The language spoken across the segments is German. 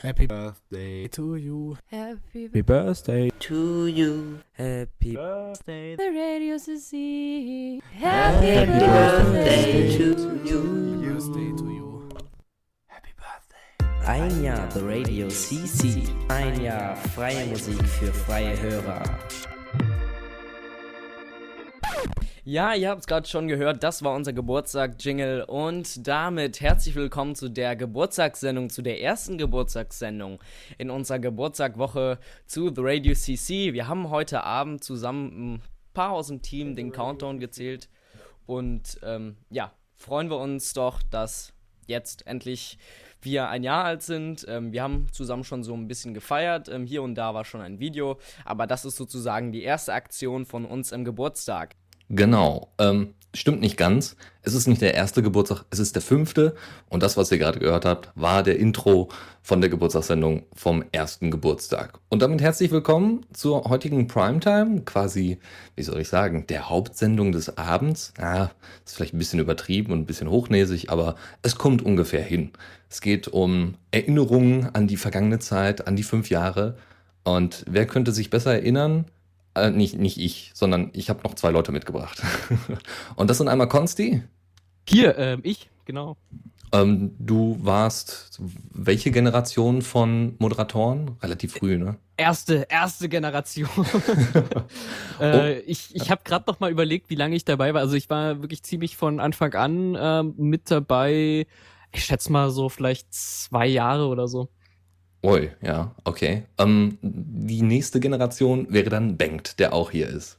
Happy birthday to you. Happy Happy birthday. to you. Happy Birthday. the radio CC. Happy Happy birthday to Happy you. birthday to you. Happy birthday. Ein Jahr The Radio CC. Ein Jahr freie Musik für freie Hörer. Ja, ihr habt es gerade schon gehört, das war unser Geburtstag-Jingle und damit herzlich willkommen zu der Geburtstagssendung, zu der ersten Geburtstagssendung in unserer Geburtstagwoche zu The Radio CC. Wir haben heute Abend zusammen ein paar aus dem Team den Countdown gezählt und ähm, ja, freuen wir uns doch, dass jetzt endlich wir ein Jahr alt sind. Ähm, wir haben zusammen schon so ein bisschen gefeiert. Ähm, hier und da war schon ein Video, aber das ist sozusagen die erste Aktion von uns im Geburtstag. Genau. Ähm, stimmt nicht ganz. Es ist nicht der erste Geburtstag, es ist der fünfte. Und das, was ihr gerade gehört habt, war der Intro von der Geburtstagssendung vom ersten Geburtstag. Und damit herzlich willkommen zur heutigen Primetime, quasi, wie soll ich sagen, der Hauptsendung des Abends. Ja, ist vielleicht ein bisschen übertrieben und ein bisschen hochnäsig, aber es kommt ungefähr hin. Es geht um Erinnerungen an die vergangene Zeit, an die fünf Jahre. Und wer könnte sich besser erinnern? Äh, nicht, nicht ich, sondern ich habe noch zwei Leute mitgebracht. Und das sind einmal Konsti. Hier, ähm, ich, genau. Ähm, du warst welche Generation von Moderatoren? Relativ früh, ne? Erste, erste Generation. Oh. äh, ich ich habe gerade noch mal überlegt, wie lange ich dabei war. Also ich war wirklich ziemlich von Anfang an ähm, mit dabei. Ich schätze mal so vielleicht zwei Jahre oder so. Ui, ja, okay. Ähm, die nächste Generation wäre dann Bengt, der auch hier ist.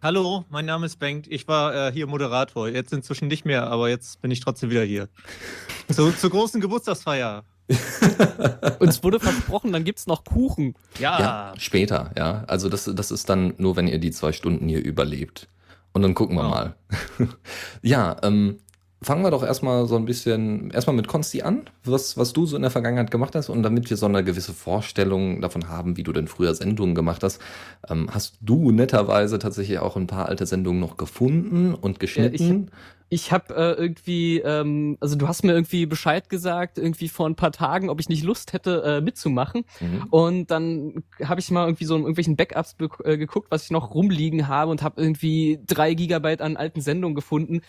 Hallo, mein Name ist Bengt. Ich war äh, hier Moderator. Jetzt inzwischen nicht mehr, aber jetzt bin ich trotzdem wieder hier. Zu, zur großen Geburtstagsfeier. Uns wurde versprochen, dann gibt's noch Kuchen. Ja. Ja, später, ja. Also das, das ist dann nur, wenn ihr die zwei Stunden hier überlebt. Und dann gucken wir Genau. mal. ja, ähm, fangen wir doch erstmal so ein bisschen, erstmal mit Konsti an, was, was du so in der Vergangenheit gemacht hast. Und damit wir so eine gewisse Vorstellung davon haben, wie du denn früher Sendungen gemacht hast, ähm, hast du netterweise tatsächlich auch ein paar alte Sendungen noch gefunden und geschnitten. Ich habe äh, irgendwie, ähm, also du hast mir irgendwie Bescheid gesagt, irgendwie vor ein paar Tagen, ob ich nicht Lust hätte, äh, mitzumachen. Mhm. Und dann habe ich mal irgendwie so in irgendwelchen Backups äh, geguckt, was ich noch rumliegen habe und habe irgendwie drei Gigabyte an alten Sendungen gefunden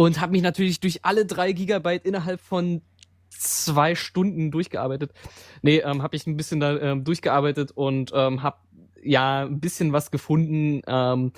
und habe mich natürlich durch alle drei Gigabyte innerhalb von zwei Stunden durchgearbeitet. Nee, ähm, habe ich ein bisschen da ähm, durchgearbeitet und ähm, habe ja ein bisschen was gefunden ähm,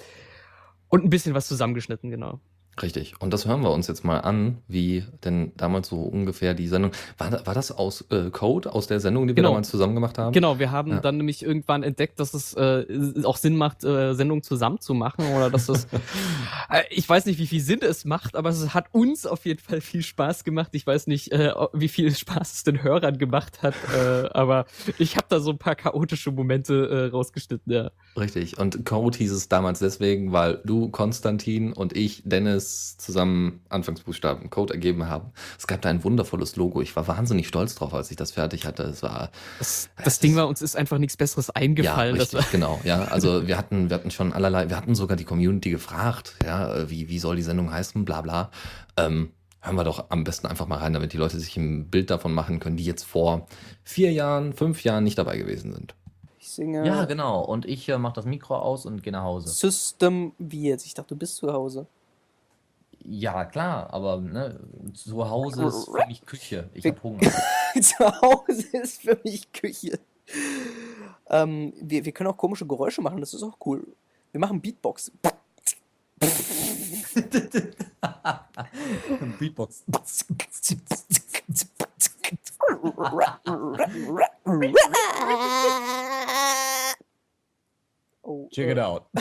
und ein bisschen was zusammengeschnitten, genau. Richtig. Und das hören wir uns jetzt mal an, wie denn damals so ungefähr die Sendung. War, war das aus äh, Code, aus der Sendung, die wir Genau. damals zusammen gemacht haben? Genau, wir haben Ja. dann nämlich irgendwann entdeckt, dass es äh, auch Sinn macht, äh, Sendungen zusammen zu machen oder dass das, äh, ich weiß nicht, wie viel Sinn es macht, aber es hat uns auf jeden Fall viel Spaß gemacht. Ich weiß nicht, äh, wie viel Spaß es den Hörern gemacht hat, äh, aber ich habe da so ein paar chaotische Momente rausgeschnitten. Ja. Richtig. Und Code hieß es damals deswegen, weil du, Konstantin und ich, Dennis, zusammen Anfangsbuchstaben Code ergeben haben. Es gab da ein wundervolles Logo. Ich war wahnsinnig stolz drauf, als ich das fertig hatte. Es war Das, das Ding war, uns ist einfach nichts Besseres eingefallen. Ja, richtig, genau. Ja, also wir hatten, wir hatten schon allerlei, wir hatten sogar die Community gefragt, ja, wie, wie soll die Sendung heißen, bla bla. Ähm, hören wir doch am besten einfach mal rein, damit die Leute sich ein Bild davon machen können, die jetzt vor vier Jahren, fünf Jahren nicht dabei gewesen sind. Ich singe Ja, genau. Und ich äh, mache das Mikro aus und gehe nach Hause. System wie jetzt. Ich dachte, du bist zu Hause. Ja, klar, aber ne, zu Hause ist für mich Küche. Ich habe Hunger. zu Hause ist für mich Küche. Ähm, wir, wir können auch komische Geräusche machen, das ist auch cool. Wir machen Beatbox. Beatbox. Oh, Check it out.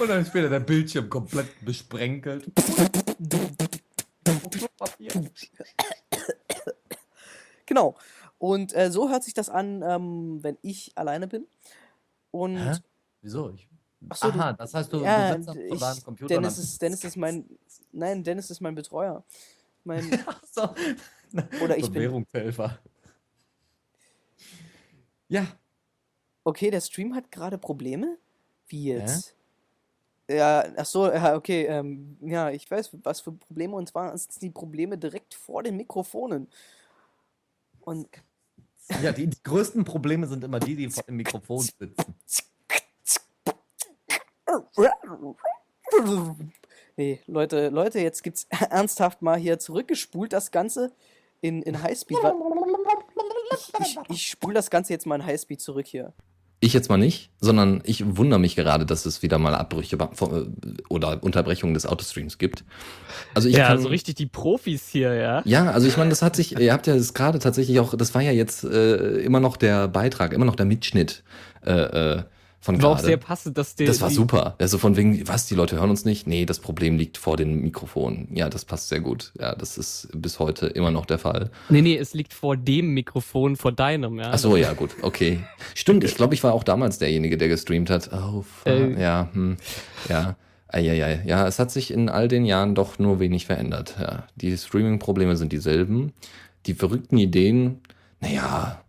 Und dann später der Bildschirm komplett besprenkelt. Genau. Und äh, so hört sich das an, ähm, wenn ich alleine bin. Und Hä? Wieso? Ich Achso, Aha, das heißt, du, ja, du sitzt am ich, privaten Computer. Dennis ist, Dennis ist mein, nein, Dennis ist mein Betreuer. Mein, so. Oder ich bin- Bewährungshelfer. Ja, okay, der Stream hat gerade Probleme? Wie jetzt? Ja, ach so, ja, okay, ähm, ja, ich weiß, was für Probleme, und zwar sind die Probleme direkt vor den Mikrofonen. Und ja die, die größten Probleme sind immer die, die vor dem Mikrofon sitzen. Nee, Leute, Leute, jetzt gibt's ernsthaft mal hier zurückgespult das Ganze in, in Highspeed. Ich, ich, ich spule das Ganze jetzt mal in Highspeed zurück hier. Ich jetzt mal nicht, sondern ich wundere mich gerade, dass es wieder mal Abbrüche von- oder Unterbrechungen des Autostreams gibt. Also ich ja, kann, so richtig die Profis hier, ja. Ja, also ich meine, das hat sich, ihr habt ja das gerade tatsächlich auch, das war ja jetzt äh, immer noch der Beitrag, immer noch der Mitschnitt äh, von War auch gerade. sehr passend, dass der. Das war super. Also von wegen, was, die Leute hören uns nicht? Nee, das Problem liegt vor den Mikrofonen. Ja, das passt sehr gut. Ja, das ist bis heute immer noch der Fall. Nee, nee, es liegt vor dem Mikrofon, vor deinem, ja. Ach so, ja, gut, okay. Stimmt, ich glaube, ich war auch damals derjenige, der gestreamt hat. Oh. Äh. ja, hm, ja. Eieiei. Ja, es hat sich in all den Jahren doch nur wenig verändert. Ja, die Streaming-Probleme sind dieselben. Die verrückten Ideen, naja,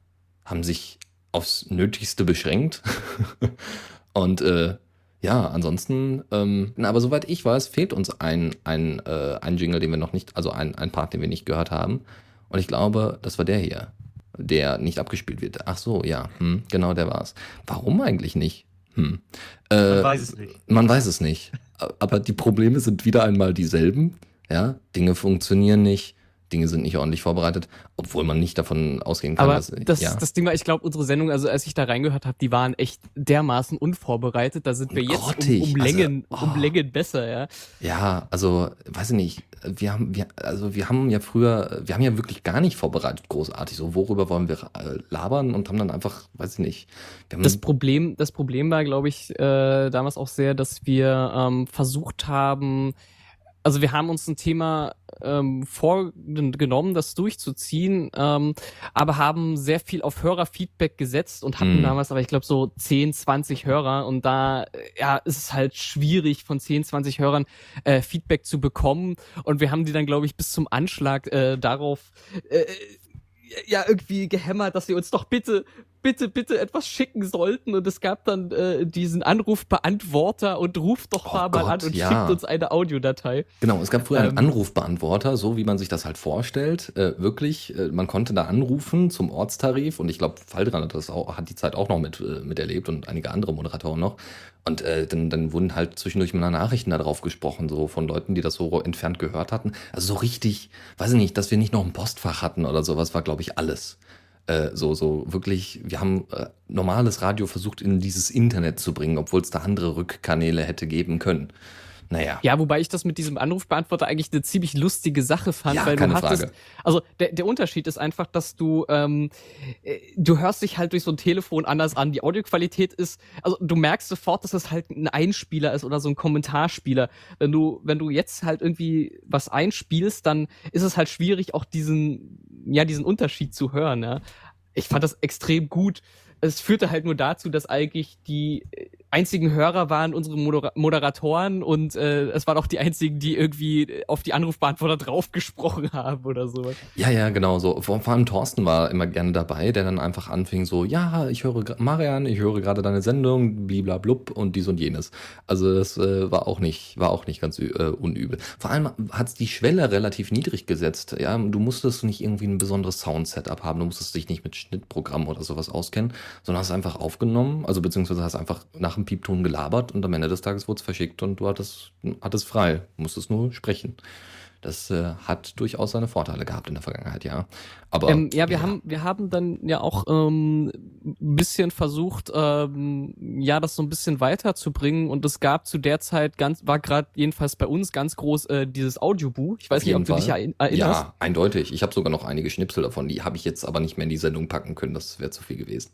haben sich aufs Nötigste beschränkt. Und äh, ja, ansonsten, ähm, aber soweit ich weiß, fehlt uns ein, ein, äh, ein Jingle, den wir noch nicht, also ein, ein Part, den wir nicht gehört haben. Und ich glaube, das war der hier, der nicht abgespielt wird. Ach so, ja, hm, genau, der war's. Warum eigentlich nicht? Hm. Äh, Man weiß es nicht. man weiß es nicht. Aber die Probleme sind wieder einmal dieselben. Ja, Dinge funktionieren nicht, Dinge sind nicht ordentlich vorbereitet, obwohl man nicht davon ausgehen kann, Aber dass das, ja. das Ding war, ich glaube, unsere Sendung, also als ich da reingehört habe, die waren echt dermaßen unvorbereitet. Da sind wir jetzt um, Grottig, um also, Längen, um oh. Längen besser, ja. Ja, also, weiß ich nicht. Wir haben, wir, also wir haben ja früher, wir haben ja wirklich gar nicht vorbereitet, großartig. So, worüber wollen wir äh, labern und haben dann einfach, weiß ich nicht. Wir haben, Das Problem, das Problem war, glaube ich, äh, damals auch sehr, dass wir ähm, versucht haben, also wir haben uns ein Thema ähm, vorgenommen, das durchzuziehen, ähm, aber haben sehr viel auf Hörerfeedback gesetzt und hatten Mhm. damals aber, ich glaube, so 10, 20 Hörer und da ja, ist es halt schwierig, von 10, 20 Hörern äh, Feedback zu bekommen und wir haben die dann, glaube ich, bis zum Anschlag äh, darauf äh, ja irgendwie gehämmert, dass sie uns doch bitte, bitte, bitte etwas schicken sollten. Und es gab dann äh, diesen Anrufbeantworter und ruft doch Oh mal Gott, an und ja. schickt uns eine Audiodatei. Genau, es gab früher einen Ähm, Anrufbeantworter, so wie man sich das halt vorstellt. Äh, wirklich, äh, man konnte da anrufen zum Ortstarif und ich glaube, Faldran hat das auch, hat die Zeit auch noch mit, äh, miterlebt und einige andere Moderatoren noch. Und äh, dann, dann wurden halt zwischendurch mal Nachrichten da drauf gesprochen, so von Leuten, die das so entfernt gehört hatten. Also so richtig, weiß ich nicht, dass wir nicht noch ein Postfach hatten oder sowas, war, glaube ich, alles. Äh, so, so wirklich, wir haben äh, normales Radio versucht in dieses Internet zu bringen, obwohl es da andere Rückkanäle hätte geben können. Naja. Ja, wobei ich das mit diesem Anrufbeantworter eigentlich eine ziemlich lustige Sache fand, Ja, weil keine du hattest, Frage. also der, der Unterschied ist einfach, dass du, ähm, äh, du hörst dich halt durch so ein Telefon anders an. Die Audioqualität ist, also du merkst sofort, dass das halt ein Einspieler ist oder so ein Kommentarspieler. Wenn du, wenn du jetzt halt irgendwie was einspielst, dann ist es halt schwierig, auch diesen, ja, diesen Unterschied zu hören, ja. Ich fand das extrem gut. Es führte halt nur dazu, dass eigentlich die äh, einzigen Hörer waren unsere Modera Moderatoren und äh, es waren auch die einzigen, die irgendwie auf die Anrufbeantworter draufgesprochen haben oder sowas. Ja, ja, genau so. Vor, vor allem Thorsten war immer gerne dabei, der dann einfach anfing so, ja, ich höre, Marian, ich höre gerade deine Sendung, bliblablub und dies und jenes. Also das äh, war auch nicht, war auch nicht ganz äh, unübel. Vor allem hat's die Schwelle relativ niedrig gesetzt. Ja, du musstest nicht irgendwie ein besonderes Soundsetup haben, du musstest dich nicht mit Schnittprogramm oder sowas auskennen, sondern hast einfach aufgenommen, also beziehungsweise hast einfach nach dem Piepton gelabert und am Ende des Tages wurde es verschickt und du hattest, hattest frei, musstest nur sprechen. Das äh, hat durchaus seine Vorteile gehabt in der Vergangenheit, ja. Aber ähm, ja, wir haben, wir haben dann ja auch ähm, ein bisschen versucht, ähm, ja, das so ein bisschen weiterzubringen und es gab zu der Zeit ganz, war gerade jedenfalls bei uns ganz groß äh, dieses Audiobuch. Ich weiß Auf nicht, ob jeden du dich Fall. erinn- erinnerst. Ja, eindeutig. Ich habe sogar noch einige Schnipsel davon, die habe ich jetzt aber nicht mehr in die Sendung packen können. Das wäre zu viel gewesen.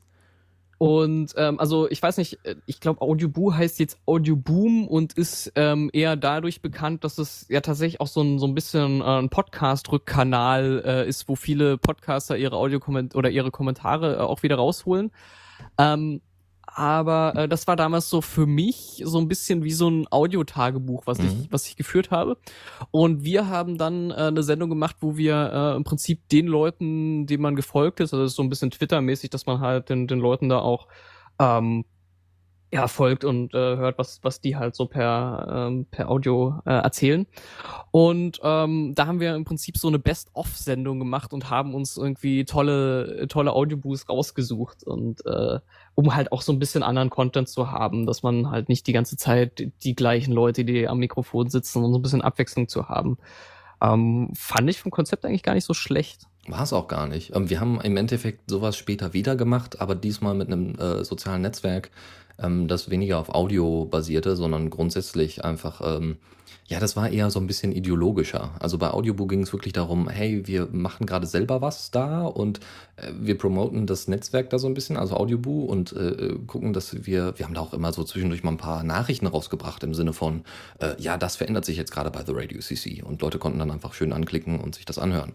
Und ähm, also ich weiß nicht, äh, ich glaube Audioboo heißt jetzt Audioboom und ist ähm, eher dadurch bekannt, dass es ja tatsächlich auch so ein, so ein bisschen äh, ein Podcast-Rückkanal äh, ist, wo viele Podcaster ihre Audiokomment oder ihre Kommentare äh, auch wieder rausholen. Ähm, aber äh, das war damals so für mich so ein bisschen wie so ein Audiotagebuch, was Mhm. ich was ich geführt habe. Und wir haben dann äh, eine Sendung gemacht, wo wir äh, im Prinzip den Leuten, denen man gefolgt ist, also das ist so ein bisschen Twitter-mäßig, dass man halt den, den Leuten da auch ähm, ja, folgt und äh, hört, was, was die halt so per, ähm, per Audio äh, erzählen. Und ähm, da haben wir im Prinzip so eine Best-of-Sendung gemacht und haben uns irgendwie tolle, tolle Audioboosts rausgesucht und äh, um halt auch so ein bisschen anderen Content zu haben, dass man halt nicht die ganze Zeit die gleichen Leute, die am Mikrofon sitzen und so ein bisschen Abwechslung zu haben. Ähm, fand ich vom Konzept eigentlich gar nicht so schlecht. War es auch gar nicht. Ähm, Wir haben im Endeffekt sowas später wieder gemacht, aber diesmal mit einem äh, sozialen Netzwerk, ähm, das weniger auf Audio basierte, sondern grundsätzlich einfach, ähm, ja, das war eher so ein bisschen ideologischer. Also bei Audioboo ging es wirklich darum, hey, wir machen gerade selber was da und äh, wir promoten das Netzwerk da so ein bisschen, also Audioboo und äh, gucken, dass wir, wir haben da auch immer so zwischendurch mal ein paar Nachrichten rausgebracht im Sinne von, äh, ja, das verändert sich jetzt gerade bei The Radio CC und Leute konnten dann einfach schön anklicken und sich das anhören.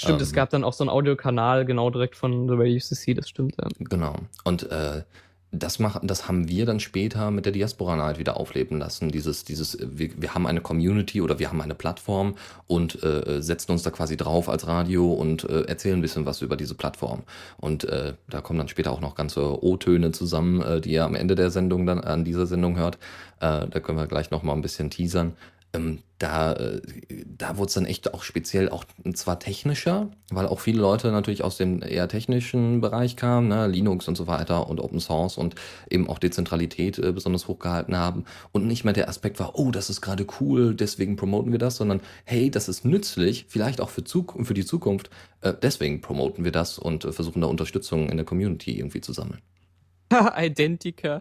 Stimmt, es Ähm, gab dann auch so einen Audiokanal genau direkt von The Radio CC, das stimmt. Ja. Genau. Und äh, das, mach, das haben wir dann später mit der Diaspora Night wieder aufleben lassen. Dieses, dieses, wir, wir haben eine Community oder wir haben eine Plattform und äh, setzen uns da quasi drauf als Radio und äh, erzählen ein bisschen was über diese Plattform. Und äh, da kommen dann später auch noch ganze O-Töne zusammen, äh, die ihr am Ende der Sendung dann an dieser Sendung hört. Äh, da können wir gleich noch mal ein bisschen teasern. Ähm, da, äh, da wurde es dann echt auch speziell auch zwar technischer, weil auch viele Leute natürlich aus dem eher technischen Bereich kamen, ne, Linux und so weiter und Open Source und eben auch Dezentralität äh, besonders hochgehalten haben und nicht mehr der Aspekt war, oh, das ist gerade cool, deswegen promoten wir das, sondern hey, das ist nützlich, vielleicht auch für, Zuk für die Zukunft, äh, deswegen promoten wir das und äh, versuchen da Unterstützung in der Community irgendwie zu sammeln. Identica.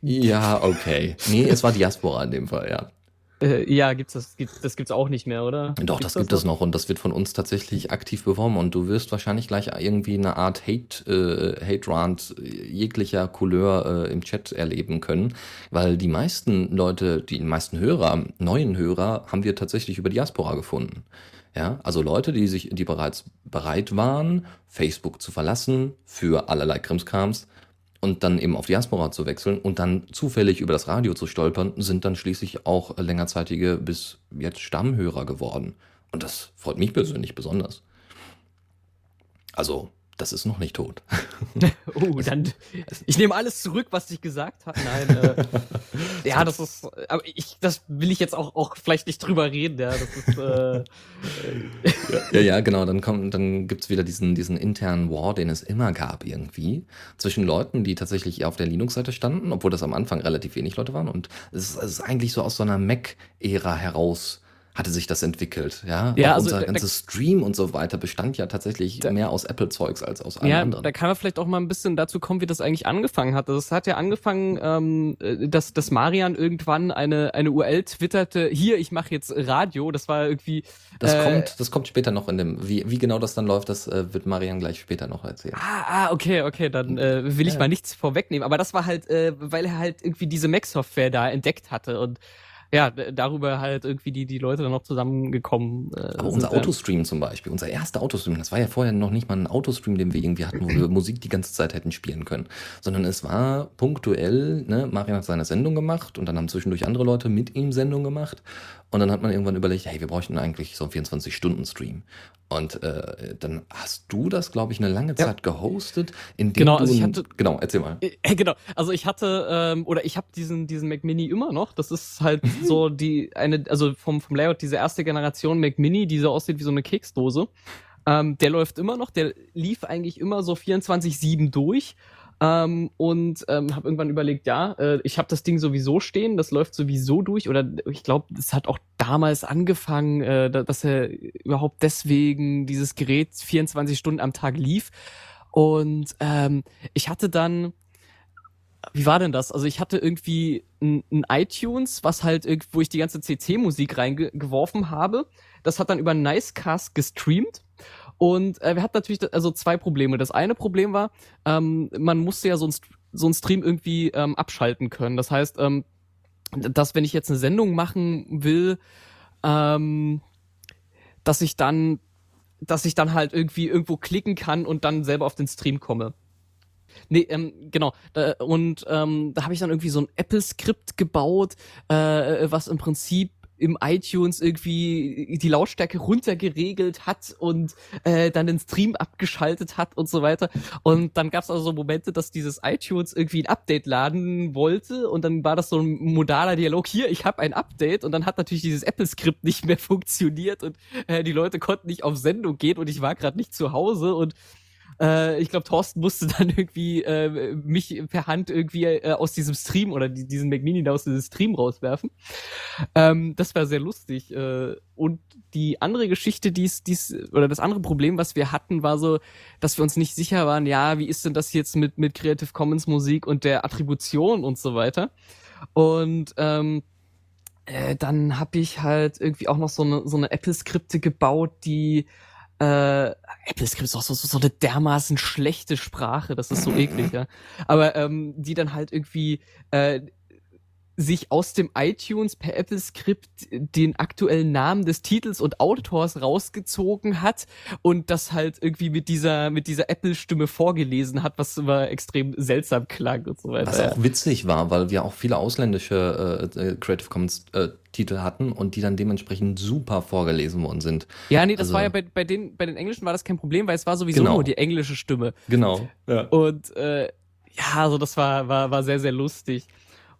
Ja, okay. Nee, es war Diaspora in dem Fall, ja. Äh, ja, gibt's das, gibt, das gibt's auch nicht mehr, oder? Doch, das gibt es noch und das wird von uns tatsächlich aktiv beworben und du wirst wahrscheinlich gleich irgendwie eine Art Hate, äh, Hate Rant jeglicher Couleur äh, im Chat erleben können, weil die meisten Leute, die meisten Hörer, neuen Hörer, haben wir tatsächlich über Diaspora gefunden. Ja, also Leute, die sich, die bereits bereit waren, Facebook zu verlassen für allerlei Krimskrams und dann eben auf Diaspora zu wechseln und dann zufällig über das Radio zu stolpern, sind dann schließlich auch längerzeitige bis jetzt Stammhörer geworden. Und das freut mich persönlich besonders. Also, das ist noch nicht tot. Oh, dann. Ich nehme alles zurück, was ich gesagt habe. Nein, äh, ja, das ist. Aber ich, das will ich jetzt auch, auch vielleicht nicht drüber reden, ja. Das ist. Äh, Ja, ja, genau. Dann kommt, dann gibt's wieder diesen, diesen internen War, den es immer gab irgendwie. Zwischen Leuten, die tatsächlich auf der Linux-Seite standen, obwohl das am Anfang relativ wenig Leute waren. Und es ist, es ist eigentlich so aus so einer Mac-Ära heraus hatte sich das entwickelt, ja. Ja, also unser da- ganzes Stream und so weiter bestand ja tatsächlich mehr aus Apple-Zeugs als aus allem ja, anderen. da kann man vielleicht auch mal ein bisschen dazu kommen, wie das eigentlich angefangen hat. Also es hat ja angefangen, ähm, äh, dass, dass Marian irgendwann eine, eine URL twitterte, hier, ich mache jetzt Radio. Das war irgendwie. Das äh, kommt, das kommt später noch in dem, wie, wie genau das dann läuft, das äh, wird Marian gleich später noch erzählen. Ah, ah, okay, okay, dann äh, will ich Ja. mal nichts vorwegnehmen. Aber das war halt, äh, weil er halt irgendwie diese Mac-Software da entdeckt hatte und ja, darüber halt irgendwie die, die Leute dann noch zusammengekommen. Äh, Aber unser ja. Autostream zum Beispiel, unser erster Autostream, das war ja vorher noch nicht mal ein Autostream, den wir irgendwie hatten, wo wir Musik die ganze Zeit hätten spielen können, sondern es war punktuell, ne, Marian hat seine Sendung gemacht und dann haben zwischendurch andere Leute mit ihm Sendung gemacht und dann hat man irgendwann überlegt, hey, wir bräuchten eigentlich so einen 24-Stunden-Stream. Und äh, dann hast du das, glaube ich, eine lange Ja. Zeit gehostet, indem Genau, du also ich hatte- genau, erzähl mal. Äh, genau, also ich hatte ähm, oder ich habe diesen diesen Mac Mini immer noch. Das ist halt so die eine also vom vom Layout diese erste Generation Mac Mini, die so aussieht wie so eine Keksdose. Ähm, der läuft immer noch. Der lief eigentlich immer so 24/7 durch. Ähm, und ähm, habe irgendwann überlegt, ja, äh, ich habe das Ding sowieso stehen, das läuft sowieso durch. Oder ich glaube, es hat auch damals angefangen, äh, da- dass er überhaupt deswegen dieses Gerät 24 Stunden am Tag lief. Und ähm, ich hatte dann, wie war denn das? Also ich hatte irgendwie ein, ein iTunes, was halt wo ich die ganze CC-Musik reingeworfen habe. Das hat dann über Nicecast gestreamt. Und äh, wir hatten natürlich also zwei Probleme. Das eine Problem war, ähm, man musste ja so ein, so ein Stream irgendwie ähm, abschalten können. Das heißt, ähm, dass wenn ich jetzt eine Sendung machen will, ähm, dass ich dann, dass ich dann halt irgendwie irgendwo klicken kann und dann selber auf den Stream komme. Nee, ähm, genau. Da, und ähm, da habe ich dann irgendwie so ein Apple-Skript gebaut, äh, was im Prinzip im iTunes irgendwie die Lautstärke runtergeregelt hat und äh, dann den Stream abgeschaltet hat und so weiter. Und dann gab es also so Momente, dass dieses iTunes irgendwie ein Update laden wollte und dann war das so ein modaler Dialog, hier, ich habe ein Update und dann hat natürlich dieses Apple-Skript nicht mehr funktioniert und äh, die Leute konnten nicht auf Sendung gehen und ich war gerade nicht zu Hause und äh, ich glaube, Thorsten musste dann irgendwie äh, mich per Hand irgendwie äh, aus diesem Stream oder die, diesen Mac Mini da aus diesem Stream rauswerfen. Ähm, das war sehr lustig. Äh, und die andere Geschichte, dies, dies, oder das andere Problem, was wir hatten, war so, dass wir uns nicht sicher waren, ja, wie ist denn das jetzt mit, mit Creative Commons Musik und der Attribution und so weiter. Und ähm, äh, dann habe ich halt irgendwie auch noch so eine, so eine Apple-Skripte gebaut, die äh, AppleScript ist auch so, so, so eine dermaßen schlechte Sprache, das ist so eklig, ja. Aber ähm, die dann halt irgendwie äh, sich aus dem iTunes per AppleScript den aktuellen Namen des Titels und Autors rausgezogen hat und das halt irgendwie mit dieser mit dieser Apple-Stimme vorgelesen hat, was immer extrem seltsam klang und so weiter. Was auch witzig war, weil wir auch viele ausländische äh, äh, Creative Commons äh, Titel hatten und die dann dementsprechend super vorgelesen worden sind. Ja, nee, das Also- war ja bei, bei den bei den Englischen war das kein Problem, weil es war sowieso Genau. nur die englische Stimme. Genau. Ja. Und äh, ja, also das war, war, war sehr, sehr lustig.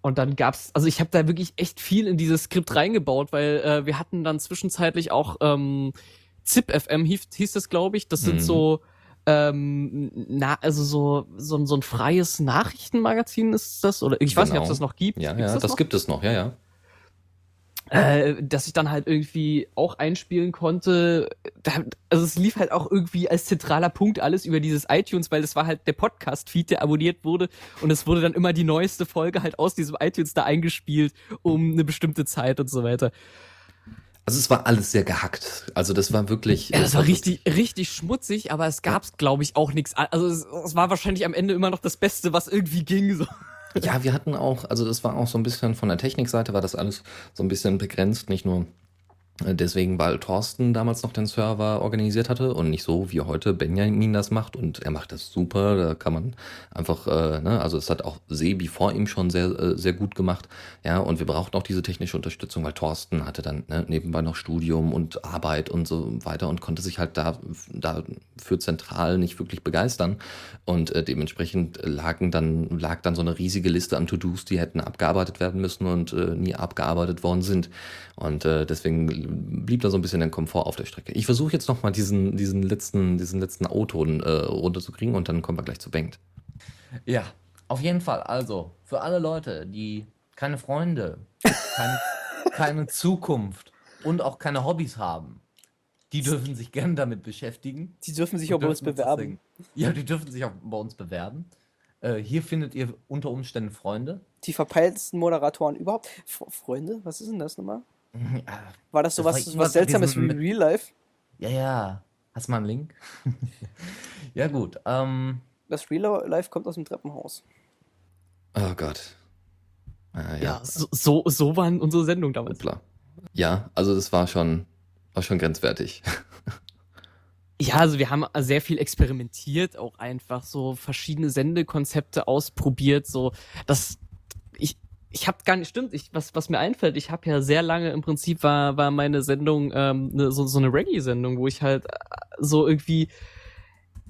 Und dann gab's, also ich habe da wirklich echt viel in dieses Skript reingebaut, weil äh, wir hatten dann zwischenzeitlich auch ähm, ZipFM hieß, hieß das, glaube ich. Das sind Mhm. so ähm, na, also so, so, ein- so ein freies Nachrichtenmagazin ist das, oder ich weiß nicht, ob es Genau. das noch gibt. Ja, Gibt's ja, das, noch? gibt es noch, ja, ja. Äh, dass ich dann halt irgendwie auch einspielen konnte. Also es lief halt auch irgendwie als zentraler Punkt alles über dieses iTunes, weil das war halt der Podcast-Feed, der abonniert wurde und es wurde dann immer die neueste Folge halt aus diesem iTunes da eingespielt um eine bestimmte Zeit und so weiter. Also es war alles sehr gehackt. Also das war wirklich. Ja, das war richtig, richtig schmutzig, aber es gab's, glaube ich, auch nichts. Also es, es war wahrscheinlich am Ende immer noch das Beste, was irgendwie ging. So. Ja, wir hatten auch, also das war auch so ein bisschen von der Technikseite war das alles so ein bisschen begrenzt, nicht nur deswegen, weil Thorsten damals noch den Server organisiert hatte und nicht so wie heute Benjamin das macht und er macht das super, da kann man einfach, äh, ne, also es hat auch Sebi vor ihm schon sehr, äh, sehr gut gemacht, ja, und wir brauchten auch diese technische Unterstützung, weil Thorsten hatte dann ne, nebenbei noch Studium und Arbeit und so weiter und konnte sich halt da, da für zentral nicht wirklich begeistern und äh, dementsprechend lagen dann, lag dann so eine riesige Liste an To-Dos, die hätten abgearbeitet werden müssen und äh, nie abgearbeitet worden sind. Und äh, deswegen blieb da so ein bisschen der Komfort auf der Strecke. Ich versuche jetzt nochmal diesen, diesen letzten, diesen letzten O-Ton äh, runterzukriegen und dann kommen wir gleich zu Bengt. Ja, auf jeden Fall. Also, für alle Leute, die keine Freunde, keine, keine Zukunft und auch keine Hobbys haben, die dürfen sich gerne damit beschäftigen. Die dürfen sich auch bei uns bewerben. Ja, die dürfen sich auch bei uns bewerben. Äh, hier findet ihr unter Umständen Freunde. Die verpeiltesten Moderatoren überhaupt. F Freunde, was ist denn das nochmal? Ja, War das so Das was, was Seltsames mit wie Real Life? ja, ja. Hast du mal einen Link? ja, gut. Ähm, Das Real Life kommt aus dem Treppenhaus. Oh Gott. Ah, ja. Ja, so, so, so waren unsere Sendungen damals. Hoppla. Ja, also das war schon, war schon grenzwertig. Ja, also wir haben sehr viel experimentiert, auch einfach so verschiedene Sendekonzepte ausprobiert, so das ich habe gar nicht stimmt, ich was was mir einfällt, ich habe ja sehr lange im Prinzip war war meine Sendung ähm, ne, so so eine Reggae Sendung, wo ich halt äh, so irgendwie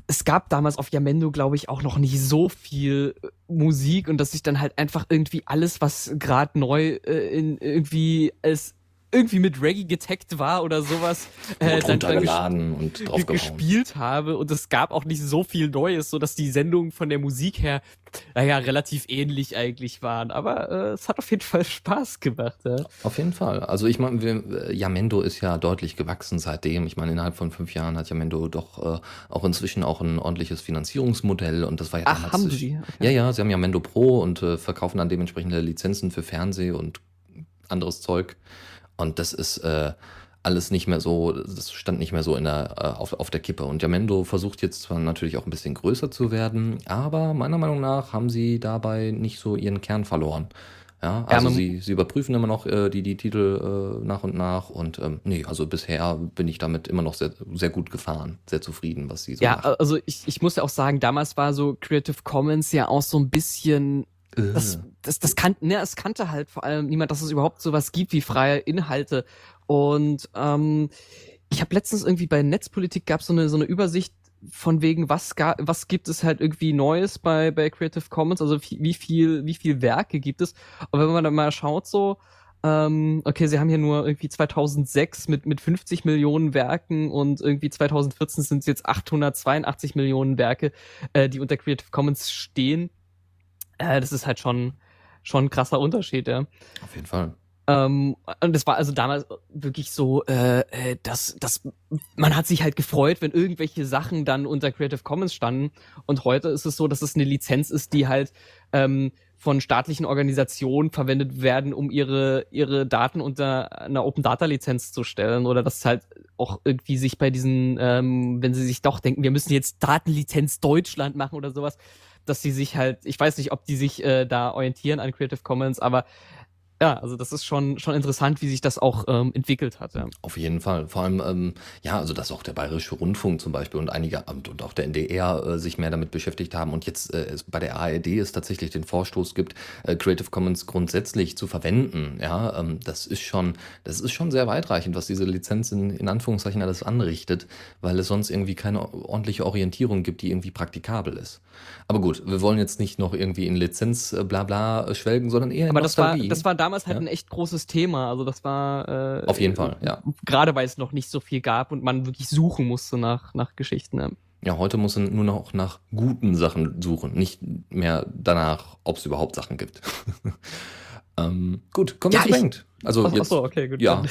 es gab damals auf Yamendo, glaube ich, auch noch nicht so viel äh, Musik und dass ich dann halt einfach irgendwie alles, was gerade neu äh, in irgendwie als irgendwie mit Reggae getaggt war oder sowas, äh, Und runtergeladen und draufgehauen. gespielt habe und es gab auch nicht so viel Neues, so dass die Sendungen von der Musik her, naja, relativ ähnlich eigentlich waren. Aber äh, es hat auf jeden Fall Spaß gemacht. Ja. Auf jeden Fall. Also ich meine, äh, Yamendo ist ja deutlich gewachsen seitdem. Ich meine, innerhalb von fünf Jahren hat Yamendo doch äh, auch inzwischen auch ein ordentliches Finanzierungsmodell und das war ja Ach, damals- haben sie? Ja, ja, sie haben Yamendo Pro und äh, verkaufen dann dementsprechende Lizenzen für Fernseh und anderes Zeug. Und das ist äh, alles nicht mehr so, das stand nicht mehr so in der, äh, auf, auf der Kippe. Und Yamendo versucht jetzt zwar natürlich auch ein bisschen größer zu werden, aber meiner Meinung nach haben sie dabei nicht so ihren Kern verloren. Ja, also man- sie, sie überprüfen immer noch äh, die, die Titel äh, nach und nach und ähm, nee, also bisher bin ich damit immer noch sehr, sehr gut gefahren, sehr zufrieden, was sie so Ja, machen. also ich, ich muss ja auch sagen, damals war so Creative Commons ja auch so ein bisschen Äh, das, das, das kan ne, es kannte halt vor allem niemand, dass es überhaupt sowas gibt wie freie Inhalte. Und ähm, ich habe letztens irgendwie bei Netzpolitik gab so eine so eine Übersicht von wegen was ga, was gibt es halt irgendwie Neues bei bei Creative Commons, also wie, wie viel wie viel Werke gibt es? Und wenn man dann mal schaut so ähm, okay, sie haben hier nur irgendwie 2006 mit, mit 50 Millionen Werken und irgendwie 2014 sind es jetzt 882 Millionen Werke, äh, die unter Creative Commons stehen. Äh, das ist halt schon, schon ein krasser Unterschied, ja. Auf jeden Fall. Ähm, und das war also damals wirklich so, äh, äh, dass, dass man hat sich halt gefreut, wenn irgendwelche Sachen dann unter Creative Commons standen. Und heute ist es so, dass es eine Lizenz ist, die halt ähm, von staatlichen Organisationen verwendet werden, um ihre, ihre Daten unter einer Open Data Lizenz zu stellen. Oder dass halt auch irgendwie sich bei diesen, ähm, wenn sie sich doch denken, wir müssen jetzt Datenlizenz Deutschland machen oder sowas, dass sie sich halt, ich weiß nicht, ob die sich äh, da orientieren an Creative Commons, aber ja, also das ist schon, schon interessant, wie sich das auch ähm, entwickelt hat. Ja. Auf jeden Fall. Vor allem, ähm, ja, also dass auch der Bayerische Rundfunk zum Beispiel und einige und, und auch der NDR äh, sich mehr damit beschäftigt haben und jetzt äh, bei der ARD es tatsächlich den Vorstoß gibt, äh, Creative Commons grundsätzlich zu verwenden. Ja, ähm, das ist schon, das ist schon sehr weitreichend, was diese Lizenz in, in Anführungszeichen alles anrichtet, weil es sonst irgendwie keine ordentliche Orientierung gibt, die irgendwie praktikabel ist. Aber gut, wir wollen jetzt nicht noch irgendwie in Lizenz äh, bla bla äh, schwelgen, sondern eher in Aber das war, Nostalgie. das war damals halt Ja. ein echt großes Thema. Also das war äh, Auf jeden Fall, ja. Gerade weil es noch nicht so viel gab und man wirklich suchen musste nach, nach Geschichten. Ja. Ja, heute muss man nur noch nach guten Sachen suchen, nicht mehr danach, ob es überhaupt Sachen gibt. ähm, gut, kommen wir Ja, zu Bengt. Also Ach, ach jetzt, so, okay, gut. ja.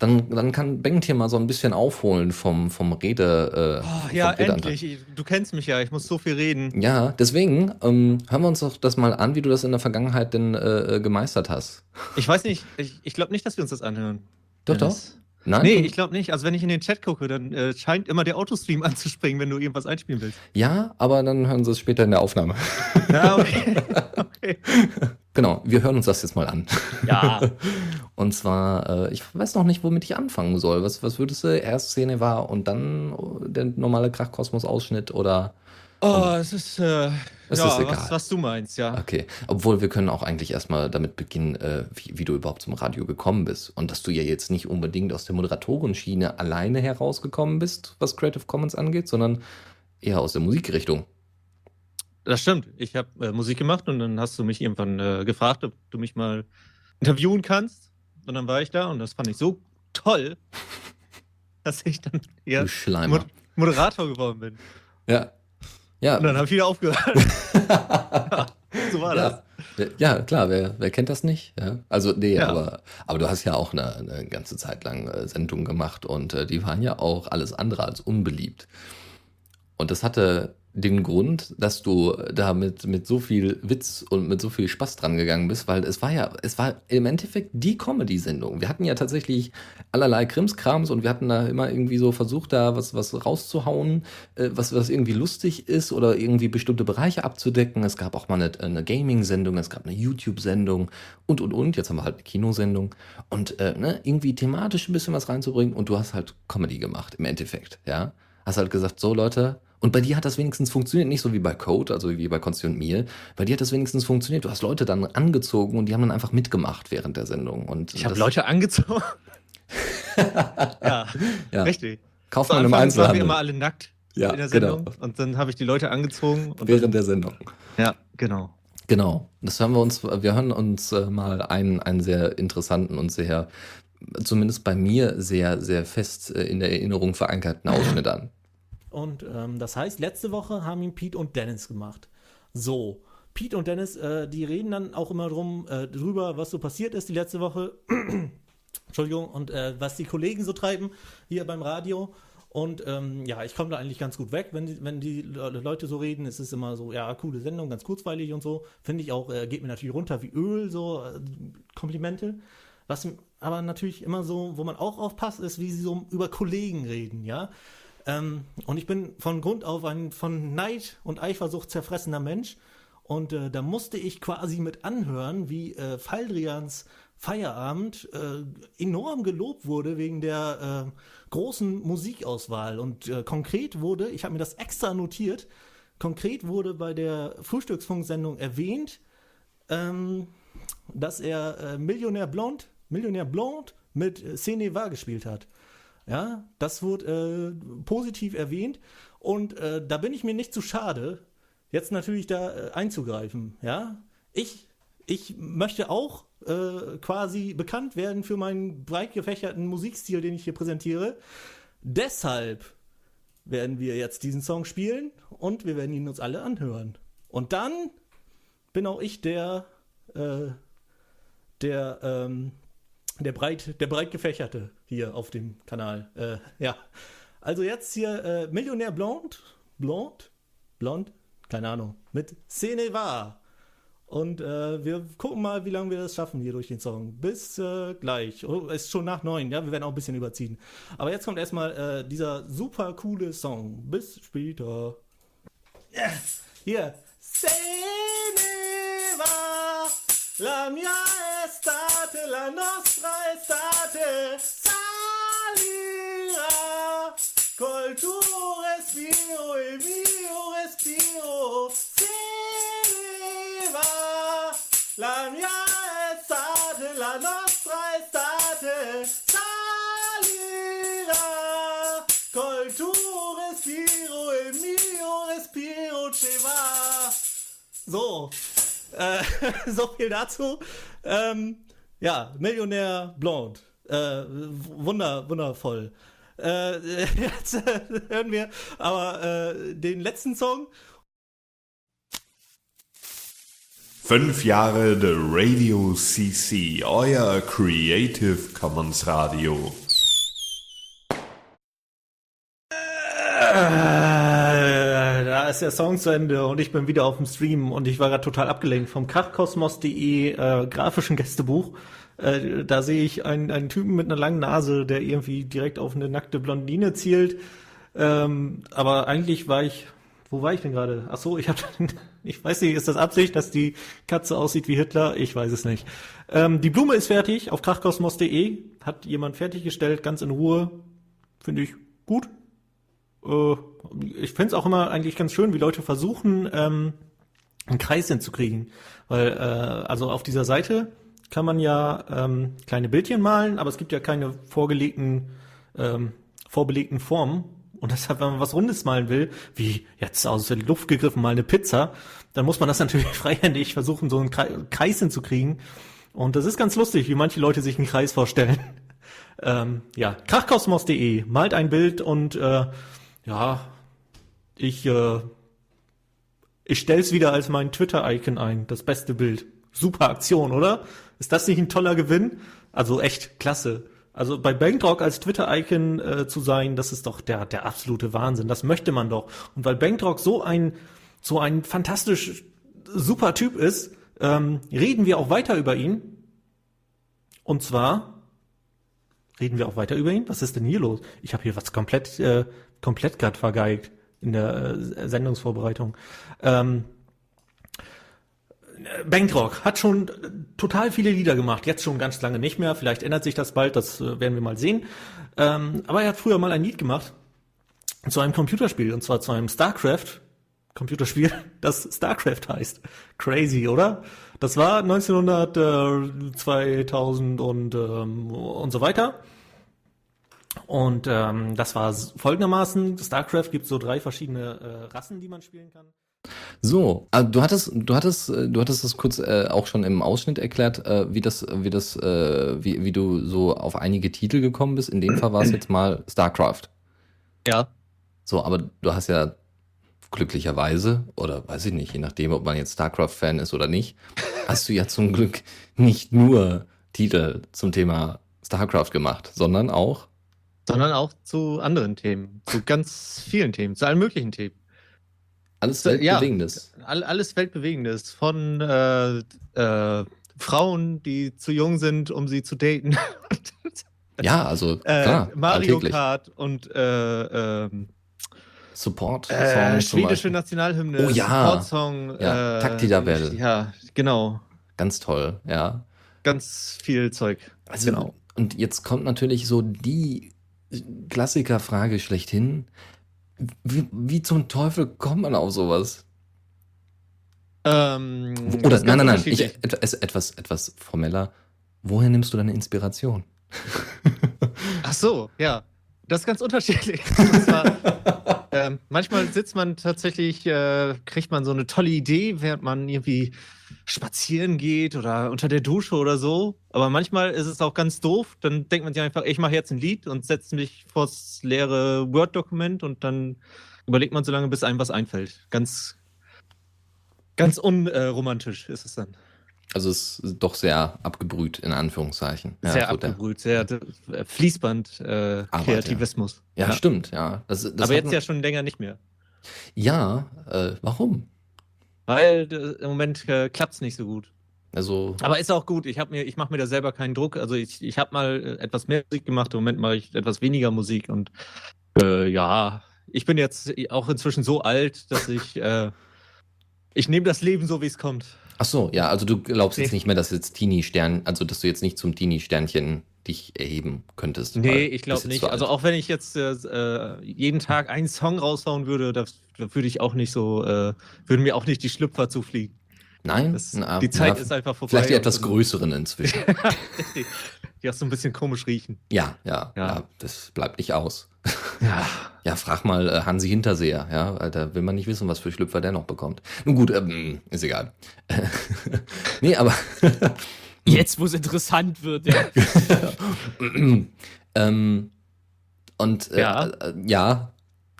Dann, dann kann Bengt hier mal so ein bisschen aufholen vom, vom Rede. Äh, Oh, vom ja, Redeanteil. endlich. Ich- Du kennst mich ja, ich muss so viel reden. Ja, deswegen ähm, hören wir uns doch das mal an, wie du das in der Vergangenheit denn äh, äh, gemeistert hast. Ich weiß nicht, ich, ich glaube nicht, dass wir uns das anhören. Doch, Dennis. Nein? Nee, ich glaube nicht. Also wenn ich in den Chat gucke, dann äh, scheint immer der Autostream anzuspringen, wenn du irgendwas einspielen willst. Ja, aber dann hören sie es später in der Aufnahme. Ja, okay. okay. Genau, wir hören uns das jetzt mal an. Ja. Und zwar, äh, ich weiß noch nicht, womit ich anfangen soll. Was, was würdest du? Erst Szene war und dann äh, der normale Krachkosmos-Ausschnitt oder. Oh, es ist, äh, Es ja, ist egal. Was, was du meinst, ja. Okay. Obwohl wir können auch eigentlich erstmal damit beginnen, äh, wie, wie du überhaupt zum Radio gekommen bist. Und dass du ja jetzt nicht unbedingt aus der Moderatorenschiene alleine herausgekommen bist, was Creative Commons angeht, sondern eher aus der Musikrichtung. Das stimmt. Ich habe äh, Musik gemacht und dann hast du mich irgendwann äh, gefragt, ob du mich mal interviewen kannst. Und dann war ich da und das fand ich so toll, dass ich dann Schleimer. Mod Moderator geworden bin. Ja. Ja. Und dann habe ich wieder aufgehört. so war das. Ja, ja klar, wer, wer kennt das nicht? Ja? Also, nee, Ja. aber, aber du hast ja auch eine, eine ganze Zeit lang äh, Sendungen gemacht und äh, die waren ja auch alles andere als unbeliebt. Und das hatte den Grund, dass du da mit, so viel Witz und mit so viel Spaß dran gegangen bist, weil es war ja, es war im Endeffekt die Comedy-Sendung. Wir hatten ja tatsächlich allerlei Krimskrams und wir hatten da immer irgendwie so versucht, da was, was rauszuhauen, äh, was, was irgendwie lustig ist oder irgendwie bestimmte Bereiche abzudecken. Es gab auch mal eine, eine Gaming-Sendung, es gab eine YouTube-Sendung und, und, und. Jetzt haben wir halt eine Kinosendung und äh, ne, irgendwie thematisch ein bisschen was reinzubringen und du hast halt Comedy gemacht im Endeffekt, ja. Hast halt gesagt, so Leute, und bei dir hat das wenigstens funktioniert, nicht so wie bei Code, also wie bei Konsti und mir. Bei dir hat das wenigstens funktioniert. Du hast Leute dann angezogen und die haben dann einfach mitgemacht während der Sendung. Und Ich habe Leute angezogen. ja, ja, richtig. Kauf Zu man im Anfang waren wir Einzelhandel. immer alle nackt Ja, in der genau. Sendung. Und dann habe ich die Leute angezogen. Während der Sendung. ja, genau. Genau. Das hören wir uns, wir hören uns äh, mal einen, einen sehr interessanten und sehr, zumindest bei mir, sehr, sehr fest äh, in der Erinnerung verankerten Ausschnitt an. Und ähm, das heißt, letzte Woche haben ihn Pete und Dennis gemacht. So, Pete und Dennis, äh, die reden dann auch immer drum, äh, drüber, was so passiert ist die letzte Woche. Entschuldigung, und äh, was die Kollegen so treiben hier beim Radio. Und ähm, ja, ich komme da eigentlich ganz gut weg, wenn die, wenn die Le- Leute so reden. Es ist immer so, ja, coole Sendung, ganz kurzweilig und so. Finde ich auch, äh, geht mir natürlich runter wie Öl, so äh, Komplimente. Was aber natürlich immer so, wo man auch aufpasst, ist, wie sie so über Kollegen reden, ja. Ähm, und ich bin von Grund auf ein von Neid und Eifersucht zerfressener Mensch. Und äh, da musste ich quasi mit anhören, wie äh, Faldrians Feierabend äh, enorm gelobt wurde wegen der äh, großen Musikauswahl. Und äh, konkret wurde, ich habe mir das extra notiert, konkret wurde bei der Frühstücksfunksendung erwähnt, ähm, dass er äh, Millionär Blond, Millionär Blond mit äh, Seneva gespielt hat. Ja, das wurde äh, positiv erwähnt und äh, da bin ich mir nicht zu schade, jetzt natürlich da äh, einzugreifen. Ja, ich, ich möchte auch äh, quasi bekannt werden für meinen breit gefächerten Musikstil, den ich hier präsentiere. Deshalb werden wir jetzt diesen Song spielen und wir werden ihn uns alle anhören. Und dann bin auch ich der, äh, der, ähm, der breit, der breit gefächerte hier auf dem Kanal. Äh, ja. Also jetzt hier äh, Millionär Blond, Blond, Blond, keine Ahnung, mit Seneva. Und äh, wir gucken mal, wie lange wir das schaffen hier durch den Song. Bis äh, gleich. Oh, ist schon nach neun, ja, wir werden auch ein bisschen überziehen. Aber jetzt kommt erstmal äh, dieser super coole Song. Bis später. Yes! Hier. Seneva, la mia estate, la nostra estate, salirà col tuo respiro, il mio respiro, Seneva, la mia estate, la nostra estate, salirà col tuo respiro, il mio respiro, ce va. So, äh, so viel dazu. Ähm, ja, Millionär Blond. Äh, wunder, wundervoll. Äh, jetzt äh, hören wir aber äh, den letzten Song. Fünf Jahre The Radio CC, euer Creative Commons Radio. Äh, da ist der Song zu Ende und ich bin wieder auf dem Stream und ich war gerade total abgelenkt vom krachkosmos.de äh, grafischen Gästebuch. Äh, da sehe ich einen, einen Typen mit einer langen Nase, der irgendwie direkt auf eine nackte Blondine zielt. Ähm, aber eigentlich war ich, wo war ich denn gerade? Ach so, ich habe, ich weiß nicht, ist das Absicht, dass die Katze aussieht wie Hitler? Ich weiß es nicht. Ähm, die Blume ist fertig auf krachkosmos.de, hat jemand fertiggestellt, ganz in Ruhe. Finde ich gut. Äh, ich finde es auch immer eigentlich ganz schön, wie Leute versuchen, ähm, einen Kreis hinzukriegen. Weil, äh, also auf dieser Seite kann man ja ähm, kleine Bildchen malen, aber es gibt ja keine vorgelegten, ähm, vorbelegten Formen. Und deshalb, wenn man was Rundes malen will, wie jetzt aus der Luft gegriffen mal eine Pizza, dann muss man das natürlich freihändig versuchen, so einen Kre- Kreis hinzukriegen. Und das ist ganz lustig, wie manche Leute sich einen Kreis vorstellen. ähm, ja, krachkosmos.de malt ein Bild und äh, ja, ich äh, ich stell's wieder als mein Twitter-Icon ein, das beste Bild. Super Aktion, oder? Ist das nicht ein toller Gewinn? Also echt klasse. Also bei Bankrock als Twitter-Icon äh, zu sein, das ist doch der, der absolute Wahnsinn. Das möchte man doch. Und weil Bankrock so ein, so ein fantastisch super Typ ist, ähm, reden wir auch weiter über ihn. Und zwar reden wir auch weiter über ihn. Was ist denn hier los? Ich habe hier was komplett, äh, komplett grad vergeigt in der äh, Sendungsvorbereitung. Ähm, Bankrock hat schon total viele Lieder gemacht, jetzt schon ganz lange nicht mehr. Vielleicht ändert sich das bald, das äh, werden wir mal sehen. Ähm, aber er hat früher mal ein Lied gemacht zu einem Computerspiel, und zwar zu einem StarCraft Computerspiel, das StarCraft heißt. Crazy, oder? Das war 1900, äh, 2000 und, ähm, und so weiter. Und ähm, das war folgendermaßen, StarCraft gibt so drei verschiedene äh, Rassen, die man spielen kann. So, äh, du hattest, du hattest, äh, du hattest das kurz äh, auch schon im Ausschnitt erklärt, äh, wie das, wie das, äh, wie, wie du so auf einige Titel gekommen bist. In dem Fall war es jetzt mal StarCraft. Ja. So, aber du hast ja glücklicherweise, oder weiß ich nicht, je nachdem, ob man jetzt StarCraft-Fan ist oder nicht, hast du ja zum Glück nicht nur Titel zum Thema StarCraft gemacht, sondern auch Sondern auch zu anderen Themen, zu ganz vielen Themen, zu allen möglichen Themen. alles ja. Weltbewegendes. All, alles Weltbewegendes. Von äh, äh, Frauen, die zu jung sind, um sie zu daten. Ja, also äh, klar, Mario alltäglich. Kart und äh, ähm, Support-Song. Äh, schwedische. Nationalhymne. Oh ja. Supportsong. Ja, äh, Taktidabell. Ja, genau. Ganz toll, ja. Ganz viel Zeug. Also, genau. Und jetzt kommt natürlich so die Klassikerfrage schlechthin. Wie, wie zum Teufel kommt man auf sowas? Ähm, Oder nein, nein, nein, ich, unterschiedlich. et- es- etwas, etwas formeller. Woher nimmst du deine Inspiration? Ach so, ja. Das ist ganz unterschiedlich. Zwar, ähm, manchmal sitzt man tatsächlich, äh, kriegt man so eine tolle Idee, während man irgendwie spazieren geht oder unter der Dusche oder so. Aber manchmal ist es auch ganz doof. Dann denkt man sich einfach, ich mache jetzt ein Lied und setze mich vors leere Word-Dokument und dann überlegt man so lange, bis einem was einfällt. Ganz, ganz unromantisch ist es dann. Also es ist doch sehr abgebrüht, in Anführungszeichen. Ja, sehr so der- abgebrüht, sehr äh, Fließband äh, Arbeit, Kreativismus. Ja, stimmt, ja. Das, das Aber jetzt man- ja schon länger nicht mehr. Ja, äh, warum? Weil äh, im Moment äh, klappt es nicht so gut. Also, Aber ist auch gut. Ich, mir, ich mache mir da selber keinen Druck. Also ich, ich habe mal äh, etwas mehr Musik gemacht. Im Moment mache ich etwas weniger Musik. Und äh, ja, ich bin jetzt auch inzwischen so alt, dass ich... Äh, ich nehme das Leben so, wie es kommt. Ach so, ja, also du glaubst jetzt nicht mehr, dass jetzt Teenie-Stern, also dass du jetzt nicht zum Teenie-Sternchen dich erheben könntest. Nee, ich glaube nicht. Also auch wenn ich jetzt äh, äh, jeden Tag einen Song raushauen würde, da, würde ich auch nicht so, äh, würden mir auch nicht die Schlüpfer zufliegen. Nein, Das, Na, die Zeit ja, ist einfach vorbei. Vielleicht die etwas größeren inzwischen. die auch so ein bisschen komisch riechen. ja, ja, ja, Ja. das bleibt nicht aus. Ja. Ja, frag mal äh, Hansi Hinterseher, ja, weil da will man nicht wissen, was für Schlüpfer der noch bekommt. Nun gut, ähm, ist egal. nee, aber Jetzt, wo es interessant wird, ja. ähm, und äh, Ja. äh, ja,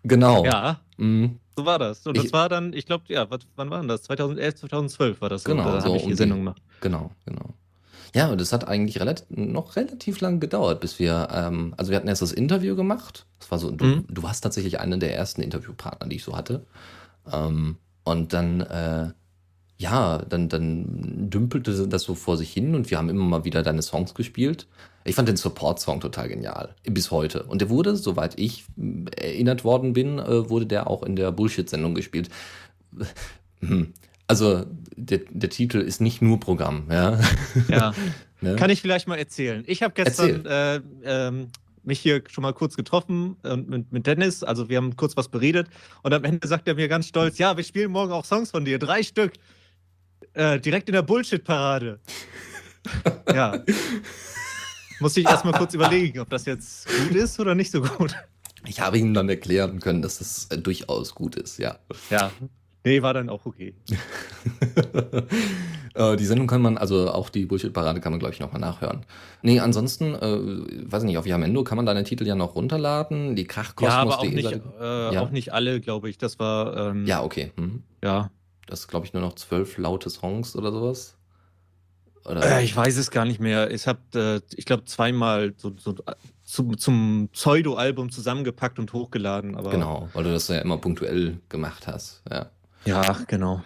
genau. Ja, Mhm. so war das. Und das Ich- war dann, ich glaube, ja, wann war denn das? 2011, 2012 war das. so. Genau, da so ich um die die- Sendung gemacht. Genau, genau. Ja, und es hat eigentlich relativ, noch relativ lang gedauert, bis wir, ähm, also wir hatten erst das Interview gemacht. Das war so, du, Mhm. du warst tatsächlich einer der ersten Interviewpartner, die ich so hatte. Ähm, und dann, äh, ja, dann, dann dümpelte das so vor sich hin und wir haben immer mal wieder deine Songs gespielt. Ich fand den Support-Song total genial, bis heute. Und der wurde, soweit ich erinnert worden bin, äh, wurde der auch in der Bullshit-Sendung gespielt. Hm. Also der, der Titel ist nicht nur Programm, ja. Ja. Ne? Kann ich vielleicht mal erzählen. Ich habe gestern äh, ähm, mich hier schon mal kurz getroffen und mit, mit Dennis. Also wir haben kurz was beredet. Und am Ende sagt er mir ganz stolz, ja, wir spielen morgen auch Songs von dir. Drei Stück. Äh, direkt in der Bullshit-Parade. ja. Musste ich erstmal kurz überlegen, ob das jetzt gut ist oder nicht so gut. Ich habe ihm dann erklären können, dass das äh, durchaus gut ist, ja. Ja. Nee, war dann auch okay. äh, die Sendung kann man, also auch die Bullshit-Parade kann man, glaube ich, nochmal nachhören. Nee, ansonsten, äh, weiß nicht, auf Yamendo kann man deine Titel ja noch runterladen. Die Krachkosmos. Ja, aber auch die nicht, äh, Ja. auch nicht alle, glaube ich. Das war, ähm, Ja, okay. Hm. ja. Das ist, glaube ich, nur noch zwölf laute Songs oder sowas. Oder? Äh, ich weiß es gar nicht mehr. Ich habe, äh, ich glaube, zweimal so, so, zum, zum Pseudo-Album zusammengepackt und hochgeladen. Aber Genau, weil du das ja immer punktuell gemacht hast, ja. Ja, genau.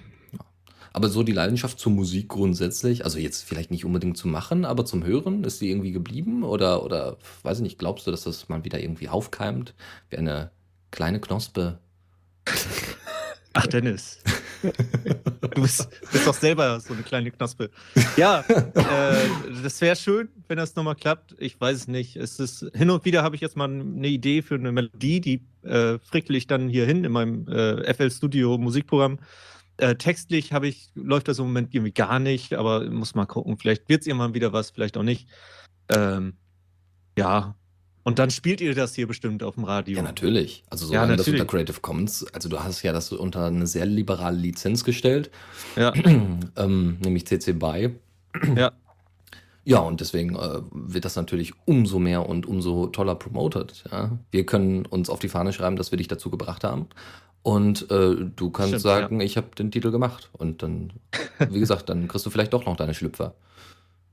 Aber so die Leidenschaft zur Musik grundsätzlich, also jetzt vielleicht nicht unbedingt zum Machen, aber zum Hören, ist die irgendwie geblieben? Oder, oder weiß ich nicht, glaubst du, dass das mal wieder irgendwie aufkeimt? Wie eine kleine Knospe? Ach, Dennis. du bist, bist doch selber so eine kleine Knospe. Ja, äh, das wäre schön, wenn das nochmal klappt. Ich weiß es nicht. Es ist, hin und wieder habe ich jetzt mal eine Idee für eine Melodie, die äh, frickel ich dann hier hin in meinem äh, FL Studio Musikprogramm. Äh, textlich habe ich, läuft das im Moment irgendwie gar nicht, aber muss mal gucken. Vielleicht wird es irgendwann wieder was, vielleicht auch nicht. Ähm, ja. Und dann spielt ihr das hier bestimmt auf dem Radio. Ja, natürlich. Also Ja, solange das natürlich. unter Creative Commons, also du hast ja das unter eine sehr liberale Lizenz gestellt, Ja. ähm, nämlich CC BY. Ja. Ja, und deswegen äh, wird das natürlich umso mehr und umso toller promoted. Ja? Wir können uns auf die Fahne schreiben, dass wir dich dazu gebracht haben. Und äh, du kannst Stimmt, sagen, ich habe den Titel gemacht. Und dann, wie gesagt, dann kriegst du vielleicht doch noch deine Schlüpfer.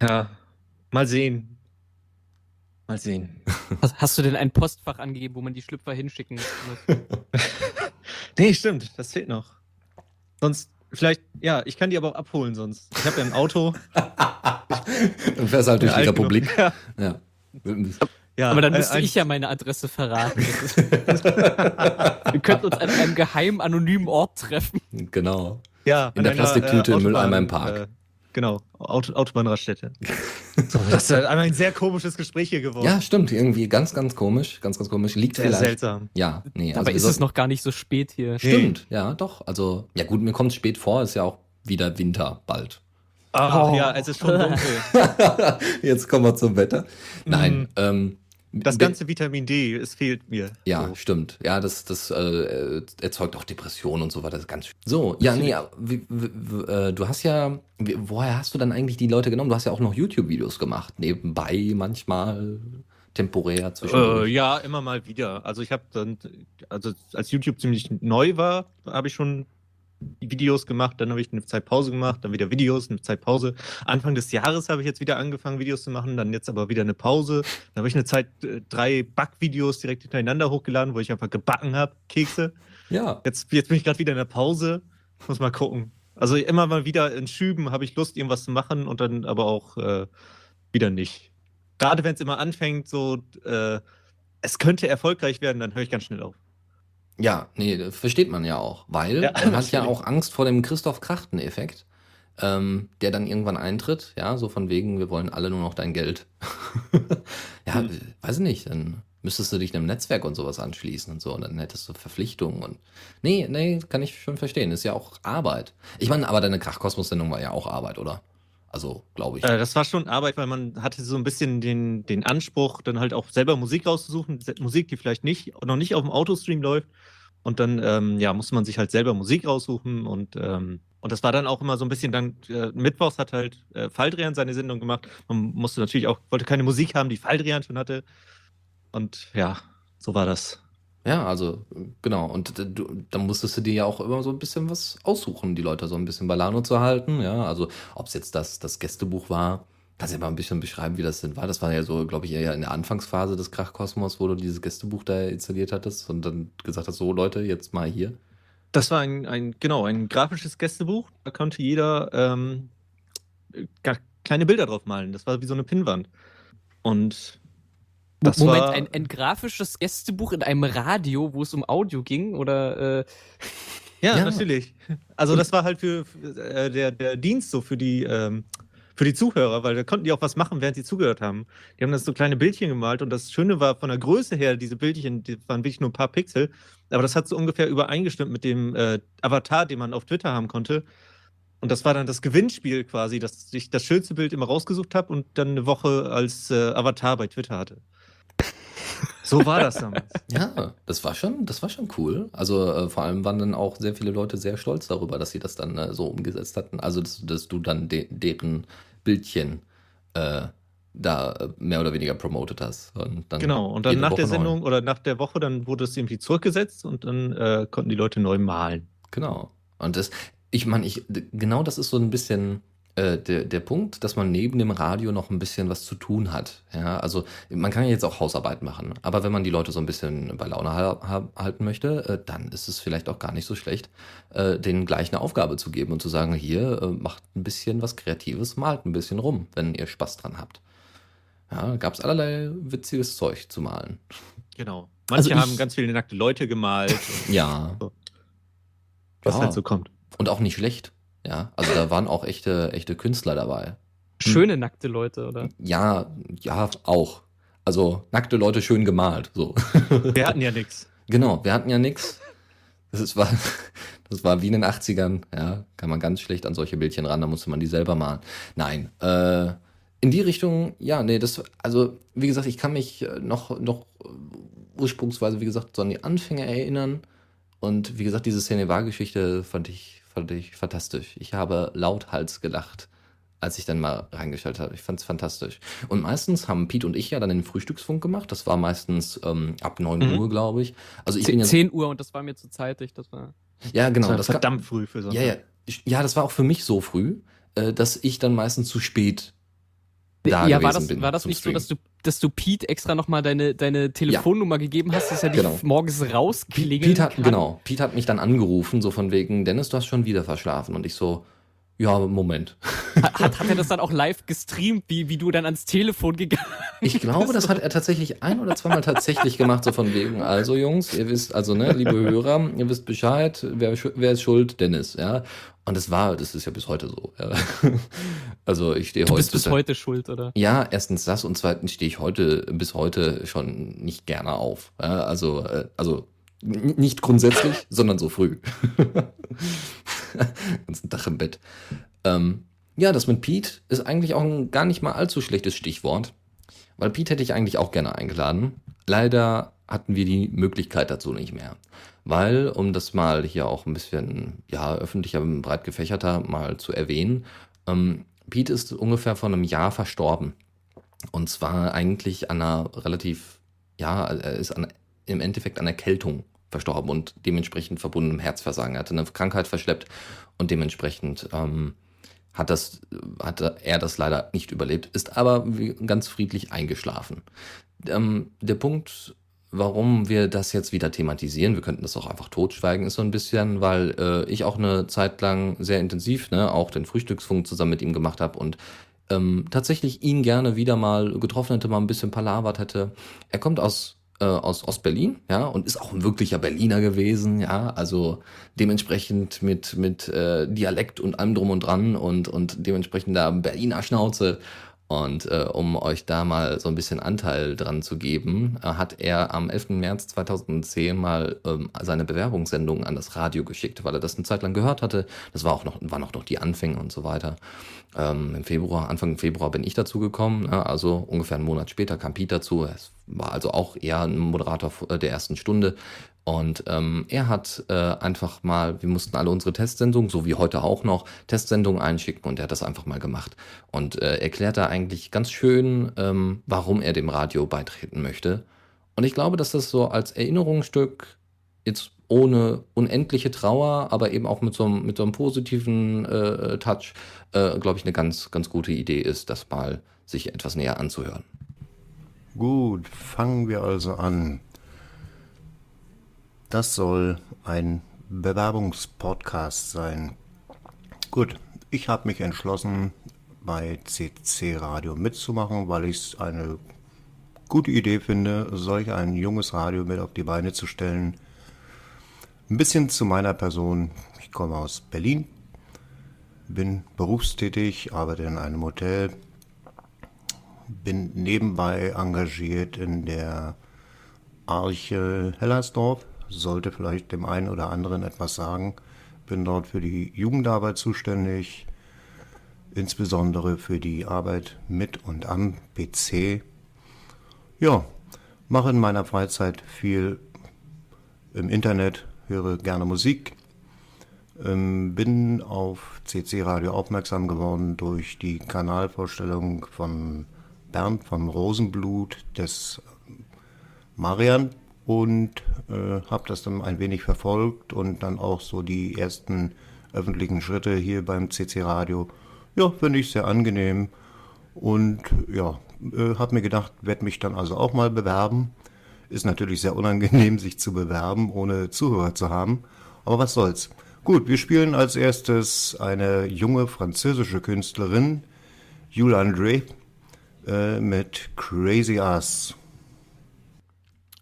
Ja, mal sehen. Mal sehen. Hast, hast du denn ein Postfach angegeben, wo man die Schlüpfer hinschicken muss? Nee, stimmt, das fehlt noch. Sonst, vielleicht, ja, ich kann die aber auch abholen sonst. Ich habe ja ein Auto. Dann fährst du halt durch die. Republik. Ja. Ja. Ja, Aber dann äh, müsste ein- ich ja meine Adresse verraten. Wir könnten uns an einem geheimen, anonymen Ort treffen. Genau. Ja, In der einer, Plastiktüte im Autobahn, Mülleimer im Park. Äh, genau, Auto, Autobahnraststätte. so, das ist einmal ein sehr komisches Gespräch hier geworden. Ja, stimmt. Irgendwie ganz, ganz komisch. Ganz, ganz komisch. Liegt sehr vielleicht. seltsam. Ja, nee. Dabei also ist es noch gar nicht so spät hier. Stimmt, ja, doch. Also, ja gut, mir kommt es spät vor, ist ja auch wieder Winter bald. Ach Oh. ja, es ist schon dunkel. Jetzt kommen wir zum Wetter. Nein, Mhm. ähm, Das ganze Vitamin D, es fehlt mir. Ja, So. stimmt. Ja, das, das äh, erzeugt auch Depressionen und so weiter. Das ist ganz schön. So, ja, nee, äh, du hast ja, woher hast du dann eigentlich die Leute genommen? Du hast ja auch noch YouTube-Videos gemacht, nebenbei manchmal, temporär Äh, zwischendurch. ja, immer mal wieder. Also ich habe dann, also als YouTube ziemlich neu war, habe ich schon Videos gemacht, dann habe ich eine Zeit Pause gemacht, dann wieder Videos, eine Zeit Pause. Anfang des Jahres habe ich jetzt wieder angefangen, Videos zu machen, dann jetzt aber wieder eine Pause. Dann habe ich eine Zeit äh, drei Backvideos direkt hintereinander hochgeladen, wo ich einfach gebacken habe, Kekse. Ja, Jetzt, jetzt bin ich gerade wieder in der Pause. Muss mal gucken. Also immer mal wieder in Schüben habe ich Lust, irgendwas zu machen und dann aber auch äh, wieder nicht. Gerade wenn es immer anfängt, so äh, es könnte erfolgreich werden, dann höre ich ganz schnell auf. Ja, nee, das versteht man ja auch, weil Ja, man hat ja auch Angst vor dem Christoph-Krachten-Effekt, ähm, der dann irgendwann eintritt, ja, so von wegen, wir wollen alle nur noch dein Geld. ja, Hm. weiß ich nicht, dann müsstest du dich einem Netzwerk und sowas anschließen und so, und dann hättest du Verpflichtungen und. Nee, nee, kann ich schon verstehen. Ist ja auch Arbeit. Ich meine, aber deine Krachkosmos-Sendung war ja auch Arbeit, oder? Also, glaube ich. Äh, das war schon Arbeit, weil man hatte so ein bisschen den, den Anspruch, dann halt auch selber Musik rauszusuchen. Musik, die vielleicht nicht, noch nicht auf dem Autostream läuft. Und dann, ähm, ja, musste man sich halt selber Musik raussuchen und, ähm, und das war dann auch immer so ein bisschen dann, äh, Mittwochs hat halt äh, Faldrian seine Sendung gemacht. Man musste natürlich auch, wollte keine Musik haben, die Faldrian schon hatte. Und ja, so war das. Ja, also, genau. Und d- du, dann musstest du dir ja auch immer so ein bisschen was aussuchen, die Leute so ein bisschen bei Laune zu halten. Ja, also, ob es jetzt das, das Gästebuch war, kannst du ja mal ein bisschen beschreiben, wie das denn war. Das war ja so, glaube ich, eher in der Anfangsphase des Krachkosmos, wo du dieses Gästebuch da installiert hattest und dann gesagt hast, so Leute, jetzt mal hier. Das war ein, ein genau, ein grafisches Gästebuch. Da konnte jeder ähm, ga- kleine Bilder drauf malen. Das war wie so eine Pinnwand. Und das Moment, war, ein, ein grafisches Gästebuch in einem Radio, wo es um Audio ging? Oder äh, ja, Ja. natürlich. Also das war halt für, für äh, der, der Dienst so für die ähm, für die Zuhörer, weil da konnten die auch was machen, während sie zugehört haben. Die haben das so kleine Bildchen gemalt und das Schöne war von der Größe her, diese Bildchen, die waren wirklich nur ein paar Pixel, aber das hat so ungefähr übereingestimmt mit dem äh, Avatar, den man auf Twitter haben konnte. Und das war dann das Gewinnspiel quasi, dass ich das schönste Bild immer rausgesucht habe und dann eine Woche als äh, Avatar bei Twitter hatte. So war das damals. Ja, das war schon, das war schon cool. Also äh, vor allem waren dann auch sehr viele Leute sehr stolz darüber, dass sie das dann äh, so umgesetzt hatten. Also dass, dass du dann de deren Bildchen äh, da äh, mehr oder weniger promotet hast. Und dann Genau, und dann nach Woche der neu. Sendung oder nach der Woche, dann wurde es irgendwie zurückgesetzt und dann äh, konnten die Leute neu malen. Genau. Und das, ich meine, ich, genau das ist so ein bisschen äh, der, der Punkt, dass man neben dem Radio noch ein bisschen was zu tun hat. Ja, also man kann ja jetzt auch Hausarbeit machen, aber wenn man die Leute so ein bisschen bei Laune ha ha halten möchte, äh, dann ist es vielleicht auch gar nicht so schlecht, äh, denen gleich eine Aufgabe zu geben und zu sagen, hier, äh, macht ein bisschen was Kreatives, malt ein bisschen rum, wenn ihr Spaß dran habt. Ja, gab es allerlei witziges Zeug zu malen. Genau. Manche Also ich- haben ganz viele nackte Leute gemalt, Ja, was Ja. halt so kommt. und auch nicht schlecht. Ja, also da waren auch echte, echte Künstler dabei. schöne nackte Leute, oder? Ja, ja, auch. Also nackte Leute schön gemalt. So. Wir hatten ja nichts. genau, wir hatten ja nix. Das ist, war, das war wie in den 80ern, ja, kann man ganz schlecht an solche Bildchen ran, da musste man die selber malen. Nein, äh, in die Richtung, ja, nee, das, also, wie gesagt, ich kann mich äh, noch, noch ursprungsweise, wie gesagt, so an die Anfänge erinnern. Und wie gesagt, diese Szene-Geschichte fand ich, fand ich fantastisch. Ich habe lauthals gelacht, als ich dann mal reingeschaltet habe. Ich fand es fantastisch. Und meistens haben Pete und ich ja dann den Frühstücksfunk gemacht. Das war meistens ähm, ab 9 Mhm. Uhr, glaube ich. Also ich bin ja, 10 Uhr und das war mir zu zeitig. Das war. ja genau. das Das war kann, verdammt früh für so. ja, ja, ja, das war auch für mich so früh, äh, dass ich dann meistens zu spät da ja, war das, bin war das nicht Stream. so, dass du, dass du Pete extra nochmal deine, deine Telefonnummer gegeben hast, dass er dich Genau. morgens rausklingeln Pete hat, kann? genau, Pete hat mich dann angerufen, so von wegen, Dennis, du hast schon wieder verschlafen. Und ich so, Ja, Moment. Hat, hat er das dann auch live gestreamt, wie, wie du dann ans Telefon gegangen Ich glaube, das hat er tatsächlich ein oder zweimal tatsächlich gemacht, so von wegen, also Jungs, ihr wisst, also ne, liebe Hörer, ihr wisst Bescheid, wer, wer ist schuld? Dennis, ja. Und das war, das ist ja bis heute so. Ja. Also ich stehe Du heute. bist bis heute schuld, oder? Ja, erstens das und zweitens stehe ich heute bis heute schon nicht gerne auf. Ja, also, äh, also nicht grundsätzlich, sondern so früh. Ganzen Tag im Bett. Ähm, ja, das mit Pete ist eigentlich auch ein gar nicht mal allzu schlechtes Stichwort, weil Pete hätte ich eigentlich auch gerne eingeladen. Leider hatten wir die Möglichkeit dazu nicht mehr. Weil, um das mal hier auch ein bisschen, ja, öffentlicher, breit gefächerter mal zu erwähnen, ähm, Pete ist ungefähr vor einem Jahr verstorben. Und zwar eigentlich an einer relativ, ja, er ist an, im Endeffekt an Erkältung verstorben und dementsprechend verbundenem Herzversagen. Er hatte eine Krankheit verschleppt und dementsprechend ähm, hat, das, hatte er das leider nicht überlebt, ist aber ganz friedlich eingeschlafen. Ähm, der Punkt, warum wir das jetzt wieder thematisieren, wir könnten das auch einfach totschweigen, ist so ein bisschen, weil äh, ich auch eine Zeit lang sehr intensiv, ne, auch den Frühstücksfunk zusammen mit ihm gemacht habe und ähm, tatsächlich ihn gerne wieder mal getroffen hätte, mal ein bisschen palavert hätte. Er kommt aus äh, aus Ostberlin, ja, und ist auch ein wirklicher Berliner gewesen, ja, also dementsprechend mit mit äh, Dialekt und allem drum und dran und und dementsprechend da Berliner Schnauze und äh, um euch da mal so ein bisschen Anteil dran zu geben, äh, hat er am 11. März 2010 mal ähm, seine Bewerbungssendung an das Radio geschickt, weil er das eine Zeit lang gehört hatte. Das war auch noch, waren auch noch die Anfänge und so weiter. Ähm, Im Februar, Anfang Februar bin ich dazu gekommen, ne? also ungefähr einen Monat später kam Pete dazu. Es war also auch eher ein Moderator äh, der ersten Stunde. Und ähm, er hat äh, einfach mal, wir mussten alle unsere Testsendungen, so wie heute auch noch, Testsendungen einschicken und er hat das einfach mal gemacht. Und äh, erklärt da eigentlich ganz schön, ähm, warum er dem Radio beitreten möchte. Und ich glaube, dass das so als Erinnerungsstück jetzt ohne unendliche Trauer, aber eben auch mit so einem, mit so einem positiven äh, Touch, äh, glaube ich, eine ganz, ganz gute Idee ist, das mal sich etwas näher anzuhören. Gut, fangen wir also an. Das soll ein Bewerbungspodcast sein. Gut, ich habe mich entschlossen, bei CC Radio mitzumachen, weil ich es eine gute Idee finde, solch ein junges Radio mit auf die Beine zu stellen. Ein bisschen zu meiner Person. Ich komme aus Berlin, bin berufstätig, arbeite in einem Hotel, bin nebenbei engagiert in der Arche Hellersdorf, sollte vielleicht dem einen oder anderen etwas sagen. Bin dort für die Jugendarbeit zuständig, insbesondere für die Arbeit mit und am PC. Ja, mache in meiner Freizeit viel im Internet, höre gerne Musik, ähm, bin auf CC Radio aufmerksam geworden durch die Kanalvorstellung von Bernd von Rosenblut des Marian und äh, habe das dann ein wenig verfolgt und dann auch so die ersten öffentlichen Schritte hier beim CC Radio. Ja, finde ich sehr angenehm und ja, äh, habe mir gedacht, werde mich dann also auch mal bewerben. Ist natürlich sehr unangenehm, sich zu bewerben, ohne Zuhörer zu haben, aber was soll's. Gut, wir spielen als erstes eine junge französische Künstlerin, Jules André, äh, mit Crazy Ass.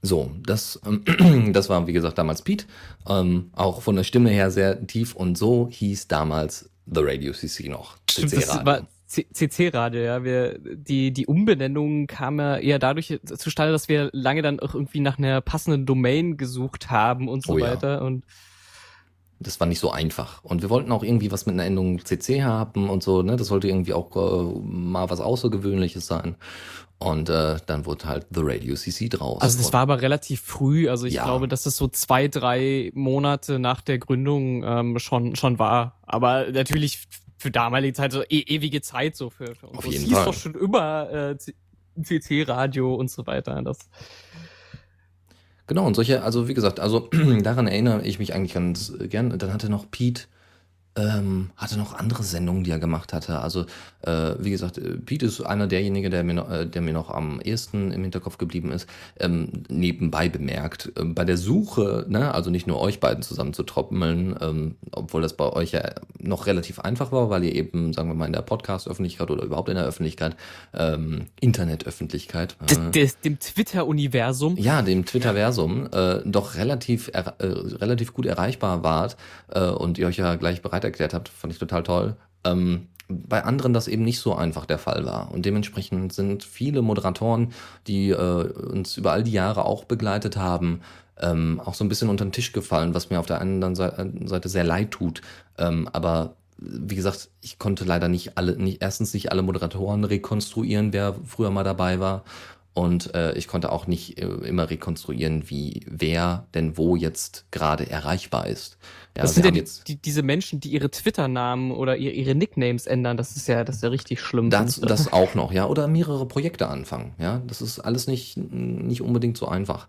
So, das, ähm, das war wie gesagt damals Pete, ähm, auch von der Stimme her sehr tief und so hieß damals The Radio CC noch. Stimmt, CC das war CC-Radio, ja. Wir, die, die Umbenennung kam ja eher dadurch zustande, dass wir lange dann auch irgendwie nach einer passenden Domain gesucht haben und so Oh ja. weiter. Und Das war nicht so einfach. Und wir wollten auch irgendwie was mit einer Endung CC haben und so, ne? Das sollte irgendwie auch äh, mal was Außergewöhnliches sein. Und äh, dann wurde halt The Radio CC draus. also das war aber relativ früh. Also ich Ja. glaube, dass es so zwei, drei Monate nach der Gründung ähm, schon, schon war. Aber natürlich für damalige Zeit, so e ewige Zeit so für, für uns. Auf Es jeden hieß Fall. doch schon immer äh, CC-Radio und so weiter. Das, Genau, und solche, also wie gesagt, also daran erinnere ich mich eigentlich ganz gern. Dann hatte noch Pete ähm, hatte noch andere Sendungen, die er gemacht hatte. Also, äh, wie gesagt, äh, Pete ist einer derjenigen, der mir, noch, äh, der mir noch am ehesten im Hinterkopf geblieben ist. Ähm, nebenbei bemerkt, äh, bei der Suche, ne, also nicht nur euch beiden zusammen zu trommeln, ähm, obwohl das bei euch ja noch relativ einfach war, weil ihr eben, sagen wir mal, in der Podcast-Öffentlichkeit oder überhaupt in der Öffentlichkeit, ähm, Internet-Öffentlichkeit, äh, Des, dem Twitter-Universum. ja, dem Twitterversum äh, doch relativ äh, relativ gut erreichbar wart und ihr euch ja gleich bereit erklärt habt, fand ich total toll. Ähm, bei anderen das eben nicht so einfach der Fall war. Und dementsprechend sind viele Moderatoren, die äh, uns über all die Jahre auch begleitet haben, ähm, auch so ein bisschen unter den Tisch gefallen, was mir auf der anderen Seite Seite sehr leid tut. Ähm, aber wie gesagt, ich konnte leider nicht alle, nicht, erstens nicht alle Moderatoren rekonstruieren, wer früher mal dabei war. Und äh, ich konnte auch nicht äh, immer rekonstruieren, wie wer denn wo jetzt gerade erreichbar ist. Ja, das sind ja die, jetzt die, diese Menschen, die ihre Twitter-Namen oder ihre, ihre Nicknames ändern. Das ist ja, das ist ja richtig schlimm. das, Sonst- das auch noch, ja. Oder mehrere Projekte anfangen. Ja, das ist alles nicht, nicht unbedingt so einfach.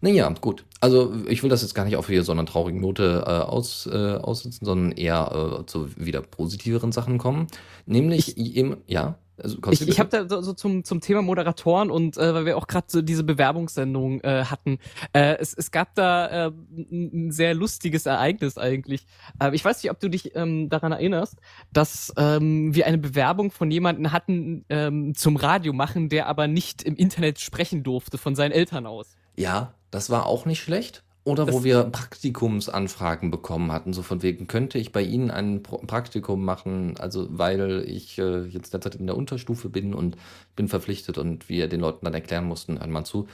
Naja, gut. Also ich will das jetzt gar nicht auf hier so einer traurigen Note äh, aus, äh, aussitzen, sondern eher äh, zu wieder positiveren Sachen kommen. Nämlich eben, ja. Also, Ich, ich habe da so, so zum, zum Thema Moderatoren und äh, weil wir auch gerade so diese Bewerbungssendung äh, hatten, äh, es, es gab da äh, ein ein sehr lustiges Ereignis eigentlich. Äh, ich weiß nicht, ob du dich ähm, daran erinnerst, dass ähm, wir eine Bewerbung von jemandem hatten ähm, zum Radio machen, der aber nicht im Internet sprechen durfte von seinen Eltern aus. Ja, das war auch nicht schlecht. Oder wo Das- wir Praktikumsanfragen bekommen hatten, so von wegen, könnte ich bei Ihnen ein Praktikum machen, also weil ich äh, jetzt derzeit in der Unterstufe bin und bin verpflichtet und wir den Leuten dann erklären mussten, hört mal zu,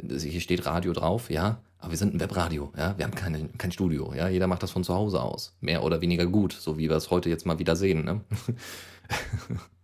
hier steht Radio drauf, ja, aber wir sind ein Webradio, ja, wir haben keine, kein Studio, ja, jeder macht das von zu Hause aus, mehr oder weniger gut, so wie wir es heute jetzt mal wieder sehen, ne?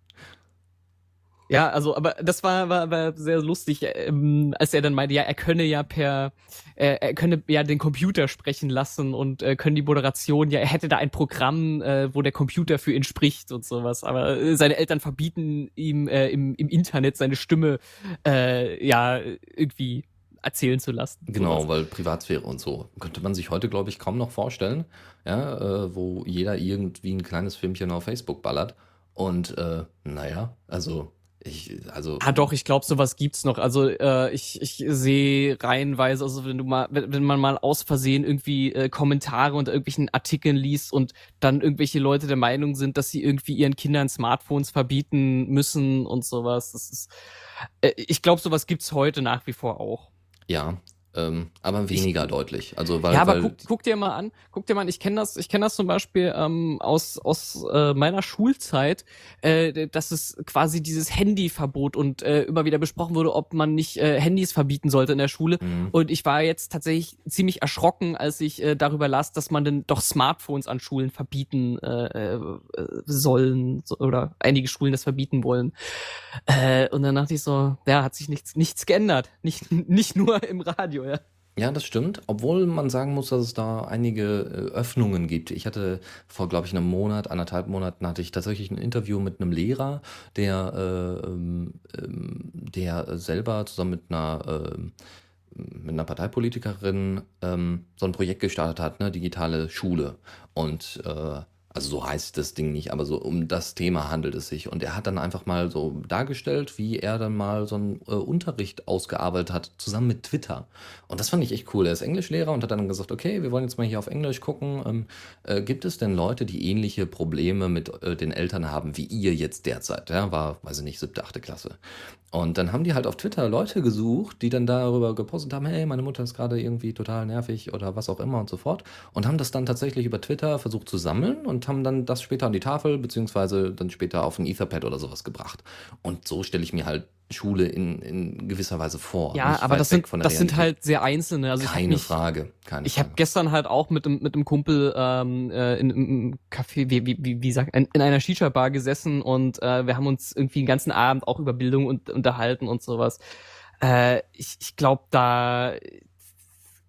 Ja, also, aber das war, war, war sehr lustig, ähm, als er dann meinte, ja, er könne ja per, äh, er könne ja den Computer sprechen lassen und äh, können die Moderation, ja, er hätte da ein Programm, äh, wo der Computer für ihn spricht und sowas. Aber äh, seine Eltern verbieten ihm äh, im, im Internet seine Stimme, äh, ja, irgendwie erzählen zu lassen. Genau, Sowas. weil Privatsphäre und so. Könnte man sich heute, glaube ich, kaum noch vorstellen, ja, äh, wo jeder irgendwie ein kleines Filmchen auf Facebook ballert. Und äh, naja, also ich, also. Ah doch, ich glaube, sowas gibt's noch. Also äh, ich, ich sehe reihenweise, also wenn du mal, wenn, wenn man mal aus Versehen irgendwie äh, Kommentare unter irgendwelchen Artikeln liest und dann irgendwelche Leute der Meinung sind, dass sie irgendwie ihren Kindern Smartphones verbieten müssen und sowas. Das ist, äh, ich glaube, sowas gibt's heute nach wie vor auch. Ja, ähm, aber weniger deutlich. Also weil, ja, aber weil guck, guck dir mal an, guck dir mal an, ich kenne das, ich kenne das zum Beispiel ähm, aus, aus äh, meiner Schulzeit, äh, dass es quasi dieses Handyverbot und äh, immer wieder besprochen wurde, ob man nicht äh, Handys verbieten sollte in der Schule. Mhm. Und ich war jetzt tatsächlich ziemlich erschrocken, als ich äh, darüber las, dass man denn doch Smartphones an Schulen verbieten äh, äh, sollen so, oder einige Schulen das verbieten wollen. Äh, und dann dachte ich so, ja, hat sich nichts, nichts geändert. Nicht, nicht nur im Radio, ja. Ja, das stimmt. Obwohl man sagen muss, dass es da einige äh, Öffnungen gibt. Ich hatte vor, glaube ich, einem Monat, anderthalb Monaten, hatte ich tatsächlich ein Interview mit einem Lehrer, der, äh, ähm, ähm, der selber zusammen mit einer, ähm, mit einer Parteipolitikerin ähm, so ein Projekt gestartet hat, ne, digitale Schule. Und äh, also so heißt das Ding nicht, aber so um das Thema handelt es sich. Und er hat dann einfach mal so dargestellt, wie er dann mal so einen äh, Unterricht ausgearbeitet hat, zusammen mit Twitter. Und das fand ich echt cool. Er ist Englischlehrer und hat dann gesagt, okay, wir wollen jetzt mal hier auf Englisch gucken. Ähm, äh, gibt es denn Leute, die ähnliche Probleme mit äh, den Eltern haben, wie ihr jetzt derzeit? Ja, war, weiß ich nicht, siebte, achte Klasse. Und dann haben die halt auf Twitter Leute gesucht, die dann darüber gepostet haben, hey, meine Mutter ist gerade irgendwie total nervig oder was auch immer und so fort. Und haben das dann tatsächlich über Twitter versucht zu sammeln und haben dann das später an die Tafel, beziehungsweise dann später auf ein Etherpad oder sowas gebracht. Und so stelle ich mir halt Schule in, in gewisser Weise vor. Ja, aber das sind, das sind halt sehr einzelne. Also Keine mich, Frage. Keine Ich habe gestern halt auch mit dem mit dem Kumpel ähm, äh, in, im Café, wie wie wie, wie sagt, in, in einer Shisha Bar gesessen und äh, wir haben uns irgendwie den ganzen Abend auch über Bildung und, unterhalten und sowas. Äh, ich ich glaube, da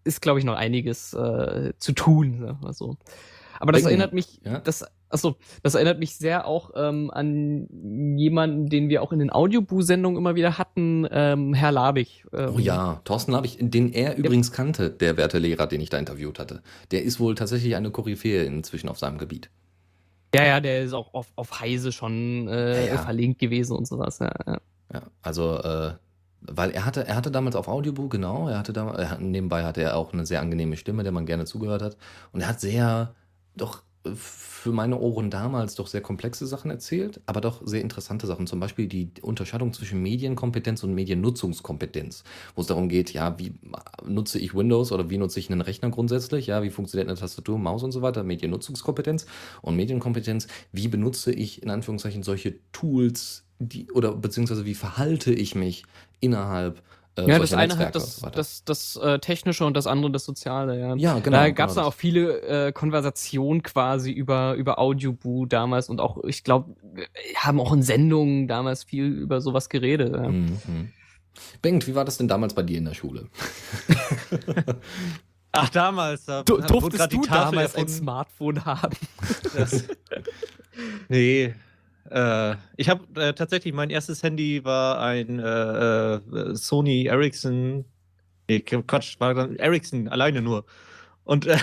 ist glaube ich noch einiges äh, zu tun, sagen wir so. Aber das erinnert mich, ja? das achso, das erinnert mich sehr auch ähm, an jemanden, den wir auch in den Audiobu-Sendungen immer wieder hatten, ähm, Herr Labig. Ähm, Oh ja, Thorsten ich, den er übrigens kannte, der werte Lehrer, den ich da interviewt hatte. Der ist wohl tatsächlich eine Koryphäe inzwischen auf seinem Gebiet. Ja, ja, der ist auch auf, auf Heise schon äh, Ja, ja. verlinkt gewesen und sowas. Ja, ja. Ja, also, äh, weil er hatte, er hatte damals auf Audiobook, genau, er hatte da, er, nebenbei hatte er auch eine sehr angenehme Stimme, der man gerne zugehört hat. Und er hat sehr, doch äh, für meine Ohren damals doch sehr komplexe Sachen erzählt, aber doch sehr interessante Sachen. Zum Beispiel die Unterscheidung zwischen Medienkompetenz und Mediennutzungskompetenz, wo es darum geht, ja, wie nutze ich Windows oder wie nutze ich einen Rechner grundsätzlich, ja, wie funktioniert eine Tastatur, Maus und so weiter, Mediennutzungskompetenz. Und Medienkompetenz, wie benutze ich in Anführungszeichen solche Tools, die, oder beziehungsweise wie verhalte ich mich innerhalb äh, Ja, das eine Netzwerke hat das, so das, das äh, Technische und das andere das Soziale, ja. Ja, genau, Da gab es genau dann auch viele äh, Konversationen quasi über, über Audioboo damals und auch, ich glaube, haben auch in Sendungen damals viel über sowas geredet. Ja. Mhm. Bengt, wie war das denn damals bei dir in der Schule? Ach, damals. Da, Du, durftest die du Tafel damals ein. Smartphone haben? Das, nee. Äh, ich habe äh, tatsächlich, mein erstes Handy war ein äh, äh, Sony Ericsson. Nee, Quatsch, war dann Ericsson, alleine nur. Und äh,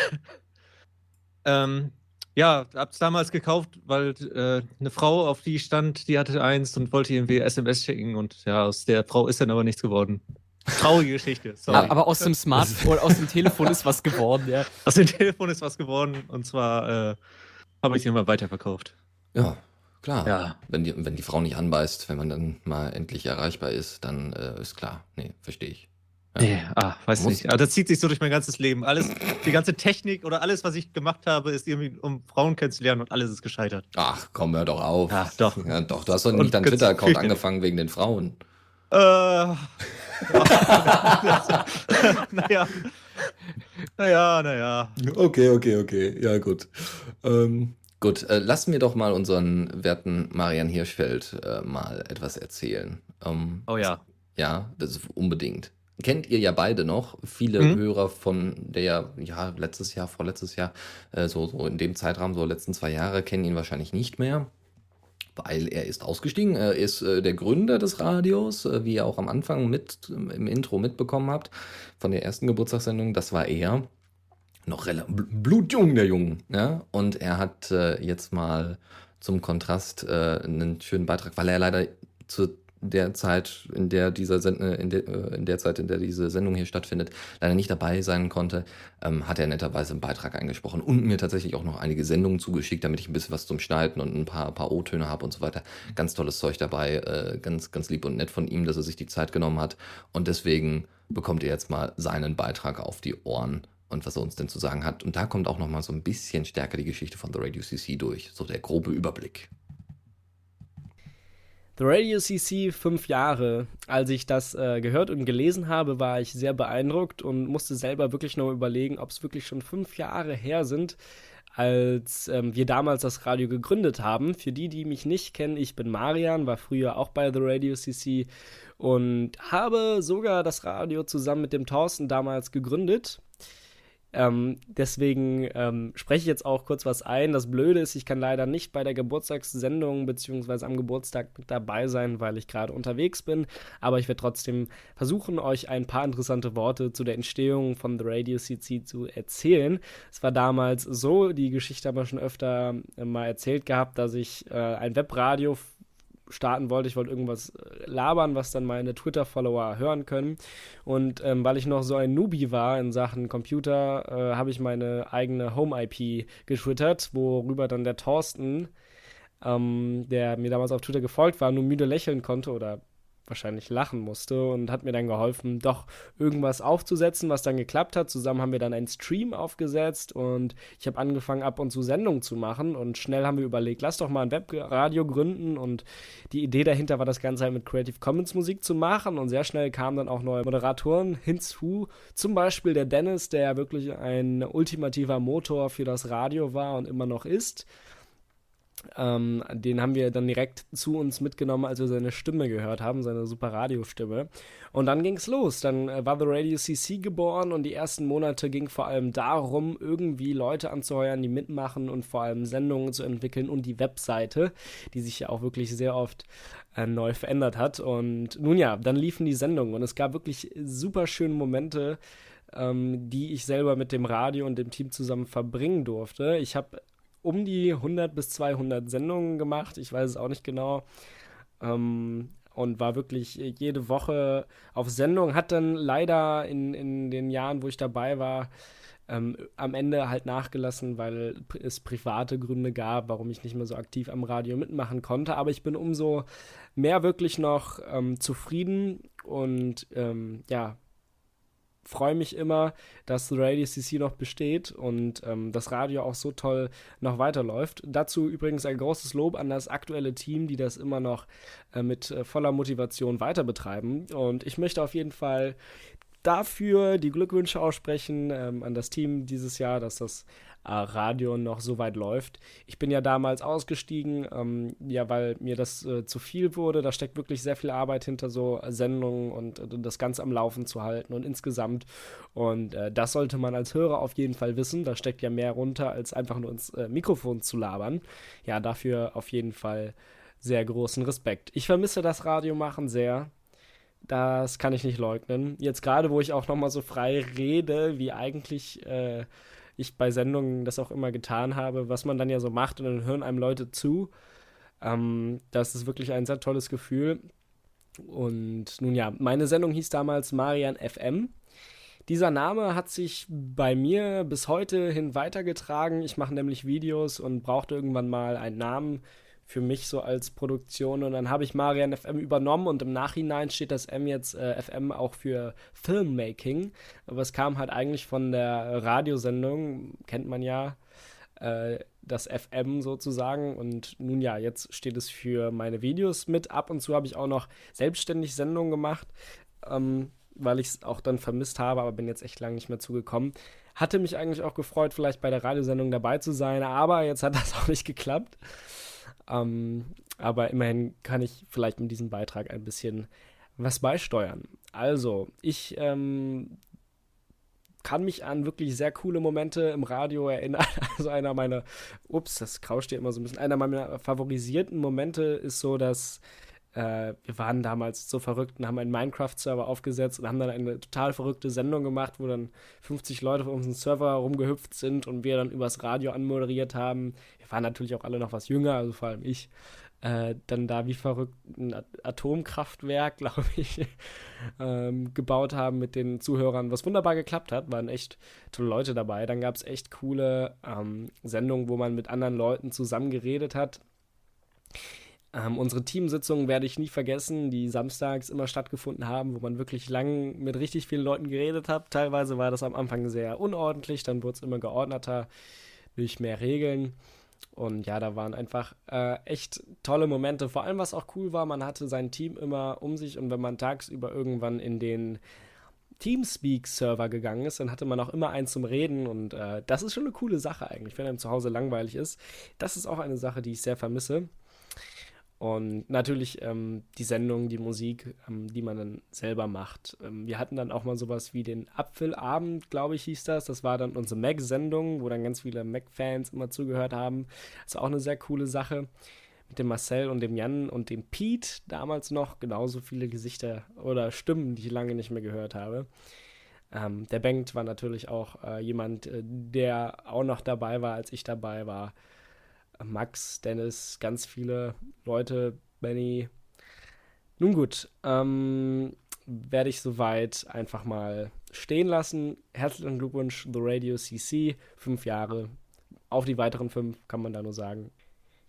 ähm, ja, hab's damals gekauft, weil äh, eine Frau, auf die ich stand, die hatte eins und wollte irgendwie SMS schicken und ja, aus der Frau ist dann aber nichts geworden. Traurige Geschichte. Sorry. Aber, aus dem Smartphone, aus dem Telefon ist was geworden, ja. Aus dem Telefon ist was geworden und zwar äh, habe ich es immer weiterverkauft. Ja, klar. Ja. Wenn, die, wenn die Frau nicht anbeißt, wenn man dann mal endlich erreichbar ist, dann äh, ist klar. Nee, verstehe ich. Ja. Nee, ah, weiß Muss- nicht. Aber das zieht sich so durch mein ganzes Leben. Alles, die ganze Technik oder alles, was ich gemacht habe, ist irgendwie, um Frauen kennenzulernen und alles ist gescheitert. Ach, komm, hör doch auf. Ja, doch. Ja, doch, du hast doch Und nicht deinen Twitter-Account angefangen wegen den Frauen. Äh. naja. Naja, naja. Okay, okay, okay. Ja, gut. Ähm, gut, äh, lassen wir doch mal unseren werten Marian Hirschfeld äh, mal etwas erzählen. Ähm, Oh ja. Ja, das ist unbedingt. Kennt ihr ja beide noch. Viele Mhm. Hörer von der, ja, letztes Jahr, vorletztes Jahr, äh, so, so in dem Zeitraum, so letzten zwei Jahre, kennen ihn wahrscheinlich nicht mehr. Weil er ist ausgestiegen, er ist äh, der Gründer des Radios, äh, wie ihr auch am Anfang mit im Intro mitbekommen habt, von der ersten Geburtstagssendung, das war er. Noch rela- bl- blutjung, der Junge. Ja? Und er hat äh, jetzt mal zum Kontrast äh, einen schönen Beitrag, weil er leider zu der Zeit, in der dieser Send äh, in, der, äh, in der Zeit, in der diese Sendung hier stattfindet, leider nicht dabei sein konnte, ähm, hat er netterweise einen Beitrag eingesprochen und mir tatsächlich auch noch einige Sendungen zugeschickt, damit ich ein bisschen was zum Schneiden und ein paar, paar O-Töne habe und so weiter. Ganz tolles Zeug dabei, äh, ganz, ganz lieb und nett von ihm, dass er sich die Zeit genommen hat. Und deswegen bekommt ihr jetzt mal seinen Beitrag auf die Ohren und was er uns denn zu sagen hat. Und da kommt auch noch mal so ein bisschen stärker die Geschichte von The Radio CC durch, so der grobe Überblick. The Radio CC fünf Jahre. Als ich das äh, gehört und gelesen habe, war ich sehr beeindruckt und musste selber wirklich noch überlegen, ob es wirklich schon fünf Jahre her sind, als ähm, wir damals das Radio gegründet haben. Für die, die mich nicht kennen, ich bin Marian, war früher auch bei The Radio CC und habe sogar das Radio zusammen mit dem Thorsten damals gegründet. Ähm, deswegen ähm, spreche ich jetzt auch kurz was ein. Das Blöde ist, ich kann leider nicht bei der Geburtstagssendung beziehungsweise am Geburtstag mit dabei sein, weil ich gerade unterwegs bin. Aber ich werde trotzdem versuchen, euch ein paar interessante Worte zu der Entstehung von The Radio CC zu erzählen. Es war damals so, die Geschichte haben wir schon öfter äh, mal erzählt gehabt, dass ich äh, ein Webradio starten wollte. Ich wollte irgendwas äh, labern, was dann meine Twitter-Follower hören können. Und ähm, weil ich noch so ein Newbie war in Sachen Computer, äh, habe ich meine eigene Home-IP getwittert, worüber dann der Thorsten, ähm, der mir damals auf Twitter gefolgt war, nur müde lächeln konnte oder wahrscheinlich lachen musste und hat mir dann geholfen, doch irgendwas aufzusetzen, was dann geklappt hat. Zusammen haben wir dann einen Stream aufgesetzt und ich habe angefangen, ab und zu Sendungen zu machen und schnell haben wir überlegt, lass doch mal ein Webradio gründen und die Idee dahinter war, das Ganze halt mit Creative Commons Musik zu machen und sehr schnell kamen dann auch neue Moderatoren hinzu, zum Beispiel der Dennis, der ja wirklich ein ultimativer Motor für das Radio war und immer noch ist. Ähm, den haben wir dann direkt zu uns mitgenommen, als wir seine Stimme gehört haben, seine super Radiostimme. Und dann ging's los. Dann äh, war The Radio CC geboren und die ersten Monate ging vor allem darum, irgendwie Leute anzuheuern, die mitmachen und vor allem Sendungen zu entwickeln und die Webseite, die sich ja auch wirklich sehr oft äh, neu verändert hat. Und nun ja, dann liefen die Sendungen und es gab wirklich super schöne Momente, ähm, die ich selber mit dem Radio und dem Team zusammen verbringen durfte. Ich habe um die 100 bis 200 Sendungen gemacht. Ich weiß es auch nicht genau. Ähm, und war wirklich jede Woche auf Sendung. Hat dann leider in, in den Jahren, wo ich dabei war, ähm, am Ende halt nachgelassen, weil es private Gründe gab, warum ich nicht mehr so aktiv am Radio mitmachen konnte. Aber ich bin umso mehr wirklich noch ähm, zufrieden und ähm, ja, freue mich immer, dass The Radio CC noch besteht und ähm, das Radio auch so toll noch weiterläuft. Dazu übrigens ein großes Lob an das aktuelle Team, die das immer noch äh, mit äh, voller Motivation weiter betreiben. Und ich möchte auf jeden Fall dafür die Glückwünsche aussprechen ähm, an das Team dieses Jahr, dass das Radio noch so weit läuft. Ich bin ja damals ausgestiegen, ähm, ja, weil mir das äh, zu viel wurde. Da steckt wirklich sehr viel Arbeit hinter so Sendungen und äh, das Ganze am Laufen zu halten und insgesamt. Und äh, das sollte man als Hörer auf jeden Fall wissen. Da steckt ja mehr runter, als einfach nur ins äh, Mikrofon zu labern. Ja, dafür auf jeden Fall sehr großen Respekt. Ich vermisse das Radio machen sehr. Das kann ich nicht leugnen. Jetzt gerade, wo ich auch noch mal so frei rede, wie eigentlich äh, ich bei Sendungen das auch immer getan habe, was man dann ja so macht und dann hören einem Leute zu. Ähm, das ist wirklich ein sehr tolles Gefühl. Und nun ja, meine Sendung hieß damals Marian FM. Dieser Name hat sich bei mir bis heute hin weitergetragen. Ich mache nämlich Videos und brauchte irgendwann mal einen Namen für mich so als Produktion. Und dann habe ich Marian FM übernommen und im Nachhinein steht das M jetzt äh, FM auch für Filmmaking. Aber es kam halt eigentlich von der Radiosendung, kennt man ja, äh, das FM sozusagen. Und nun ja, jetzt steht es für meine Videos mit. Ab und zu habe ich auch noch selbstständig Sendungen gemacht. Ähm, weil ich es auch dann vermisst habe, aber bin jetzt echt lange nicht mehr zugekommen. Hatte mich eigentlich auch gefreut, vielleicht bei der Radiosendung dabei zu sein, aber jetzt hat das auch nicht geklappt. Ähm, aber immerhin kann ich vielleicht mit diesem Beitrag ein bisschen was beisteuern. Also, ich ähm, kann mich an wirklich sehr coole Momente im Radio erinnern. Also einer meiner, ups, das krauscht hier immer so ein bisschen, einer meiner favorisierten Momente ist so, dass äh, wir waren damals so verrückt und haben einen Minecraft-Server aufgesetzt und haben dann eine total verrückte Sendung gemacht, wo dann 50 Leute auf unserem Server rumgehüpft sind und wir dann übers Radio anmoderiert haben. Wir waren natürlich auch alle noch was jünger, also vor allem ich. Äh, dann da wie verrückt ein Atomkraftwerk, glaube ich, ähm, gebaut haben mit den Zuhörern, was wunderbar geklappt hat. Waren echt tolle Leute dabei. Dann gab es echt coole ähm, Sendungen, wo man mit anderen Leuten zusammen geredet hat. Ähm, unsere Teamsitzungen werde ich nie vergessen, die samstags immer stattgefunden haben, wo man wirklich lang mit richtig vielen Leuten geredet hat. Teilweise war das am Anfang sehr unordentlich, dann wurde es immer geordneter durch mehr Regeln. Und ja, da waren einfach äh, echt tolle Momente. Vor allem, was auch cool war, man hatte sein Team immer um sich und wenn man tagsüber irgendwann in den Teamspeak-Server gegangen ist, dann hatte man auch immer einen zum Reden und äh, das ist schon eine coole Sache eigentlich, wenn einem zu Hause langweilig ist. Das ist auch eine Sache, die ich sehr vermisse. Und natürlich ähm, die Sendung, die Musik, ähm, die man dann selber macht. Ähm, wir hatten dann auch mal sowas wie den Apfelabend, glaube ich, hieß das. Das war dann unsere Mac-Sendung, wo dann ganz viele Mac-Fans immer zugehört haben. Das ist auch eine sehr coole Sache. Mit dem Marcel und dem Jan und dem Pete damals noch. Genauso viele Gesichter oder Stimmen, die ich lange nicht mehr gehört habe. Ähm, der Bengt war natürlich auch äh, jemand, äh, der auch noch dabei war, als ich dabei war. Max, Dennis, ganz viele Leute, Benny. Nun gut, ähm, werde ich soweit einfach mal stehen lassen. Herzlichen Glückwunsch, The Radio CC. Fünf Jahre. Auf die weiteren fünf kann man da nur sagen.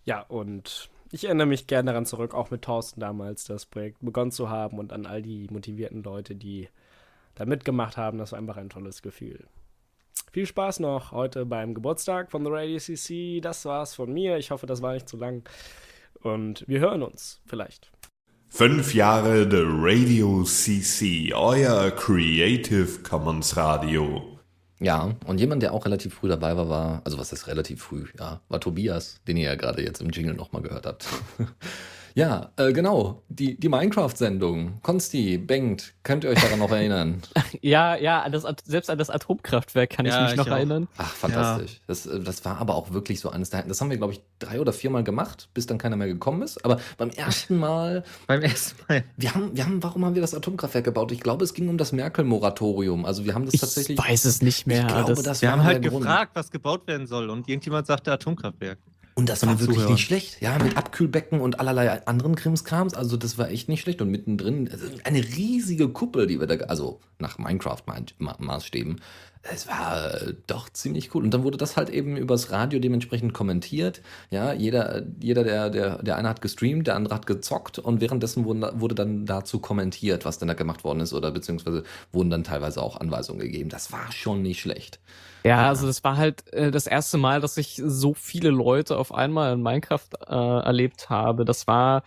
Ja, und ich erinnere mich gerne daran zurück, auch mit Thorsten damals das Projekt begonnen zu haben und an all die motivierten Leute, die da mitgemacht haben. Das war einfach ein tolles Gefühl. Viel Spaß noch heute beim Geburtstag von The Radio CC. Das war's von mir. Ich hoffe, das war nicht zu lang. Und wir hören uns vielleicht. Fünf Jahre The Radio CC, euer Creative Commons Radio. Ja, und jemand, der auch relativ früh dabei war, war, also was ist relativ früh, ja, war Tobias, den ihr ja gerade jetzt im Jingle nochmal gehört habt. Ja, äh, genau. Die, die Minecraft-Sendung. Konsti, Bengt, könnt ihr euch daran noch erinnern? Ja, ja, an das, At- selbst an das Atomkraftwerk kann Ja, ich mich ich noch auch. erinnern. Ach, fantastisch. Das, äh, das war aber auch wirklich so eines der. Das haben wir, glaube ich, drei oder viermal gemacht, bis dann keiner mehr gekommen ist. Aber beim ersten Mal, Beim ersten Mal. wir haben, wir haben, warum haben wir das Atomkraftwerk gebaut? Ich glaube, es ging um das Merkel-Moratorium. Also wir haben das Ich tatsächlich. weiß es nicht mehr. Ich glaube, das, das Wir haben halt der Grund. gefragt, was gebaut werden soll und irgendjemand sagte Atomkraftwerk. Und das war wirklich Zuhörern. nicht schlecht. Ja, mit Abkühlbecken und allerlei anderen Krimskrams. Also das war echt nicht schlecht. Und mittendrin also eine riesige Kuppel, die wir da, also nach Minecraft-Maßstäben. Es war äh, doch ziemlich cool. Und dann wurde das halt eben übers Radio dementsprechend kommentiert. Ja, jeder, jeder der, der, der eine hat gestreamt, der andere hat gezockt und währenddessen wurde, wurde dann dazu kommentiert, was denn da gemacht worden ist oder beziehungsweise wurden dann teilweise auch Anweisungen gegeben. Das war schon nicht schlecht. Ja, also das war halt äh, das erste Mal, dass ich so viele Leute auf einmal in Minecraft äh, erlebt habe. Das war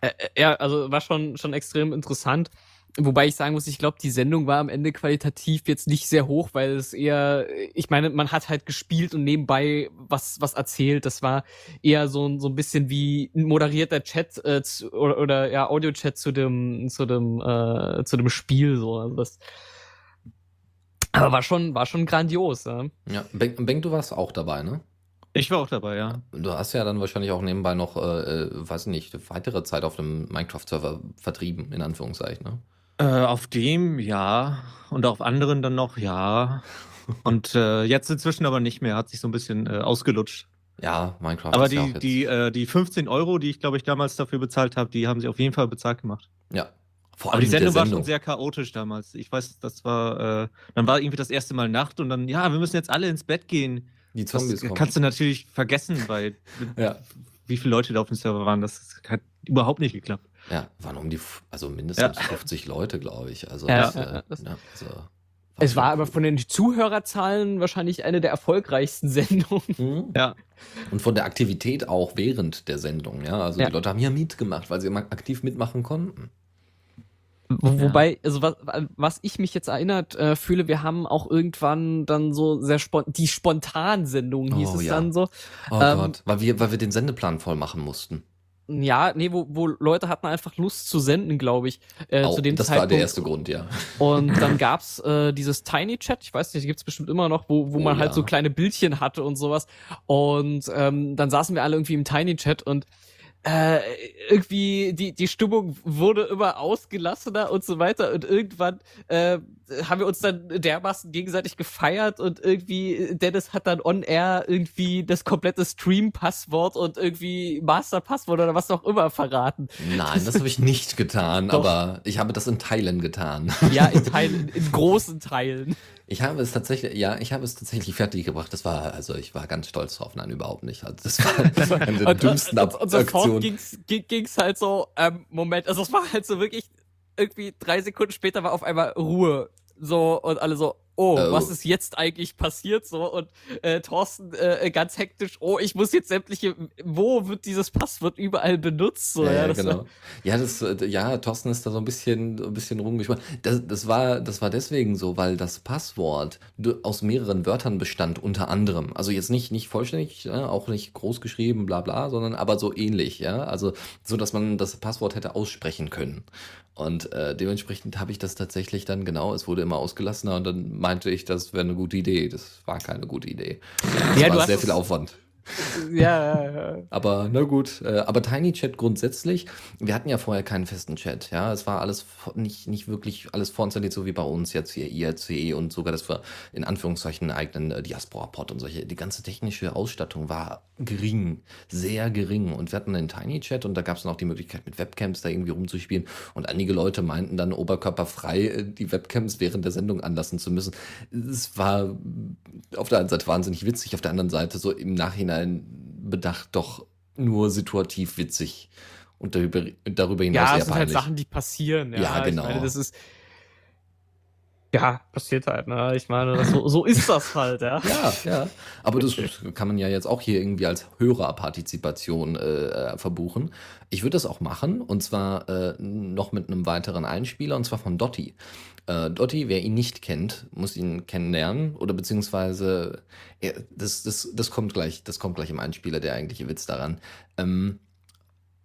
äh, äh, ja, also war schon schon extrem interessant. Wobei ich sagen muss, ich glaube, die Sendung war am Ende qualitativ jetzt nicht sehr hoch, weil es eher, ich meine, man hat halt gespielt und nebenbei was was erzählt. Das war eher so ein so ein bisschen wie ein moderierter Chat äh, zu, oder, oder ja Audio-Chat zu dem zu dem äh, zu dem Spiel so. Also das aber war schon war schon grandios. Ja. Ja, Benk, Benk, du warst auch dabei, ne? Ich war auch dabei, ja. Du hast ja dann wahrscheinlich auch nebenbei noch, äh, äh, weiß nicht, weitere Zeit auf dem Minecraft-Server vertrieben, in Anführungszeichen, ne? Äh, auf dem ja und auf anderen dann noch ja. Und äh, jetzt inzwischen aber nicht mehr, hat sich so ein bisschen äh, ausgelutscht. Ja, Minecraft Aber ist ja die, die, äh, die 15 Euro, die ich glaube ich damals dafür bezahlt habe, die haben sie auf jeden Fall bezahlt gemacht. ja. Vor Aber die der Sendung war schon sehr chaotisch damals. Ich weiß, das war, äh, dann war irgendwie das erste Mal Nacht und dann, ja, wir müssen jetzt alle ins Bett gehen. Die Das Zombies kommen. kannst du natürlich vergessen, weil Ja. wie viele Leute da auf dem Server waren. Das hat überhaupt nicht geklappt. Ja, waren um die, also mindestens Ja. 50 Leute, glaube ich. Also, Ja, das, ja, äh, ja, das- ja, also, Es war aber von den Zuhörerzahlen wahrscheinlich eine der erfolgreichsten Sendungen. Mhm. Ja. Und von der Aktivität auch während der Sendung, ja. Also Ja. die Leute haben hier mitgemacht, weil sie immer aktiv mitmachen konnten. Wo, Wobei, also was, was ich mich jetzt erinnert äh, fühle, wir haben auch irgendwann dann so sehr spon die Spontansendung hieß Oh, es ja. dann so. Oh Ähm, Gott, weil wir, weil wir den Sendeplan voll machen mussten. Ja, nee, wo, wo Leute hatten einfach Lust zu senden, glaube ich, äh, Au, zu dem das Zeitpunkt. war der erste Grund, ja. Und dann gab's äh, dieses Tiny Chat, ich weiß nicht, gibt's bestimmt immer noch, wo, wo Oh, man halt ja. so kleine Bildchen hatte und sowas. Und ähm, dann saßen wir alle irgendwie im Tiny Chat und äh, irgendwie die, die Stimmung wurde immer ausgelassener und so weiter. Und irgendwann äh, haben wir uns dann dermaßen gegenseitig gefeiert und irgendwie Dennis hat dann on air irgendwie das komplette Stream-Passwort und irgendwie Master-Passwort oder was auch immer verraten. Nein, das habe ich nicht getan, Doch. aber ich habe das in Teilen getan. Ja, in Teilen, in großen Teilen. Ich habe es tatsächlich, ja, ich habe es tatsächlich fertig gebracht. Das war, also ich war ganz stolz drauf. Nein, überhaupt nicht. Also das war eine der dümmsten und, und, sofort ging's, ging, ging's halt so, ähm, Moment, also es war halt so wirklich, irgendwie drei Sekunden später war auf einmal Ruhe. So, und alle so, oh, Oh. was ist jetzt eigentlich passiert? So, und äh, Thorsten äh, ganz hektisch, oh, ich muss jetzt sämtliche, wo wird dieses Passwort überall benutzt? So, Ja, ja, das genau. war- Ja, das, äh, ja, Thorsten ist da so ein bisschen, ein bisschen rumgeschwommen. Das, das war, das war deswegen so, weil das Passwort aus mehreren Wörtern bestand, unter anderem. Also jetzt nicht, nicht vollständig, ja, auch nicht groß geschrieben, bla, bla, sondern aber so ähnlich, ja. Also, so, dass man das Passwort hätte aussprechen können. Und äh, dementsprechend habe ich das tatsächlich dann genau, es wurde immer ausgelassener und dann meinte ich, das wäre eine gute Idee. Das war keine gute Idee. Das Ja, war sehr viel Aufwand. Ja, ja. Aber na gut, äh, aber Tiny Chat grundsätzlich, wir hatten ja vorher keinen festen Chat, ja, es war alles nicht, nicht wirklich alles vorinstalliert, so wie bei uns jetzt hier IRC und sogar, dass wir in Anführungszeichen einen eigenen äh, Diaspora-Pod und solche, die ganze technische Ausstattung war gering, sehr gering und wir hatten einen Tiny Chat und da gab es noch die Möglichkeit mit Webcams da irgendwie rumzuspielen und einige Leute meinten dann oberkörperfrei äh, die Webcams während der Sendung anlassen zu müssen. Es war auf der einen Seite wahnsinnig witzig, auf der anderen Seite so im Nachhinein bedacht doch nur situativ witzig und darüber, darüber hinaus Ja, es sind halt. Sachen, die passieren. Ja, Ja, genau. Meine, das ist. Ja, passiert halt, ne? Ich meine, so, so ist das halt, ja. Ja, ja. Aber das kann man ja jetzt auch hier irgendwie als Hörerpartizipation äh, äh, verbuchen. Ich würde das auch machen und zwar äh, noch mit einem weiteren Einspieler und zwar von Dotti. Äh, Dotti, wer ihn nicht kennt, muss ihn kennenlernen oder beziehungsweise er, das, das, das kommt gleich, das kommt gleich im Einspieler, der eigentliche Witz daran. Ähm,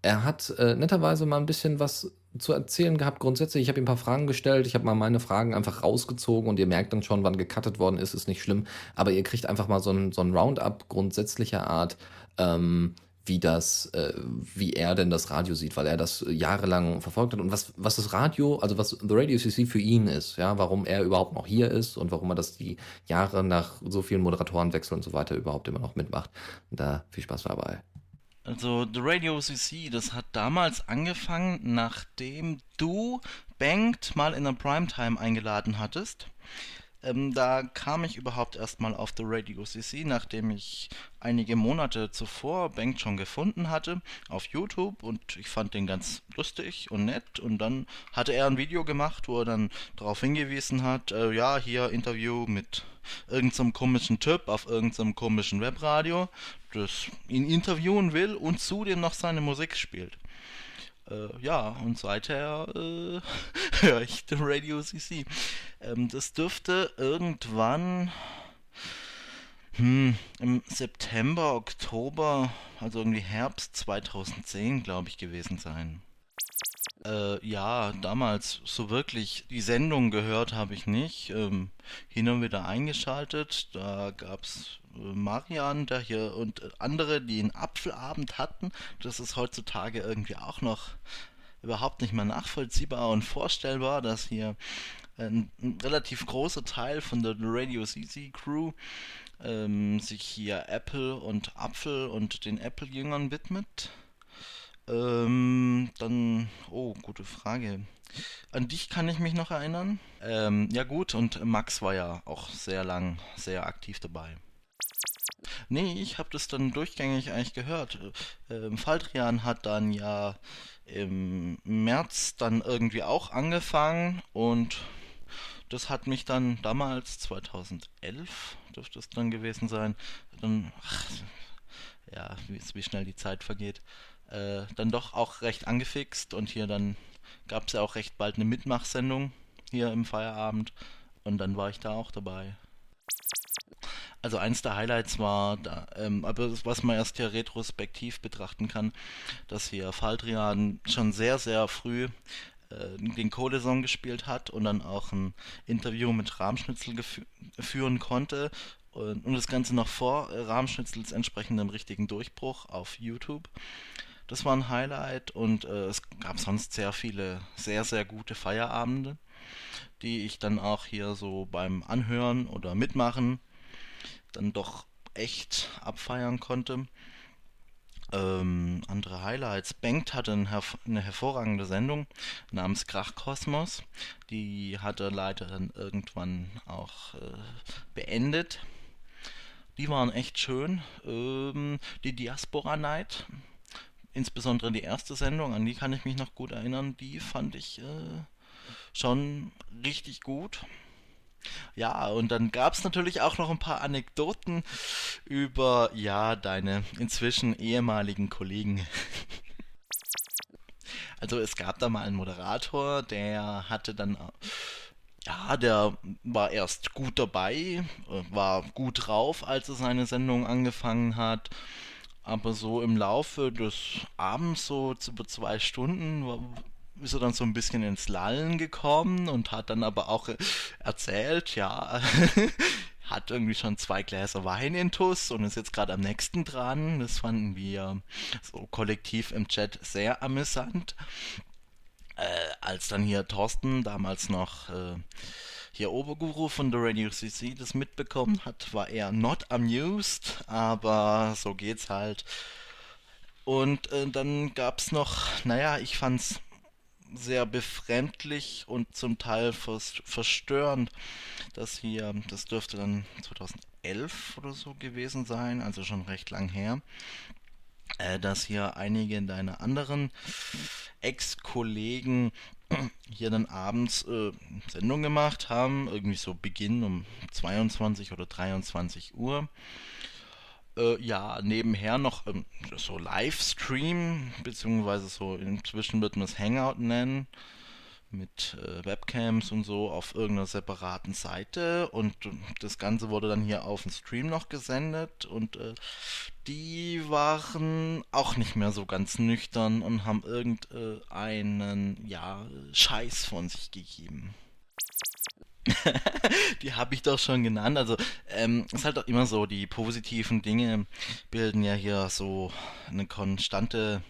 Er hat äh, netterweise mal ein bisschen was zu erzählen gehabt. Grundsätzlich, ich habe ihm ein paar Fragen gestellt. Ich habe mal meine Fragen einfach rausgezogen und ihr merkt dann schon, wann gecuttet worden ist, ist nicht schlimm. Aber ihr kriegt einfach mal so ein, so ein Roundup grundsätzlicher Art. Ähm, wie das, äh, wie er denn das Radio sieht, weil er das jahrelang verfolgt hat und was, was das Radio, also was The Radio CC für ihn ist, ja, warum er überhaupt noch hier ist und warum er das die Jahre nach so vielen Moderatorenwechseln und so weiter überhaupt immer noch mitmacht. Und da viel Spaß dabei. Also The Radio CC, das hat damals angefangen, nachdem du Banked mal in der Primetime eingeladen hattest. Ähm, da kam ich überhaupt erstmal auf The Radio CC, nachdem ich einige Monate zuvor Bank schon gefunden hatte auf YouTube und ich fand den ganz lustig und nett und dann hatte er ein Video gemacht, wo er dann darauf hingewiesen hat, äh, ja, hier Interview mit irgendeinem so komischen Typ auf irgendeinem so komischen Webradio, das ihn interviewen will und zudem noch seine Musik spielt. Äh, ja, und seither äh, höre ich den Radio CC. Ähm, das dürfte irgendwann hm, im September, Oktober, also irgendwie Herbst 2010, glaube ich, gewesen sein. Äh, ja, damals so wirklich die Sendung gehört habe ich nicht. Ähm, hin und wieder eingeschaltet. Da gab es Marian, der hier und andere, die einen Apfelabend hatten. Das ist heutzutage irgendwie auch noch überhaupt nicht mehr nachvollziehbar und vorstellbar, dass hier ein, ein relativ großer Teil von der Radio CC Crew ähm, sich hier Apple und Apfel und den Apple-Jüngern widmet. Ähm, dann, oh, gute Frage. An dich kann ich mich noch erinnern. Ähm, ja gut, und Max war ja auch sehr lang sehr aktiv dabei. Nee, ich habe das dann durchgängig eigentlich gehört. Ähm, Faldrian hat dann ja im März dann irgendwie auch angefangen und das hat mich dann damals, 2011 dürfte es dann gewesen sein, dann, ach, ja, wie, wie, schnell die Zeit vergeht, äh, dann doch auch recht angefixt und hier dann gab es ja auch recht bald eine Mitmachsendung hier im Feierabend und dann war ich da auch dabei. Also eins der Highlights war, ähm, aber was man erst ja retrospektiv betrachten kann, dass hier Faldrian schon sehr, sehr früh äh, den Code-Song gespielt hat und dann auch ein Interview mit Rahmschnitzel führen konnte und, und, das Ganze noch vor äh, Rahmschnitzels entsprechendem richtigen Durchbruch auf YouTube. Das war ein Highlight und äh, es gab sonst sehr viele sehr, sehr gute Feierabende, die ich dann auch hier so beim Anhören oder Mitmachen dann doch echt abfeiern konnte. Ähm, andere Highlights. Bengt hatte ein eine hervorragende Sendung namens Krachkosmos. Die hat er leider dann irgendwann auch äh, beendet. Die waren echt schön. Ähm, die Diaspora Night, insbesondere die erste Sendung, an die kann ich mich noch gut erinnern, die fand ich äh, schon richtig gut. Ja, und dann gab es natürlich auch noch ein paar Anekdoten über, ja, deine inzwischen ehemaligen Kollegen. Also es gab da mal einen Moderator, der hatte dann, ja, der war erst gut dabei, war gut drauf, als er seine Sendung angefangen hat. Aber so im Laufe des Abends, so über zwei Stunden, ist er dann so ein bisschen ins Lallen gekommen und hat dann aber auch erzählt, ja, hat irgendwie schon zwei Gläser Wein in Tuss und ist jetzt gerade am nächsten dran. Das fanden wir so kollektiv im Chat sehr amüsant. Äh, als dann hier Thorsten, damals noch äh, hier Oberguru von The Radio CC, das mitbekommen hat, war er not amused, aber so geht's halt. Und äh, dann gab's noch, naja, ich fand's sehr befremdlich und zum Teil verstörend, dass hier, das dürfte dann 2011 oder so gewesen sein, also schon recht lang her, äh, dass hier einige deiner anderen Ex-Kollegen hier dann abends äh, Sendung gemacht haben, irgendwie so Beginn um 22 oder 23 Uhr äh, ja nebenher noch ähm, so Livestream, beziehungsweise so inzwischen wird man es Hangout nennen, mit äh, Webcams und so auf irgendeiner separaten Seite und das Ganze wurde dann hier auf dem Stream noch gesendet und äh, die waren auch nicht mehr so ganz nüchtern und haben irgendeinen, ja, Scheiß von sich gegeben. die habe ich doch schon genannt. Also, ähm, ist halt auch immer so, die positiven Dinge bilden ja hier so eine konstante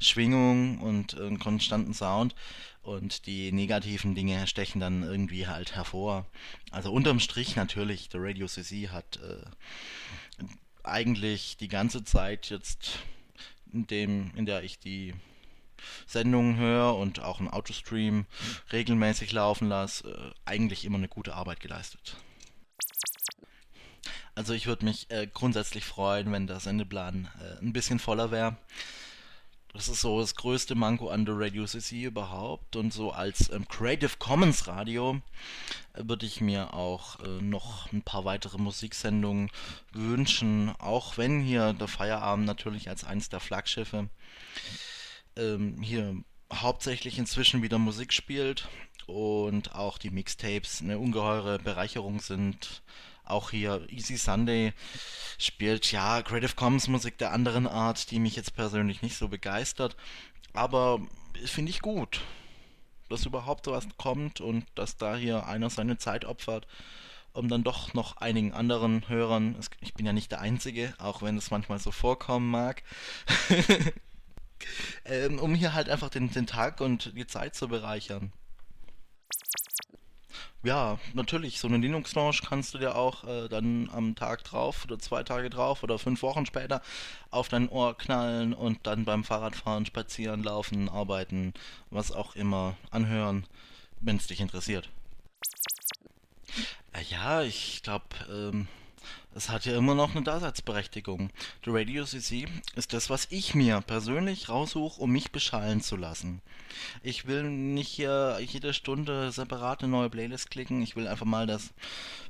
Schwingung und einen konstanten Sound. Und die negativen Dinge stechen dann irgendwie halt hervor. Also unterm Strich natürlich, der Radio CC hat äh, eigentlich die ganze Zeit jetzt, in, dem, in der ich die Sendungen höre und auch einen Autostream regelmäßig laufen lasse, äh, eigentlich immer eine gute Arbeit geleistet. Also ich würde mich äh, grundsätzlich freuen, wenn der Sendeplan äh, ein bisschen voller wäre. Das ist so das größte Manko an der Radio CC überhaupt. Und so als ähm, Creative Commons Radio äh, würde ich mir auch äh, noch ein paar weitere Musiksendungen wünschen. Auch wenn hier der Feierabend natürlich als eines der Flaggschiffe ähm, hier hauptsächlich inzwischen wieder Musik spielt und auch die Mixtapes eine ungeheure Bereicherung sind. Auch hier Easy Sunday spielt ja Creative Commons Musik der anderen Art, die mich jetzt persönlich nicht so begeistert, aber finde ich gut, dass überhaupt sowas kommt und dass da hier einer seine Zeit opfert, um dann doch noch einigen anderen Hörern, ich bin ja nicht der Einzige, auch wenn es manchmal so vorkommen mag, ähm, um hier halt einfach den, den Tag und die Zeit zu bereichern. Ja, natürlich, so eine Linux-Launch kannst du dir auch äh, dann am Tag drauf oder zwei Tage drauf oder fünf Wochen später auf dein Ohr knallen und dann beim Fahrradfahren, spazieren, laufen, arbeiten, was auch immer anhören, wenn es dich interessiert. Äh, ja, ich glaube, ähm, es hat ja immer noch eine Daseinsberechtigung. Die Radio CC ist das, was ich mir persönlich raussuche, um mich beschallen zu lassen. Ich will nicht hier jede Stunde separate neue Playlist klicken. Ich will einfach mal, dass,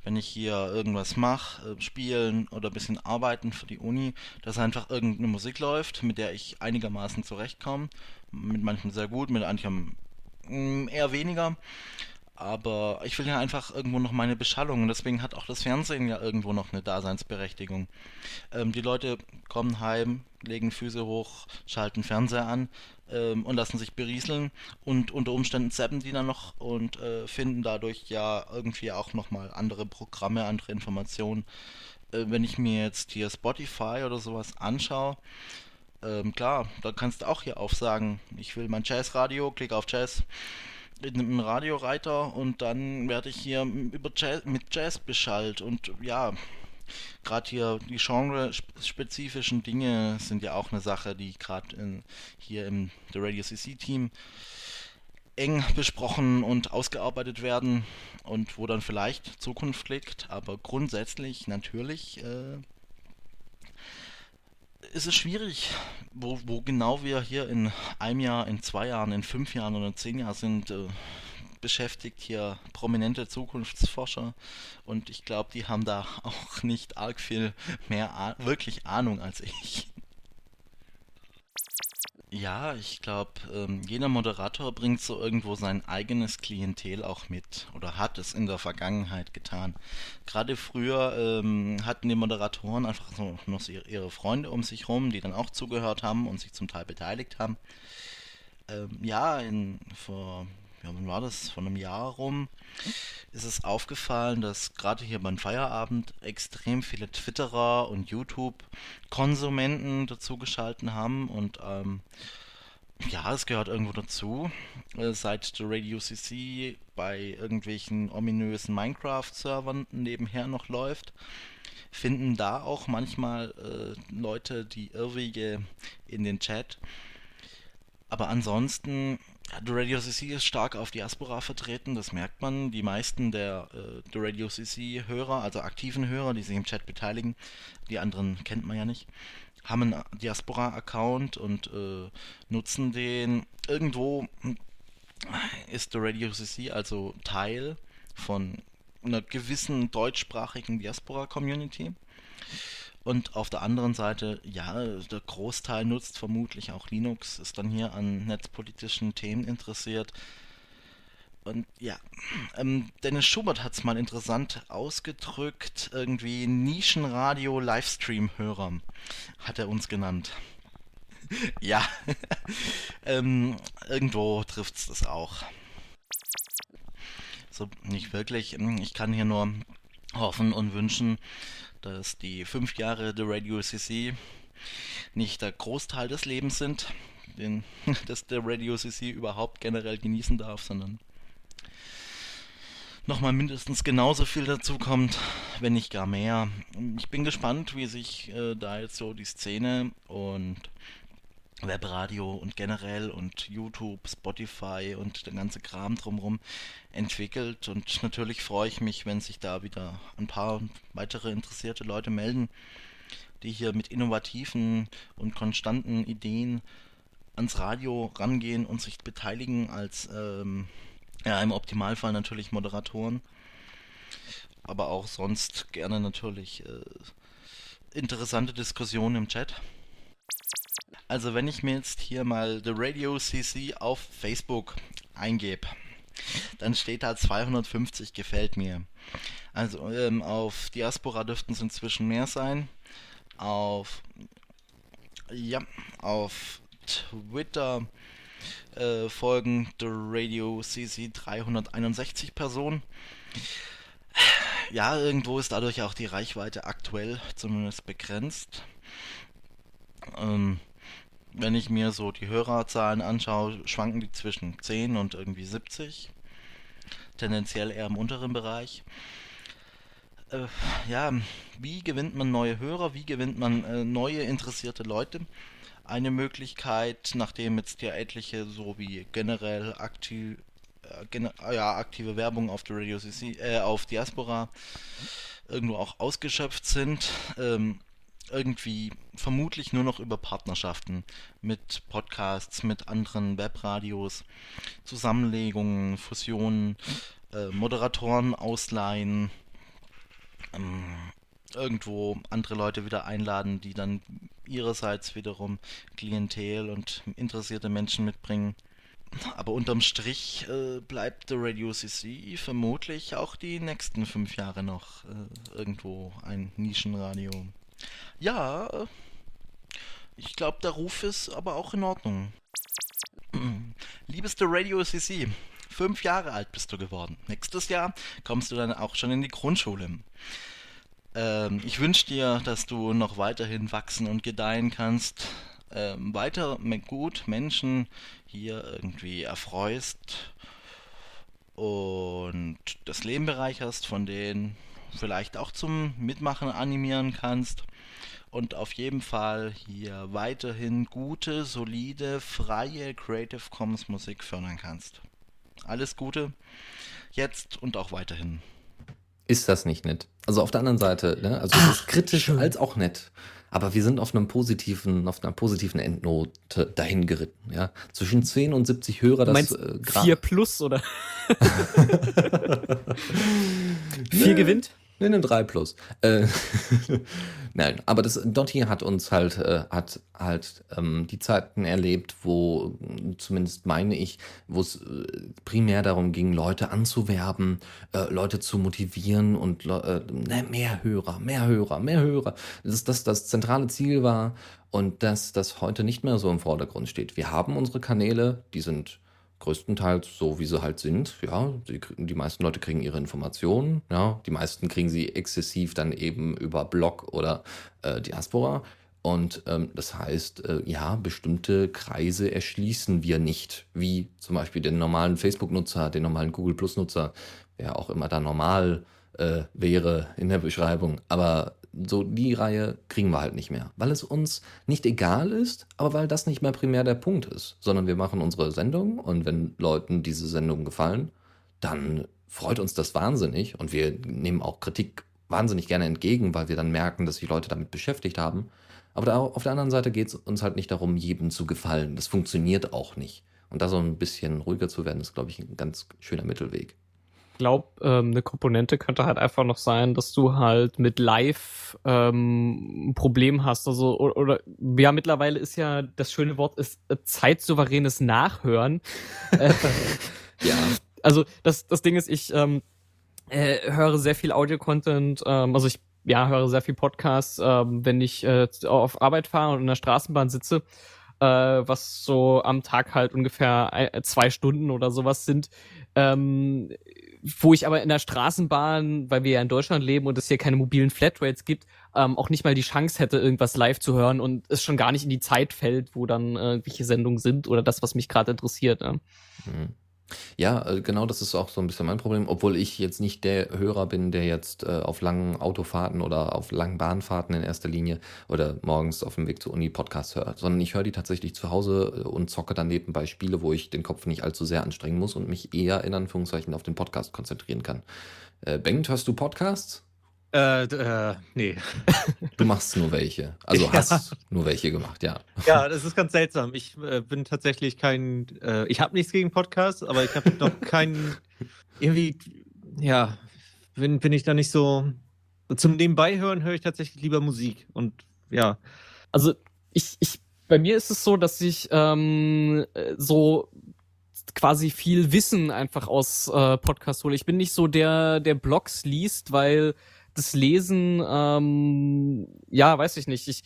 wenn ich hier irgendwas mache, äh, spielen oder ein bisschen arbeiten für die Uni, dass einfach irgendeine Musik läuft, mit der ich einigermaßen zurechtkomme. Mit manchen sehr gut, mit manchen mm, eher weniger aber ich will ja einfach irgendwo noch meine Beschallung und deswegen hat auch das Fernsehen ja irgendwo noch eine Daseinsberechtigung. Ähm, die Leute kommen heim, legen Füße hoch, schalten Fernseher an ähm, und lassen sich berieseln und unter Umständen zappen die dann noch und äh, finden dadurch ja irgendwie auch nochmal andere Programme, andere Informationen. Äh, wenn ich mir jetzt hier Spotify oder sowas anschaue, ähm, klar, da kannst du auch hier aufsagen, ich will mein Jazzradio, klick auf Jazz in einem Radioreiter und dann werde ich hier über Jazz, mit Jazz beschallt. Und ja, gerade hier die genre-spezifischen Dinge sind ja auch eine Sache, die gerade hier im The Radio CC Team eng besprochen und ausgearbeitet werden und wo dann vielleicht Zukunft liegt, aber grundsätzlich natürlich äh, ist es schwierig, wo, wo genau wir hier in einem Jahr, in zwei Jahren, in fünf Jahren oder in zehn Jahren sind, äh, beschäftigt hier prominente Zukunftsforscher und ich glaube, die haben da auch nicht arg viel mehr ah wirklich Ahnung als ich. Ja, ich glaube, ähm, jeder Moderator bringt so irgendwo sein eigenes Klientel auch mit oder hat es in der Vergangenheit getan. Gerade früher ähm, hatten die Moderatoren einfach so noch ihre Freunde um sich rum, die dann auch zugehört haben und sich zum Teil beteiligt haben. Ähm, ja, in, vor ja, wann war das? Vor einem Jahr rum ist es aufgefallen, dass gerade hier beim Feierabend extrem viele Twitterer und YouTube-Konsumenten dazugeschalten haben und ähm, ja, es gehört irgendwo dazu. Äh, seit der Radio CC bei irgendwelchen ominösen Minecraft-Servern nebenher noch läuft, finden da auch manchmal äh, Leute die Irrwege in den Chat. Aber ansonsten The Radio CC ist stark auf Diaspora vertreten, das merkt man. Die meisten der äh, The Radio CC Hörer, also aktiven Hörer, die sich im Chat beteiligen, die anderen kennt man ja nicht, haben einen Diaspora-Account und äh, nutzen den. Irgendwo ist The Radio CC also Teil von einer gewissen deutschsprachigen Diaspora-Community. Und auf der anderen Seite, ja, der Großteil nutzt vermutlich auch Linux, ist dann hier an netzpolitischen Themen interessiert. Und ja, ähm, Dennis Schubert hat es mal interessant ausgedrückt, irgendwie Nischenradio-Livestream-Hörer hat er uns genannt. ja, ähm, irgendwo trifft es das auch. So, nicht wirklich. Ich kann hier nur hoffen und wünschen, dass die fünf Jahre der Radio CC nicht der Großteil des Lebens sind, den, dass der Radio CC überhaupt generell genießen darf, sondern nochmal mindestens genauso viel dazu kommt, wenn nicht gar mehr. Ich bin gespannt, wie sich äh, da jetzt so die Szene und Webradio und generell und YouTube, Spotify und der ganze Kram drumherum entwickelt. Und natürlich freue ich mich, wenn sich da wieder ein paar weitere interessierte Leute melden, die hier mit innovativen und konstanten Ideen ans Radio rangehen und sich beteiligen als ähm, ja, im Optimalfall natürlich Moderatoren, aber auch sonst gerne natürlich äh, interessante Diskussionen im Chat. Also wenn ich mir jetzt hier mal The Radio CC auf Facebook eingebe, dann steht da 250 gefällt mir. Also ähm, auf Diaspora dürften es inzwischen mehr sein. Auf ja, auf Twitter äh, folgen The Radio CC 361 Personen. Ja, irgendwo ist dadurch auch die Reichweite aktuell zumindest begrenzt. Ähm, wenn ich mir so die Hörerzahlen anschaue, schwanken die zwischen 10 und irgendwie 70. Tendenziell eher im unteren Bereich. Äh, ja, wie gewinnt man neue Hörer? Wie gewinnt man äh, neue interessierte Leute? eine Möglichkeit, nachdem jetzt ja etliche so wie generell aktiv, äh, gen ja, aktive Werbung auf Radio CC, äh, auf Diaspora irgendwo auch ausgeschöpft sind, ähm, irgendwie vermutlich nur noch über Partnerschaften mit Podcasts, mit anderen Webradios, Zusammenlegungen, Fusionen, äh, Moderatoren ausleihen, ähm, irgendwo andere Leute wieder einladen, die dann ihrerseits wiederum Klientel und interessierte Menschen mitbringen. Aber unterm Strich äh, bleibt The Radio CC vermutlich auch die nächsten fünf Jahre noch äh, irgendwo ein Nischenradio. Ja, äh, ich glaube, der Ruf ist aber auch in Ordnung. Liebeste Radio CC, fünf Jahre alt bist du geworden. Nächstes Jahr kommst du dann auch schon in die Grundschule. Ähm, ich wünsche dir, dass du noch weiterhin wachsen und gedeihen kannst, ähm, weiter gut Menschen hier irgendwie erfreust und das Leben bereicherst, von denen vielleicht auch zum Mitmachen animieren kannst und auf jeden Fall hier weiterhin gute, solide, freie Creative Commons Musik fördern kannst. Alles Gute, jetzt und auch weiterhin. Ist das nicht nett? Also auf der anderen Seite, ne? also es ist kritisch schön. als auch nett. Aber wir sind auf einem positiven, auf einer positiven Endnote dahin geritten, ja. Zwischen 10 und 70 Hörer, das äh, gra- 4 plus oder? 4 gewinnt? Nee, eine 3 plus. Äh, Nein, aber das Dotti hat uns halt, äh, hat halt ähm, die Zeiten erlebt, wo, zumindest meine ich, wo es äh, primär darum ging, Leute anzuwerben, äh, Leute zu motivieren und äh, ne, mehr Hörer, mehr Hörer, mehr Hörer. Dass das das zentrale Ziel war und dass das heute nicht mehr so im Vordergrund steht. Wir haben unsere Kanäle, die sind größtenteils so, wie sie halt sind. Ja, die, die meisten Leute kriegen ihre Informationen. Ja, die meisten kriegen sie exzessiv dann eben über Blog oder äh, Diaspora. Und ähm, das heißt, äh, ja, bestimmte Kreise erschließen wir nicht, wie zum Beispiel den normalen Facebook-Nutzer, den normalen Google Plus-Nutzer, wer auch immer da normal äh, wäre in der Beschreibung. Aber so die Reihe kriegen wir halt nicht mehr, weil es uns nicht egal ist, aber weil das nicht mehr primär der Punkt ist, sondern wir machen unsere Sendung und wenn Leuten diese Sendungen gefallen, dann freut uns das wahnsinnig und wir nehmen auch Kritik wahnsinnig gerne entgegen, weil wir dann merken, dass sich Leute damit beschäftigt haben. Aber da, auf der anderen Seite geht es uns halt nicht darum, jedem zu gefallen. Das funktioniert auch nicht. Und da so ein bisschen ruhiger zu werden, ist, glaube ich, ein ganz schöner Mittelweg. Ich glaube, ähm, eine Komponente könnte halt einfach noch sein, dass du halt mit Live ähm, ein Problem hast. Also, oder, oder ja, mittlerweile ist ja das schöne Wort ist äh, zeitsouveränes Nachhören. Äh, Ja. also das, das Ding ist, ich ähm, äh, höre sehr viel Audio-Content, ähm, also ich ja, höre sehr viel Podcasts, ähm, wenn ich äh, auf Arbeit fahre und in der Straßenbahn sitze, äh, was so am Tag halt ungefähr zwei Stunden oder sowas sind. Ähm, wo ich aber in der Straßenbahn, weil wir ja in Deutschland leben und es hier keine mobilen Flatrates gibt, ähm, auch nicht mal die Chance hätte, irgendwas live zu hören und es schon gar nicht in die Zeit fällt, wo dann äh, irgendwelche Sendungen sind oder das, was mich gerade interessiert. Ja. Mhm. Ja, äh, genau, das ist auch so ein bisschen mein Problem, obwohl ich jetzt nicht der Hörer bin, der jetzt äh, auf langen Autofahrten oder auf langen Bahnfahrten in erster Linie oder morgens auf dem Weg zur Uni Podcasts hört, sondern ich höre die tatsächlich zu Hause äh, und zocke dann nebenbei Spiele, wo ich den Kopf nicht allzu sehr anstrengen muss und mich eher in Anführungszeichen auf den Podcast konzentrieren kann. Äh, Bengt, hörst du Podcasts? Äh, äh, nee. Du machst nur welche. Also Ja. hast nur welche gemacht, ja. Ja, das ist ganz seltsam. Ich äh, bin tatsächlich kein. Äh, ich habe nichts gegen Podcasts, aber ich habe noch keinen. Irgendwie, ja, bin, bin ich da nicht so. Zum Nebenbeihören höre ich tatsächlich lieber Musik. Und ja. Also ich, ich, bei mir ist es so, dass ich ähm, äh, so quasi viel Wissen einfach aus äh, Podcasts hole. Ich bin nicht so der, der Blogs liest, weil das Lesen, ähm, ja, weiß ich nicht. Ich,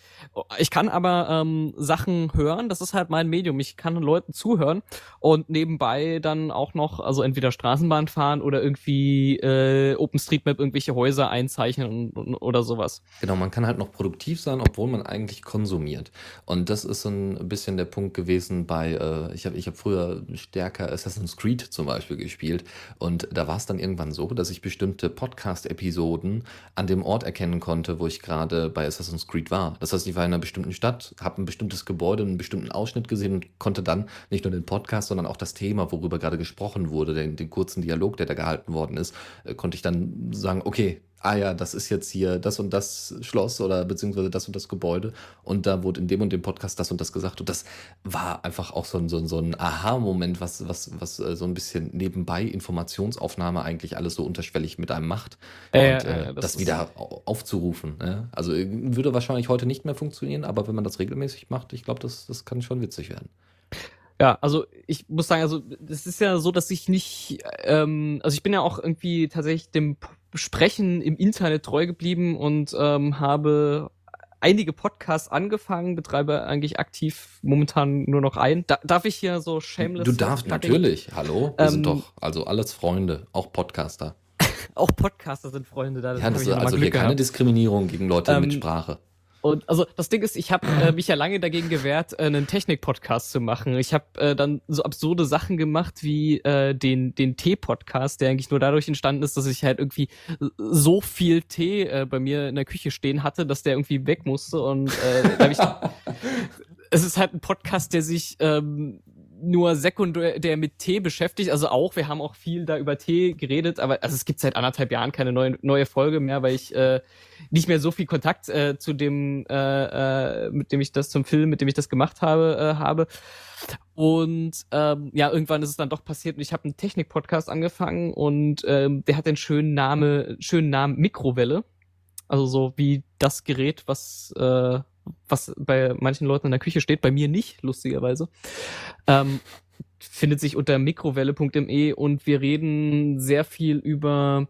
ich kann aber ähm, Sachen hören, das ist halt mein Medium. Ich kann Leuten zuhören und nebenbei dann auch noch, also entweder Straßenbahn fahren oder irgendwie äh, OpenStreetMap irgendwelche Häuser einzeichnen und, und, oder sowas. Genau, man kann halt noch produktiv sein, obwohl man eigentlich konsumiert. Und das ist so ein bisschen der Punkt gewesen bei, äh, ich habe ich hab früher stärker Assassin's Creed zum Beispiel gespielt und da war es dann irgendwann so, dass ich bestimmte Podcast-Episoden an dem Ort erkennen konnte, wo ich gerade bei Assassin's Creed war. Das heißt, ich war in einer bestimmten Stadt, habe ein bestimmtes Gebäude, einen bestimmten Ausschnitt gesehen und konnte dann nicht nur den Podcast, sondern auch das Thema, worüber gerade gesprochen wurde, den, den kurzen Dialog, der da gehalten worden ist, äh, konnte ich dann sagen, okay, ah ja, das ist jetzt hier das und das Schloss oder beziehungsweise das und das Gebäude und da wurde in dem und dem Podcast das und das gesagt und das war einfach auch so ein, so ein, so ein Aha-Moment, was, was, was äh, so ein bisschen nebenbei Informationsaufnahme eigentlich alles so unterschwellig mit einem macht Äh, und äh, äh, das das, wieder au- aufzurufen. Ne? Also äh, würde wahrscheinlich heute nicht mehr funktionieren, aber wenn man das regelmäßig macht, ich glaube, das, das kann schon witzig werden. Ja, also ich muss sagen, also es ist ja so, dass ich nicht, ähm, also ich bin ja auch irgendwie tatsächlich dem Sprechen im Internet treu geblieben und ähm, habe einige Podcasts angefangen, betreibe eigentlich aktiv momentan nur noch einen. Da, darf ich hier so shameless? Du darfst natürlich, hallo, wir sind Ähm, doch also alles Freunde, auch Podcaster. Auch Podcaster sind Freunde da. Ja, das noch mal also hier Glück keine gehabt. Diskriminierung gegen Leute Ähm, mit Sprache. Und also das Ding ist, ich habe äh, mich ja lange dagegen gewehrt, äh, einen Technik-Podcast zu machen. Ich habe äh, dann so absurde Sachen gemacht wie äh, den den Tee-Podcast, der eigentlich nur dadurch entstanden ist, dass ich halt irgendwie so viel Tee äh, bei mir in der Küche stehen hatte, dass der irgendwie weg musste. Und äh, da ich, es ist halt ein Podcast, der sich ähm, nur sekundär mit Tee beschäftigt, also auch, wir haben auch viel da über Tee geredet, aber also es gibt seit anderthalb Jahren keine neue, neue Folge mehr, weil ich äh, nicht mehr so viel Kontakt äh, zu dem, äh, äh, mit dem ich das zum Film, mit dem ich das gemacht habe, äh, habe. Und ähm, ja, irgendwann ist es dann doch passiert und ich habe einen Technik-Podcast angefangen und ähm, der hat den schönen Name, schönen Namen Mikrowelle. Also so wie das Gerät, was, äh, was bei manchen Leuten in der Küche steht, bei mir nicht, lustigerweise. Ähm, findet sich unter mikrowelle.me und wir reden sehr viel über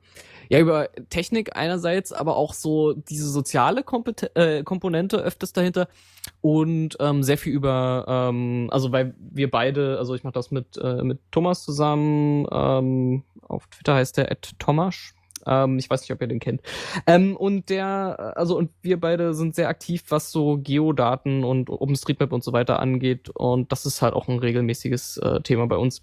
ja über Technik einerseits, aber auch so diese soziale Kompet äh, Komponente öfters dahinter und ähm, sehr viel über ähm, also weil wir beide also ich mache das mit äh, mit Thomas zusammen ähm, auf Twitter heißt der Thomas ähm, ich weiß nicht, ob ihr den kennt. Ähm, und der, also und wir beide sind sehr aktiv, was so Geodaten und OpenStreetMap und so weiter angeht. Und das ist halt auch ein regelmäßiges äh, Thema bei uns.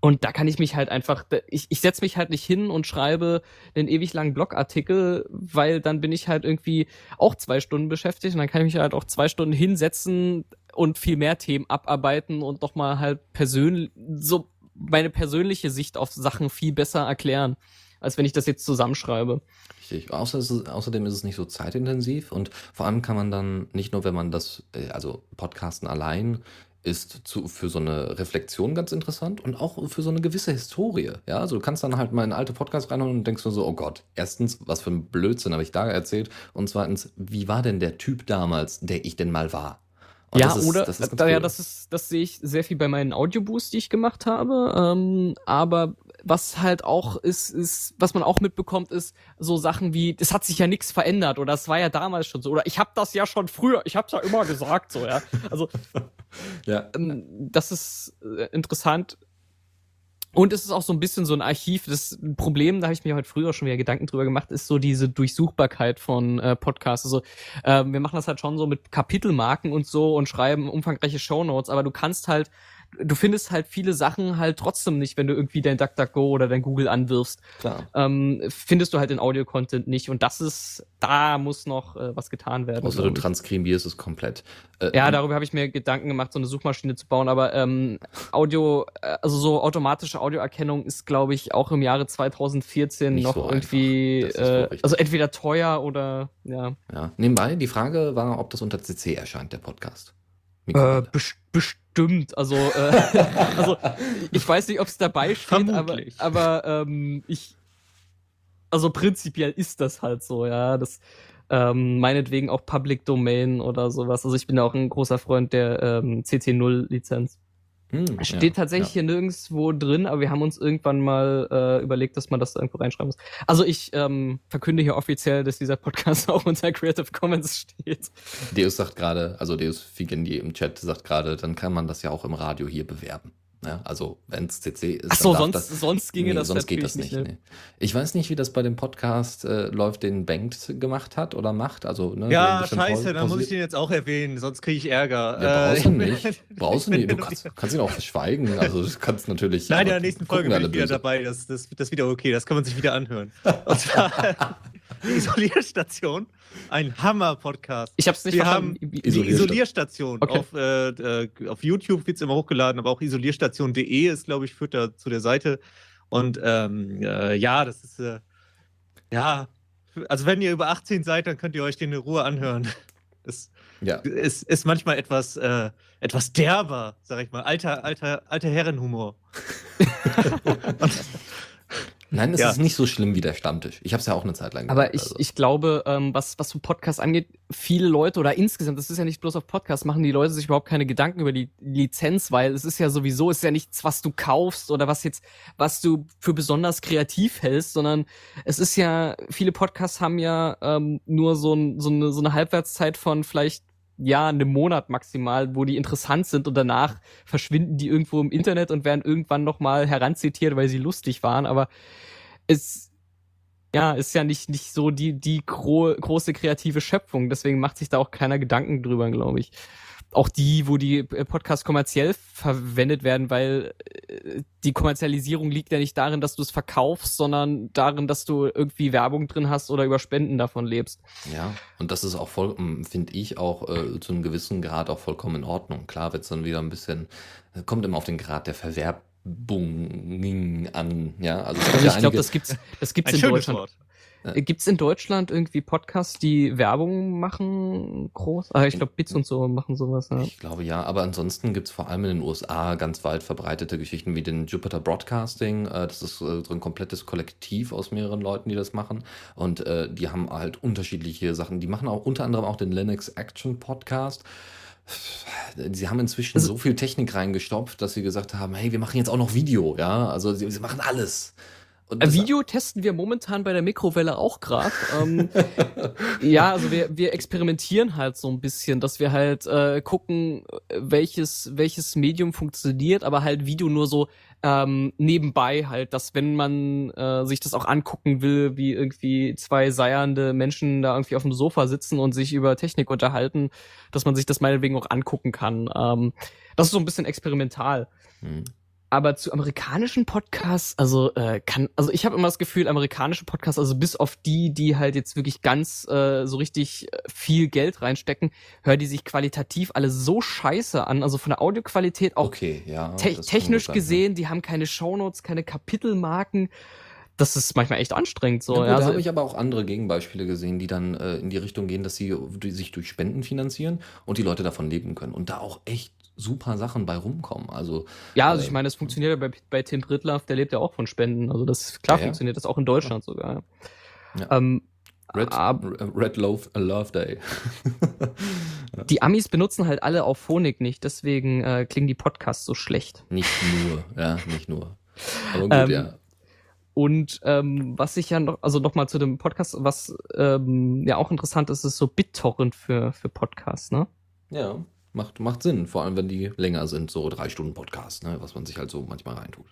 Und da kann ich mich halt einfach, ich, ich setze mich halt nicht hin und schreibe einen ewig langen Blogartikel, weil dann bin ich halt irgendwie auch zwei Stunden beschäftigt und dann kann ich mich halt auch zwei Stunden hinsetzen und viel mehr Themen abarbeiten und doch mal halt persönlich, so meine persönliche Sicht auf Sachen viel besser erklären als wenn ich das jetzt zusammenschreibe. Richtig. Außer es ist, außerdem ist es nicht so zeitintensiv und vor allem kann man dann nicht nur, wenn man das, äh, also Podcasten allein ist zu, für so eine Reflexion ganz interessant und auch für so eine gewisse Historie. Ja, also du kannst dann halt mal in alte Podcasts reinhauen und denkst nur so, oh Gott, erstens, was für ein Blödsinn habe ich da erzählt und zweitens, wie war denn der Typ damals, der ich denn mal war? Und ja, ist- oder das ist da, ja, cool. das ist, das sehe ich sehr viel bei meinen Audioboosts, die ich gemacht habe. Ähm, aber was halt auch ist, ist, was man auch mitbekommt, ist so Sachen wie, es hat sich ja nichts verändert oder es war ja damals schon so oder ich habe das ja schon früher, ich habe es ja immer gesagt so, ja. Also ja. ähm, das ist äh, interessant. Und es ist auch so ein bisschen so ein Archiv. Das Problem, da habe ich mir heute früher schon wieder Gedanken drüber gemacht, ist so diese Durchsuchbarkeit von äh, Podcasts. Also ähm, wir machen das halt schon so mit Kapitelmarken und so und schreiben umfangreiche Shownotes, aber du kannst halt du findest halt viele Sachen halt trotzdem nicht, wenn du irgendwie dein DuckDuckGo oder dein Google anwirfst. Klar. Ähm, findest du halt den Audio-Content nicht. Und das ist, da muss noch äh, was getan werden. Außer du transkribierst es komplett. Äh, ja, darüber habe ich mir Gedanken gemacht, so eine Suchmaschine zu bauen. Aber ähm, Audio, äh, also so automatische Audioerkennung ist, glaube ich, auch im Jahre 2014 Nicht noch so irgendwie, äh, also entweder teuer oder, ja. Ja. Nebenbei, die Frage war, ob das unter CC erscheint, der Podcast. Äh, best bestimmt. Also, äh, also ich weiß nicht, ob es dabei steht, aber, Vermutlich. aber ähm, ich. Also prinzipiell ist das halt so, ja. Das ähm, meinetwegen auch Public Domain oder sowas. Also ich bin ja auch ein großer Freund der ähm, CC0-Lizenz. Hm, Steht ja, tatsächlich ja. hier nirgendwo drin, aber wir haben uns irgendwann mal äh, überlegt, dass man das da irgendwo reinschreiben muss. Also ich ähm, verkünde hier offiziell, dass dieser Podcast auch unter Creative Commons steht. Deus sagt gerade, also Deus Figendi im Chat sagt gerade, dann kann man das ja auch im Radio hier bewerben. Ja, also wenn es CC ist. Ach so, dann darf sonst- sonst ginge das sonst geht das natürlich nicht. nicht, ne? nee. Ich weiß nicht, wie das bei dem Podcast äh, läuft, den Bankt gemacht hat oder macht. Also, ne, Ja, scheiße, dann muss ich den jetzt auch erwähnen, sonst kriege ich Ärger. Ja, brauchst du Äh, nicht. Brauchst du nicht. Du kannst, kannst ihn auch verschweigen. Also, du kannst natürlich. Nein, in der nächsten Folge bin ich wieder böse. dabei. Das, das, das ist wieder okay. Das kann man sich wieder anhören. Und zwar die Isolierstation. Ein Hammer-Podcast. Ich hab's nicht Wir verstanden. haben die Isolierstation. Isolierstation. Okay. Auf, äh, auf YouTube wird es immer hochgeladen, aber auch isolierstation.de ist, glaube ich, führt da zu der Seite. Und ähm, äh, ja, das ist. Äh, ja, also wenn ihr über 18 seid, dann könnt ihr euch den in Ruhe anhören. Es Ja. ist, ist manchmal etwas, äh, etwas derber, sag ich mal. Alter, alter, alter Herrenhumor. Nein, es Ja. ist nicht so schlimm wie der Stammtisch. Ich habe es ja auch eine Zeit lang Aber gemacht, ich, also. ich glaube, ähm, was, was so Podcasts angeht, viele Leute oder insgesamt, das ist ja nicht bloß auf Podcasts, machen die Leute sich überhaupt keine Gedanken über die Lizenz, weil es ist ja sowieso, es ist ja nichts, was du kaufst oder was jetzt, was du für besonders kreativ hältst, sondern es ist ja, viele Podcasts haben ja ähm, nur so, ein, so, eine, so eine Halbwertszeit von vielleicht ja, einem Monat maximal, wo die interessant sind und danach verschwinden die irgendwo im Internet und werden irgendwann nochmal heranzitiert, weil sie lustig waren, aber es ja, ist ja nicht, nicht so die, die gro große kreative Schöpfung, deswegen macht sich da auch keiner Gedanken drüber, glaube ich. Auch die, wo die äh, Podcasts kommerziell verwendet werden, weil äh, die Kommerzialisierung liegt ja nicht darin, dass du es verkaufst, sondern darin, dass du irgendwie Werbung drin hast oder über Spenden davon lebst. Ja, und das ist auch voll, finde ich, auch äh, zu einem gewissen Grad auch vollkommen in Ordnung. Klar wird es dann wieder ein bisschen, äh, kommt immer auf den Grad der Verwerbung an, ja. Also, Also ich glaube, das gibt's, das gibt's Ein in schönes Deutschland. Wort. Äh, Gibt's in Deutschland irgendwie Podcasts, die Werbung machen groß? Ah, ich glaube, Bits und so machen sowas. Ja. Ich glaube ja, aber ansonsten gibt es vor allem in den USA ganz weit verbreitete Geschichten wie den Jupiter Broadcasting. Äh, das ist äh, so ein komplettes Kollektiv aus mehreren Leuten, die das machen. Und äh, die haben halt unterschiedliche Sachen. Die machen auch unter anderem auch den Linux Action Podcast. Sie haben inzwischen Also so viel Technik reingestopft, dass sie gesagt haben, hey, wir machen jetzt auch noch Video, ja. Also sie, sie machen alles. Äh, Video testen wir momentan bei der Mikrowelle auch gerade. ähm, ja, also wir, wir experimentieren halt so ein bisschen, dass wir halt äh, gucken, welches, welches Medium funktioniert, aber halt Video nur so ähm, nebenbei halt, dass wenn man äh, sich das auch angucken will, wie irgendwie zwei seiernde Menschen da irgendwie auf dem Sofa sitzen und sich über Technik unterhalten, dass man sich das meinetwegen auch angucken kann. Ähm, das ist so ein bisschen experimental. Hm. Aber zu amerikanischen Podcasts, also äh, kann, also ich habe immer das Gefühl, amerikanische Podcasts, also bis auf die, die halt jetzt wirklich ganz äh, so richtig äh, viel Geld reinstecken, hören die sich qualitativ alle so scheiße an. Also von der Audioqualität auch Okay, ja. te technisch sein, ja. gesehen, die haben keine Shownotes, keine Kapitelmarken. Das ist manchmal echt anstrengend so. Ja, gut, ja, da also, habe ich aber auch andere Gegenbeispiele gesehen, die dann äh, in die Richtung gehen, dass sie die sich durch Spenden finanzieren und die Leute davon leben können und da auch echt super Sachen bei rumkommen. Also ja, also äh, ich meine, es funktioniert ja bei, bei Tim Brittlaff, der lebt ja auch von Spenden. Also das klar Ja, ja. funktioniert das auch in Deutschland sogar. Ja. Ähm, Red, ab- Red Love, Love Day. Die Amis benutzen halt alle auf Phonik nicht, deswegen äh, klingen die Podcasts so schlecht. nicht nur, ja, nicht nur. Aber gut, Ähm, ja. Und ähm, was ich ja noch, also nochmal zu dem Podcast, was ähm, ja auch interessant ist, ist so BitTorrent für, für Podcasts, ne? Ja, macht, macht Sinn, vor allem wenn die länger sind, so drei Stunden Podcast, ne, was man sich halt so manchmal reintut.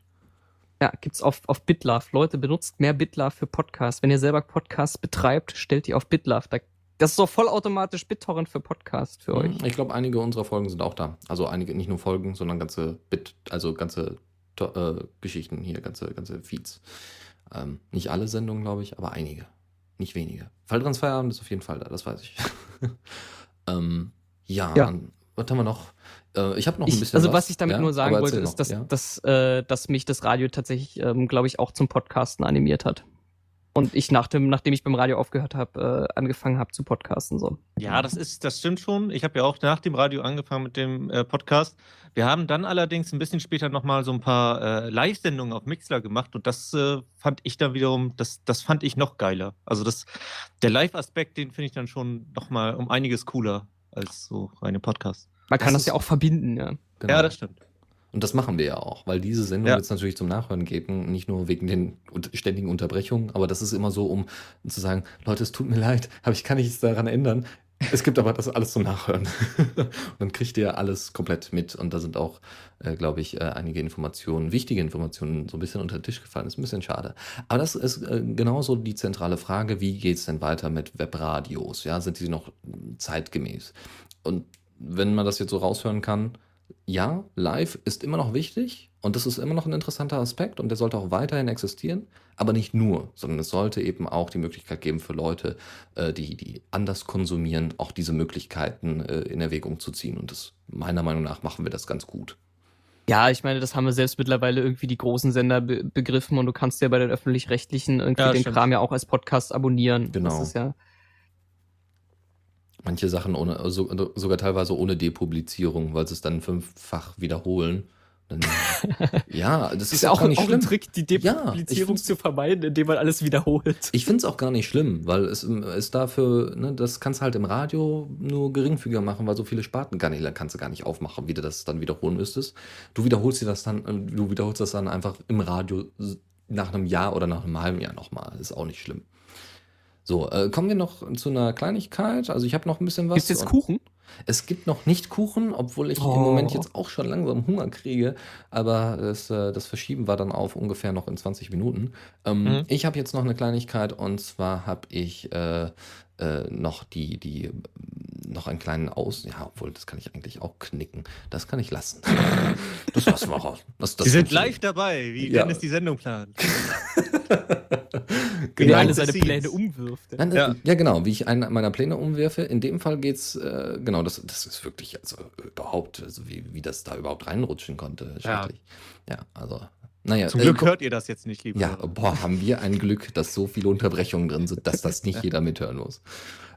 Ja, gibt's auf, auf BitLove. Leute, benutzt mehr BitLove für Podcasts. Wenn ihr selber Podcasts betreibt, stellt die auf BitLove. Da, das ist so vollautomatisch BitTorrent für Podcasts für euch. Ich glaube, einige unserer Folgen sind auch da. Also einige, nicht nur Folgen, sondern ganze Bit, also ganze äh, Geschichten hier, ganze, ganze Feeds. Ähm, nicht alle Sendungen, glaube ich, aber einige. Nicht wenige. Falltransfeierabend ist auf jeden Fall da, das weiß ich. ähm, ja, Ja. an- was haben wir noch? Äh, ich habe noch ein Ich, bisschen also was ich damit ja? nur sagen wollte, ist, dass, ja? dass, äh, dass mich das Radio tatsächlich, ähm, glaube ich, auch zum Podcasten animiert hat. Und ich nach dem, nachdem ich beim Radio aufgehört habe, äh, angefangen habe zu podcasten. So. Ja, das ist, das stimmt schon. Ich habe ja auch nach dem Radio angefangen mit dem äh, Podcast. Wir haben dann allerdings ein bisschen später nochmal so ein paar äh, Live-Sendungen auf Mixler gemacht und das äh, fand ich dann wiederum, das, das fand ich noch geiler. Also das, der Live-Aspekt, den finde ich dann schon nochmal um einiges cooler als so reine Podcasts. Man kann Das das, ja auch verbinden, ja. Genau. Ja, das stimmt. Und das machen wir ja auch, weil diese Sendung Ja. jetzt natürlich zum Nachhören geben, nicht nur wegen den ständigen Unterbrechungen, aber das ist immer so, um zu sagen, Leute, es tut mir leid, aber ich kann nichts daran ändern. Es gibt aber das alles zum Nachhören. und dann kriegt ihr alles komplett mit und da sind auch, äh, glaube ich, äh, einige Informationen, wichtige Informationen so ein bisschen unter den Tisch gefallen. Ist ein bisschen schade. Aber das ist äh, genauso die zentrale Frage, wie geht es denn weiter mit Webradios? Ja, sind die noch zeitgemäß? Und wenn man das jetzt so raushören kann, ja, live ist immer noch wichtig und das ist immer noch ein interessanter Aspekt und der sollte auch weiterhin existieren, aber nicht nur, sondern es sollte eben auch die Möglichkeit geben für Leute, äh, die, die anders konsumieren, auch diese Möglichkeiten äh, in Erwägung zu ziehen und das meiner Meinung nach machen wir das ganz gut. Ja, ich meine, das haben wir selbst mittlerweile irgendwie die großen Sender be begriffen und du kannst ja bei den öffentlich-rechtlichen irgendwie Ja, den stimmt. Kram ja auch als Podcast abonnieren. Genau. Das ist ja, Manche Sachen ohne, so, sogar teilweise ohne Depublizierung, weil sie es dann fünffach wiederholen. Dann, ja, das ist, ist ja auch, gar nicht auch schlimm. ein Trick, die Ja, Depublizierung find's- zu vermeiden, indem man alles wiederholt. Ich finde es auch gar nicht schlimm, weil es ist dafür, ne, das kannst du halt im Radio nur geringfügiger machen, weil so viele Spartenkanäle kannst du gar nicht aufmachen, wie du das dann wiederholen müsstest. Du wiederholst dir das dann, äh, du wiederholst das dann einfach im Radio nach einem Jahr oder nach einem halben Jahr nochmal. Ist auch nicht schlimm. So, äh, kommen wir noch zu einer Kleinigkeit. Also ich habe noch ein bisschen was. Gibt's jetzt und- Kuchen? Es gibt noch nicht Kuchen, obwohl ich Oh. im Moment jetzt auch schon langsam Hunger kriege. Aber das, äh, das Verschieben war dann auf ungefähr noch in 20 Minuten. Ähm, Mhm. Ich habe jetzt noch eine Kleinigkeit und zwar habe ich äh, äh, noch die, die, noch einen kleinen Aus. Ja, obwohl, das kann ich eigentlich auch knicken. Das kann ich lassen. Das lassen wir raus. Das, das Sie sind live dabei, wie Ja. Dennis die Sendung plant. Genau. er alle Behind the seine. Pläne umwirft. Nein, Ja. ja. ja, genau, wie ich einen meiner Pläne umwerfe. In dem Fall geht's, äh, genau, das, das ist wirklich, also überhaupt, also wie, wie das da überhaupt reinrutschen konnte. Schrecklich. Ja, also, naja. Zum äh, Glück gu- hört ihr das jetzt nicht, liebe Ja, Hörer. boah, haben wir ein Glück, dass so viele Unterbrechungen drin sind, dass das nicht jeder mithören muss.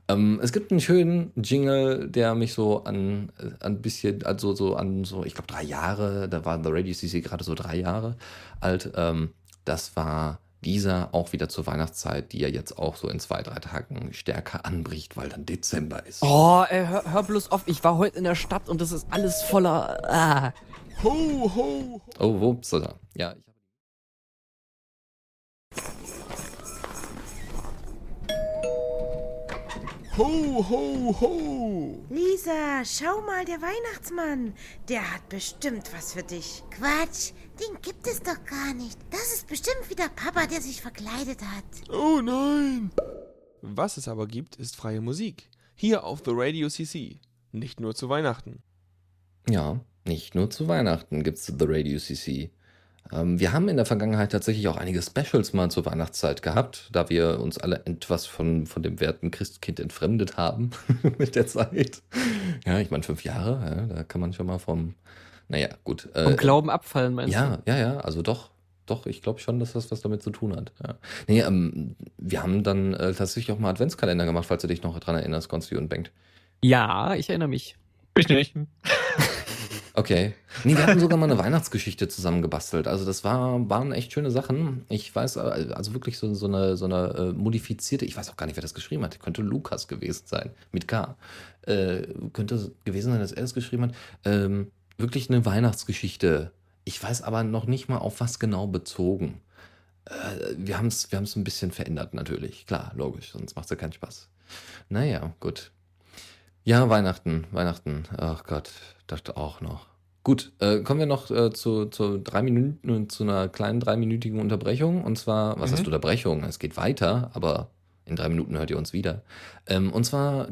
Ähm, es gibt einen schönen Jingle, der mich so an äh, ein bisschen, also so an so, ich glaube drei Jahre, da war The Radio CC gerade so drei Jahre alt. Ähm, das war dieser auch wieder zur Weihnachtszeit, die ja jetzt auch so in zwei, drei Tagen stärker anbricht, weil dann Dezember ist. Oh, ey, hör, hör bloß auf, ich war heute in der Stadt und das ist alles voller. Ah. Ho, ho. Oh, wo bist du da? Ja, ich Ho, ho, ho! Lisa, schau mal, der Weihnachtsmann. Der hat bestimmt was für dich. Quatsch, den gibt es doch gar nicht. Das ist bestimmt wieder Papa, der sich verkleidet hat. Oh nein! Was es aber gibt, ist freie Musik. Hier auf The Radio CC. Nicht nur zu Weihnachten. Ja, nicht nur zu Weihnachten gibt's The Radio CC. Ähm, wir haben in der Vergangenheit tatsächlich auch einige Specials mal zur Weihnachtszeit gehabt, da wir uns alle etwas von, von dem werten Christkind entfremdet haben mit der Zeit. Ja, ich meine, fünf Jahre, ja, da kann man schon mal vom, naja, gut. äh, Vom Glauben abfallen, meinst ja, du? ja, ja, also doch. Doch, ich glaube schon, dass das was damit zu tun hat. Ja. Nee, ähm, wir haben dann äh, tatsächlich auch mal Adventskalender gemacht, falls du dich noch dran erinnerst, Konsti und Bengt. Ja, ich erinnere mich. Ich nicht. Okay. Nee, wir hatten sogar mal eine Weihnachtsgeschichte zusammengebastelt. Also das war, waren echt schöne Sachen. Ich weiß, äh, also wirklich so, so eine, so eine äh, modifizierte, ich weiß auch gar nicht, wer das geschrieben hat. Könnte Lukas gewesen sein, mit K. Äh, könnte gewesen sein, dass er das geschrieben hat. Ähm, wirklich eine Weihnachtsgeschichte. Ich weiß aber noch nicht mal, auf was genau bezogen. Äh, wir haben es wir ein bisschen verändert, natürlich. Klar, logisch, sonst macht es ja keinen Spaß. Naja, gut. Ja, Weihnachten, Weihnachten. Ach Gott, dachte auch noch. Gut, äh, kommen wir noch äh, zu, zu drei Minuten, zu einer kleinen dreiminütigen Unterbrechung. Und zwar, was Mhm. heißt Unterbrechung? Es geht weiter, aber in drei Minuten hört ihr uns wieder. Ähm, und zwar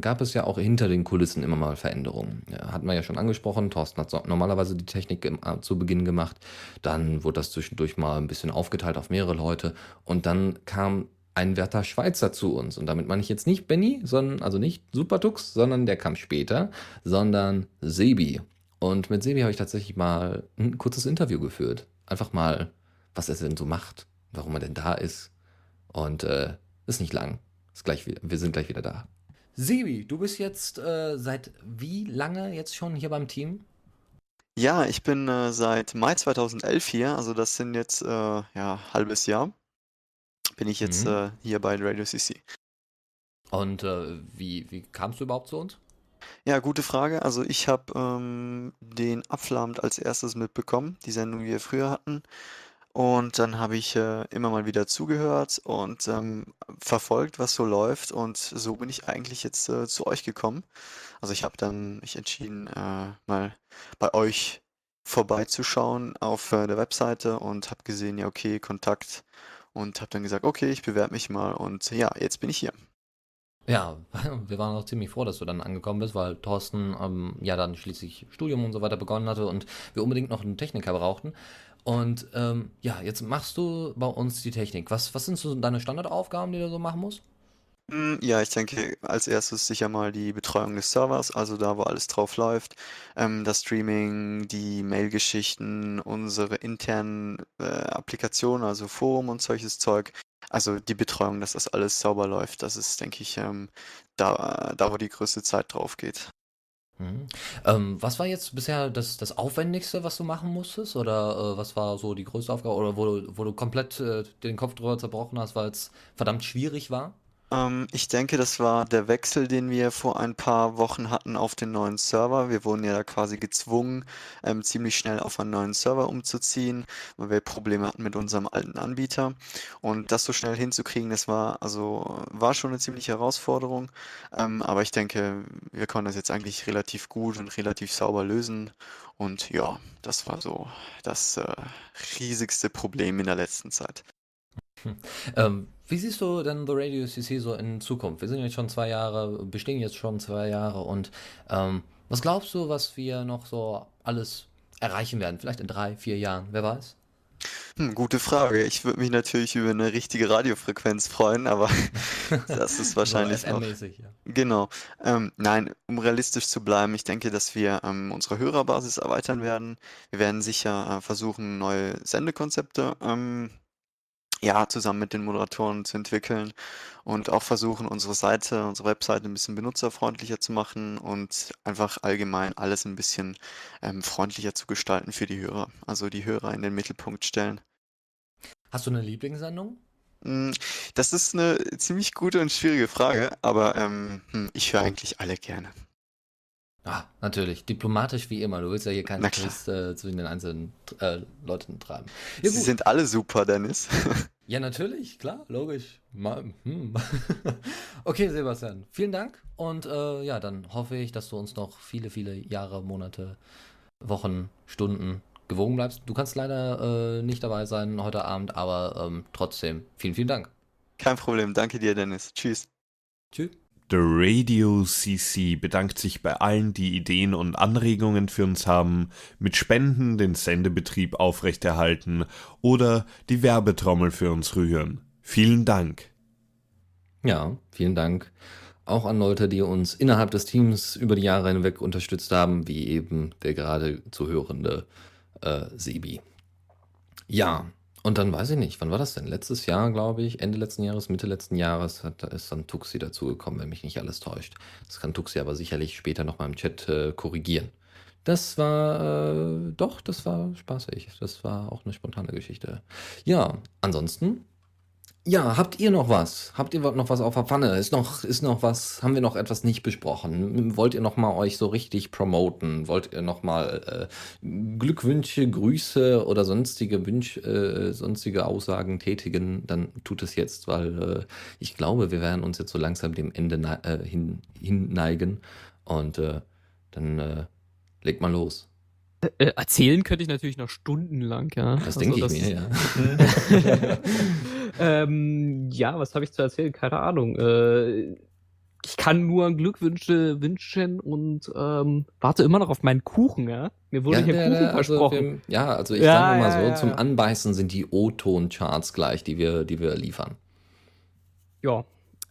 gab es ja auch hinter den Kulissen immer mal Veränderungen. Ja, hatten wir ja schon angesprochen. Thorsten hat so, normalerweise die Technik im, äh, zu Beginn gemacht. Dann wurde das zwischendurch mal ein bisschen aufgeteilt auf mehrere Leute. Und dann kam ein werter Schweizer zu uns. Und damit meine ich jetzt nicht Benny, sondern, also nicht Supertux, sondern der kam später, sondern Sebi. Und mit Sebi habe ich tatsächlich mal ein kurzes Interview geführt. Einfach mal, was er denn so macht, warum er denn da ist. Und äh, ist nicht lang. Ist gleich wieder, wir sind gleich wieder da. Sebi, du bist jetzt äh, seit wie lange jetzt schon hier beim Team? Ja, ich bin äh, seit Mai 2011 hier, also das sind jetzt äh, ja halbes Jahr. Bin ich jetzt Mhm. äh, hier bei Radio CC. Und äh, wie, wie kamst du überhaupt zu uns? Ja, gute Frage. Also ich habe ähm, den Apfelamt als erstes mitbekommen, die Sendung, die wir früher hatten. Und dann habe ich äh, immer mal wieder zugehört und ähm, verfolgt, was so läuft. Und so bin ich eigentlich jetzt äh, zu euch gekommen. Also ich habe dann mich entschieden, äh, mal bei euch vorbeizuschauen auf äh, der Webseite und habe gesehen, ja, okay, Kontakt. Und habe dann gesagt, okay, ich bewerbe mich mal. Und ja, jetzt bin ich hier. Ja, wir waren auch ziemlich froh, dass du dann angekommen bist, weil Thorsten ähm, ja dann schließlich Studium und so weiter begonnen hatte und wir unbedingt noch einen Techniker brauchten. Und ähm, ja, jetzt machst du bei uns die Technik. Was, was sind so deine Standardaufgaben, die du so machen musst? Mm, Ja, ich denke als erstes sicher mal die Betreuung des Servers, also da, wo alles drauf läuft. Ähm, das Streaming, die Mail-Geschichten, unsere internen äh, Applikationen, also Forum und solches Zeug. Also die Betreuung, dass das alles sauber läuft, das ist, denke ich, ähm, da, da, wo die größte Zeit drauf geht. Mhm. Ähm, was war jetzt bisher das, das Aufwendigste, was du machen musstest? Oder äh, was war so die größte Aufgabe? Oder wo, du- wo du komplett äh, den Kopf drüber zerbrochen hast, weil es verdammt schwierig war? Ähm, ich denke, das war der Wechsel, den wir vor ein paar Wochen hatten auf den neuen Server. Wir wurden ja da quasi gezwungen, ähm, ziemlich schnell auf einen neuen Server umzuziehen, weil wir Probleme hatten mit unserem alten Anbieter. Und das so schnell hinzukriegen, das war also war schon eine ziemliche Herausforderung. Ähm, aber ich denke, wir konnten das jetzt eigentlich relativ gut und relativ sauber lösen. Und ja, das war so das äh, riesigste Problem in der letzten Zeit. Ähm, wie siehst du denn The Radio CC so in Zukunft? Wir sind jetzt schon zwei Jahre, bestehen jetzt schon zwei Jahre und ähm, was glaubst du, was wir noch so alles erreichen werden? Vielleicht in drei, vier Jahren, wer weiß? Hm, gute Frage. Ich würde mich natürlich über eine richtige Radiofrequenz freuen, aber das ist So wahrscheinlich noch. FM-mäßig, ja. Genau. Ähm, nein, um realistisch zu bleiben, ich denke, dass wir ähm, unsere Hörerbasis erweitern werden. Wir werden sicher äh, versuchen, neue Sendekonzepte ähm, ja, zusammen mit den Moderatoren zu entwickeln und auch versuchen, unsere Seite, unsere Webseite ein bisschen benutzerfreundlicher zu machen und einfach allgemein alles ein bisschen ähm, freundlicher zu gestalten für die Hörer. Also die Hörer in den Mittelpunkt stellen. Hast du eine Lieblingssendung? Mm, Das ist eine ziemlich gute und schwierige Frage, aber ähm, hm, ich höre eigentlich alle gerne. Ah, natürlich. Diplomatisch wie immer. Du willst ja hier keinen. Twist äh, zwischen den einzelnen äh, Leuten treiben. Ja, Sie sind alle super, Dennis. Ja, natürlich, klar, logisch. Mal, hm. Okay, Sebastian, vielen Dank. Und äh, ja, dann hoffe ich, dass du uns noch viele, viele Jahre, Monate, Wochen, Stunden gewogen bleibst. Du kannst leider äh, nicht dabei sein heute Abend, aber ähm, trotzdem, vielen, vielen Dank. Kein Problem, danke dir, Dennis. Tschüss. Tschüss. The Radio CC bedankt sich bei allen, die Ideen und Anregungen für uns haben, mit Spenden den Sendebetrieb aufrechterhalten oder die Werbetrommel für uns rühren. Vielen Dank. Ja, vielen Dank. Auch an Leute, die uns innerhalb des Teams über die Jahre hinweg unterstützt haben, wie eben der gerade zu hörende äh, Sebi. Ja, und dann weiß ich nicht, wann war das denn? Letztes Jahr, glaube ich, Ende letzten Jahres, Mitte letzten Jahres, hat, ist dann Tuxi dazugekommen, wenn mich nicht alles täuscht. Das kann Tuxi aber sicherlich später nochmal im Chat äh, korrigieren. Das war, äh, doch, das war spaßig. Das war auch eine spontane Geschichte. Ja, ansonsten Ja, habt ihr noch was? Habt ihr noch was auf der Pfanne? Ist noch, ist noch was, haben wir noch etwas nicht besprochen? Wollt ihr noch mal euch so richtig promoten? Wollt ihr noch mal äh, Glückwünsche, Grüße oder sonstige Wünsch, äh, sonstige Aussagen tätigen? Dann tut es jetzt, weil äh, ich glaube, wir werden uns jetzt so langsam dem Ende äh, hin, hinneigen. Und äh, dann äh, legt mal los. Äh, erzählen könnte ich natürlich noch stundenlang, ja. Das Also denke ich das- mir, ja. ähm, ja, was habe ich zu erzählen? Keine Ahnung. Äh, ich kann nur Glückwünsche wünschen und ähm, warte immer noch auf meinen Kuchen, ja. Mir wurde ja, hier der- Kuchen also versprochen. Wir, ja, also ich Ja, sage mal ja, so, ja, zum ja. Anbeißen sind die O-Ton-Charts gleich, die wir, die wir liefern. Ja.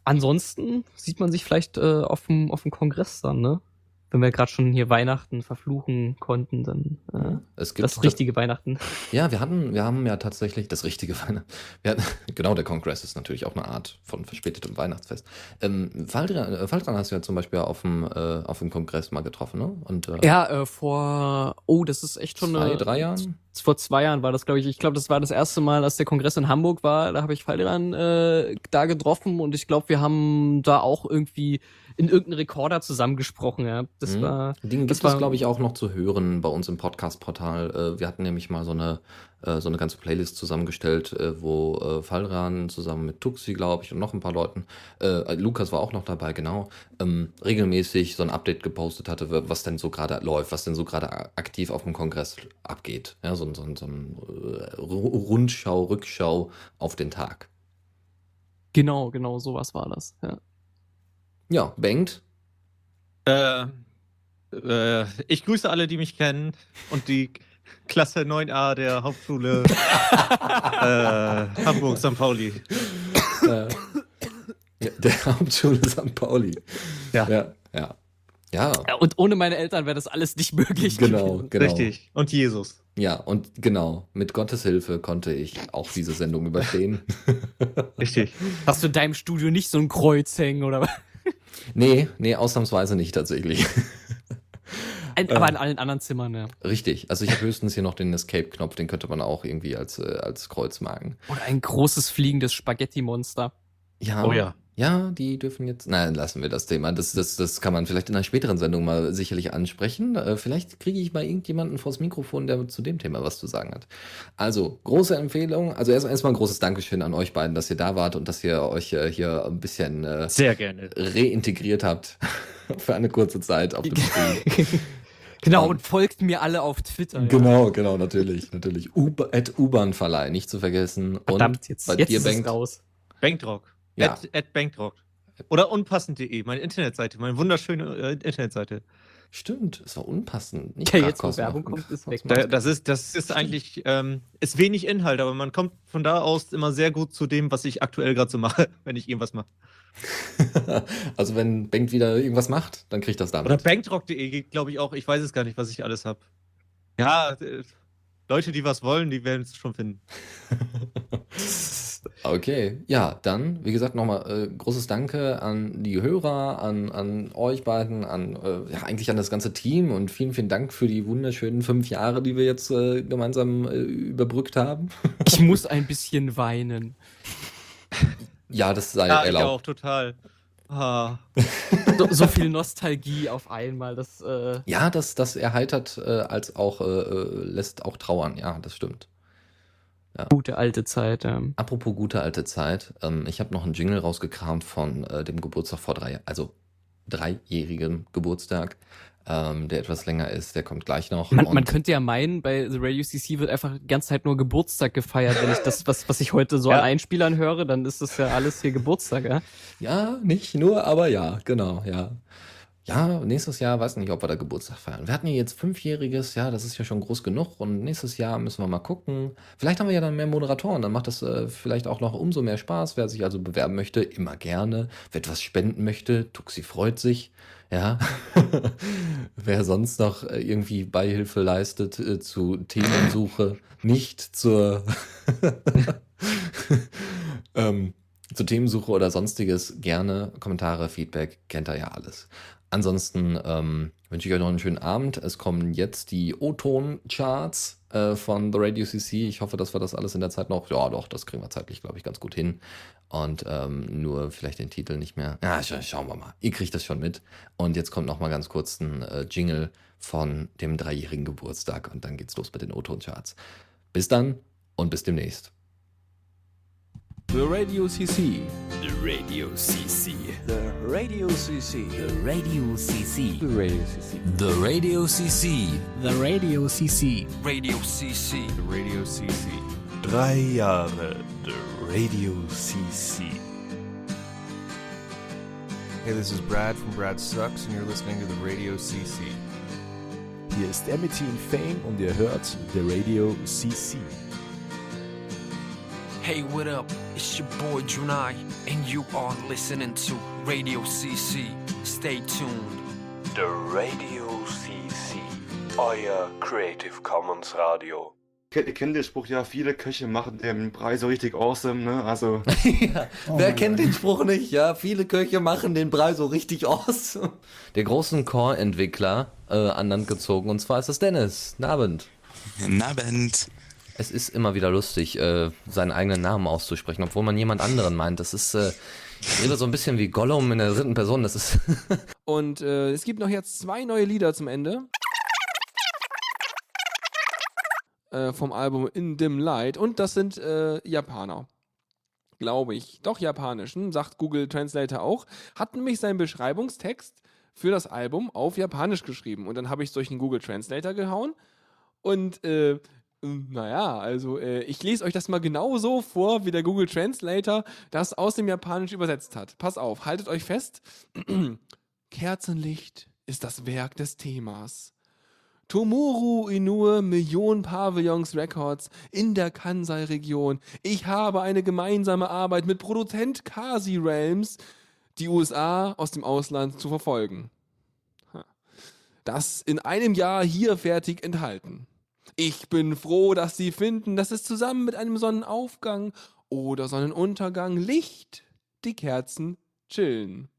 Ansonsten sieht man sich vielleicht äh, auf dem auf dem Kongress dann, ne? Wenn wir gerade schon hier Weihnachten verfluchen konnten, dann äh, Es gibt das richtige Weihnachten. Ja, wir hatten, wir haben ja tatsächlich das richtige Weihnachten. Wir hatten, genau, der Kongress ist natürlich auch eine Art von verspätetem Weihnachtsfest. Ähm, Valdran, äh, Valdran hast du ja zum Beispiel auf dem, äh, auf dem Kongress mal getroffen, ne? Und, äh, Ja, äh, vor, oh, das ist echt schon Zwei, eine, drei Jahren? Vor zwei Jahren war das, glaube ich. Ich glaube, das war das erste Mal, als der Kongress in Hamburg war. Da habe ich Falderan äh, da getroffen und ich glaube, wir haben da auch irgendwie in irgendeinen Rekorder zusammengesprochen. Ja, das Mhm. war. Den das gibt war, es, glaube ich, auch noch zu hören bei uns im Podcast-Portal. Äh, wir hatten nämlich mal so eine, äh, so eine ganze Playlist zusammengestellt, äh, wo Fallran zusammen mit Tuxi, glaube ich, und noch ein paar Leuten, Lukas war auch noch dabei, genau, ähm, regelmäßig so ein Update gepostet hatte, wa- was denn so gerade läuft, was denn so gerade aktiv auf dem Kongress abgeht. Ja, so, ein- so, so ein Ru- Rundschau, Rückschau auf den Tag. Genau, genau, sowas war das. Ja. Ja, Bengt. Äh, äh, ich grüße alle, die mich kennen und die Klasse 9a der Hauptschule äh, Hamburg St. Pauli. äh, ja, der Hauptschule St. Pauli. Ja. Ja, ja. Ja, Ja, Und ohne meine Eltern wäre das alles nicht möglich. genau, gewesen. genau. Richtig. Und Jesus. Ja, und genau, mit Gottes Hilfe konnte ich auch diese Sendung überstehen. Richtig. Hast du in deinem Studio nicht so ein Kreuz hängen oder was? Nee, nee, ausnahmsweise nicht tatsächlich. Ein- Aber in allen anderen Zimmern, ja. Richtig, also ich habe höchstens hier noch den Escape-Knopf, den könnte man auch irgendwie als, äh, als Kreuz marken. Oder ein großes fliegendes Spaghetti-Monster. Ja. Oh ja. Ja, die dürfen jetzt. Nein, lassen wir das Thema. Das, das, das kann man vielleicht in einer späteren Sendung mal sicherlich ansprechen. Äh, vielleicht kriege ich mal irgendjemanden vors Mikrofon, der zu dem Thema was zu sagen hat. Also, große Empfehlung. Also erst- erstmal ein großes Dankeschön an euch beiden, dass ihr da wart und dass ihr euch äh, hier ein bisschen äh, Sehr gerne. reintegriert habt für eine kurze Zeit auf dem Stream. Genau, Um, und folgt mir alle auf Twitter. Ja. Genau, genau, natürlich, natürlich. U-Bahn-Verleih, nicht zu vergessen. Verdammt, und jetzt, bei jetzt dir, ist Bengt, es raus. Bankdrock. Ja. At, at Bankdrock. Oder unpassend.de, meine Internetseite, meine wunderschöne äh, Internetseite. Stimmt, es war unpassend. Nicht Okay, jetzt wo Werbung kommt, ist weg. Da, das ist, das ist eigentlich, ähm, ist wenig Inhalt, aber man kommt von da aus immer sehr gut zu dem, was ich aktuell gerade so mache, wenn ich irgendwas mache. also wenn Bengt wieder irgendwas macht, dann kriegt das damit. Oder bankdrock.de geht, glaube ich, auch. Ich weiß es gar nicht, was ich alles habe. Ja, äh, Leute, die was wollen, die werden es schon finden. Okay, ja, dann, wie gesagt, nochmal äh, großes Danke an die Hörer, an, an euch beiden, an äh, ja, eigentlich an das ganze Team und vielen, vielen Dank für die wunderschönen fünf Jahre, die wir jetzt äh, gemeinsam äh, überbrückt haben. Ich muss ein bisschen weinen. ja, das sei Ja, ich erlaubt. auch, total. Ah. So, so viel Nostalgie auf einmal, das äh, Ja, das, das erheitert äh, als auch, äh, äh, lässt auch trauern, ja, das stimmt. Gute alte Zeit. Ähm. Apropos gute alte Zeit, ähm, ich habe noch einen Jingle rausgekramt von äh, dem Geburtstag vor drei, also dreijährigem Geburtstag, ähm, der etwas länger ist, der kommt gleich noch. Man, man könnte ja meinen, bei The Radio CC wird einfach die ganze Zeit nur Geburtstag gefeiert. Wenn ich das, was, was ich heute so Ja. an Einspielern höre, dann ist das ja alles hier Geburtstag, ja? Ja, nicht nur, aber ja, genau, ja. Ja, nächstes Jahr weiß nicht, ob wir da Geburtstag feiern. Wir hatten ja jetzt fünfjähriges, ja, das ist ja schon groß genug und nächstes Jahr müssen wir mal gucken. Vielleicht haben wir ja dann mehr Moderatoren, dann macht das äh, vielleicht auch noch umso mehr Spaß. Wer sich also bewerben möchte, immer gerne. Wer etwas spenden möchte, Tuxi freut sich, ja. Wer sonst noch äh, irgendwie Beihilfe leistet äh, zu Themensuche, nicht zur ähm, zur Themensuche oder sonstiges gerne Kommentare, Feedback, kennt ihr ja alles. Ansonsten ähm, wünsche ich euch noch einen schönen Abend. Es kommen jetzt die O-Ton-Charts äh, von The Radio CC. Ich hoffe, dass wir das alles in der Zeit noch, ja doch, das kriegen wir zeitlich, glaube ich, ganz gut hin. Und ähm, nur vielleicht den Titel nicht mehr. Ja, scha schauen wir mal. Ihr kriegt das schon mit. Und jetzt kommt noch mal ganz kurz ein äh, Jingle von dem dreijährigen Geburtstag und dann geht's los mit den O-Ton-Charts. Bis dann und bis demnächst. The Radio CC. The Radio CC. The Radio CC. The Radio CC. The Radio CC. The Radio CC. The Radio CC. Radio CC. The Radio CC. Drei Jahre The Radio CC. Hey, this is Brad from Brad Sucks and you're listening to the Radio CC. Hier ist Amity in Fame und ihr hört The Radio CC. Hey, what up? It's your boy Junai, and you are listening to Radio CC. Stay tuned. The Radio CC, euer Creative Commons Radio. Kennt, ihr kennt den Spruch, ja, viele Köche machen den Brei so richtig awesome, ne? Also. ja, wer kennt den Spruch nicht? Ja, viele Köche machen den Brei so richtig awesome. Der großen Core-Entwickler äh, an Land gezogen, und zwar ist das Dennis. Guten Abend. Guten Abend. Es ist immer wieder lustig, äh, seinen eigenen Namen auszusprechen, obwohl man jemand anderen meint. Das ist äh, so ein bisschen wie Gollum in der dritten Person. Das ist Und äh, es gibt noch jetzt zwei neue Lieder zum Ende. Äh, vom Album In Dim Light. Und das sind äh, Japaner. Glaube ich. Doch japanischen, sagt Google Translator auch. Hat nämlich seinen Beschreibungstext für das Album auf Japanisch geschrieben. Und dann habe ich es durch den Google Translator gehauen. Und äh, naja, also äh, ich lese euch das mal genau so vor, wie der Google Translator das aus dem Japanisch übersetzt hat. Pass auf, haltet euch fest. Kerzenlicht ist das Werk des Themas. Tomuru Inoue Million Pavillons Records in der Kansai-Region. Ich habe eine gemeinsame Arbeit mit Produzent Kasi Realms, die USA aus dem Ausland zu verfolgen. Das in einem Jahr hier fertig enthalten. Ich bin froh, dass Sie finden, dass es zusammen mit einem Sonnenaufgang oder Sonnenuntergang Licht die Kerzen chillen.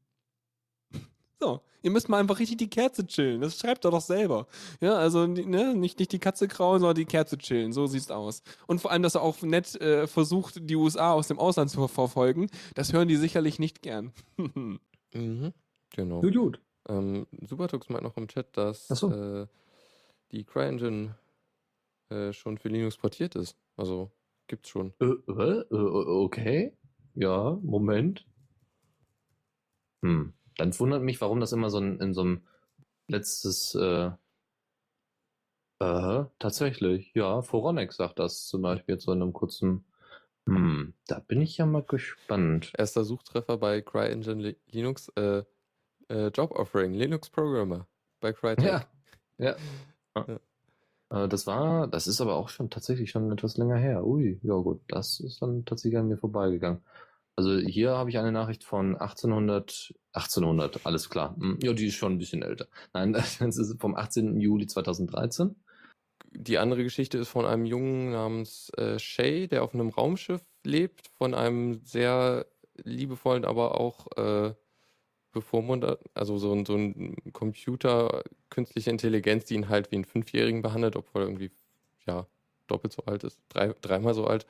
So, ihr müsst mal einfach richtig die Kerze chillen. Das schreibt er doch selber. Ja, also ne, nicht, nicht die Katze krauen, sondern die Kerze chillen. So sieht's aus. Und vor allem, dass er auch nett äh, versucht, die USA aus dem Ausland zu verfolgen. Das hören die sicherlich nicht gern. mhm, genau. Gut, gut. Ähm, Supertux meint noch im Chat, dass so. äh, die CryEngine äh, schon für Linux portiert ist. Also gibt's schon. Äh, äh, okay. Ja, Moment. Hm. Dann wundert mich, warum das immer so in, in so einem letztes. Äh, äh, tatsächlich, ja, Phoronex sagt das zum Beispiel jetzt so in einem kurzen. Hm, da bin ich ja mal gespannt. Erster Suchtreffer bei CryEngine Linux, äh, äh, Job Offering, Linux Programmer bei Crytek. Ja, ja. ja. Das war, das ist aber auch schon tatsächlich schon etwas länger her. Ui, ja gut, das ist dann tatsächlich an mir vorbeigegangen. Also hier habe ich eine Nachricht von 1800, 1800, alles klar. Ja, die ist schon ein bisschen älter. Nein, das ist vom 18. Juli 2013. Die andere Geschichte ist von einem Jungen namens äh, Shay, der auf einem Raumschiff lebt, von einem sehr liebevollen, aber auch äh, bevormundet, also so ein, so ein Computer, künstliche Intelligenz, die ihn halt wie einen Fünfjährigen behandelt, obwohl er irgendwie, ja, doppelt so alt ist, drei, dreimal so alt.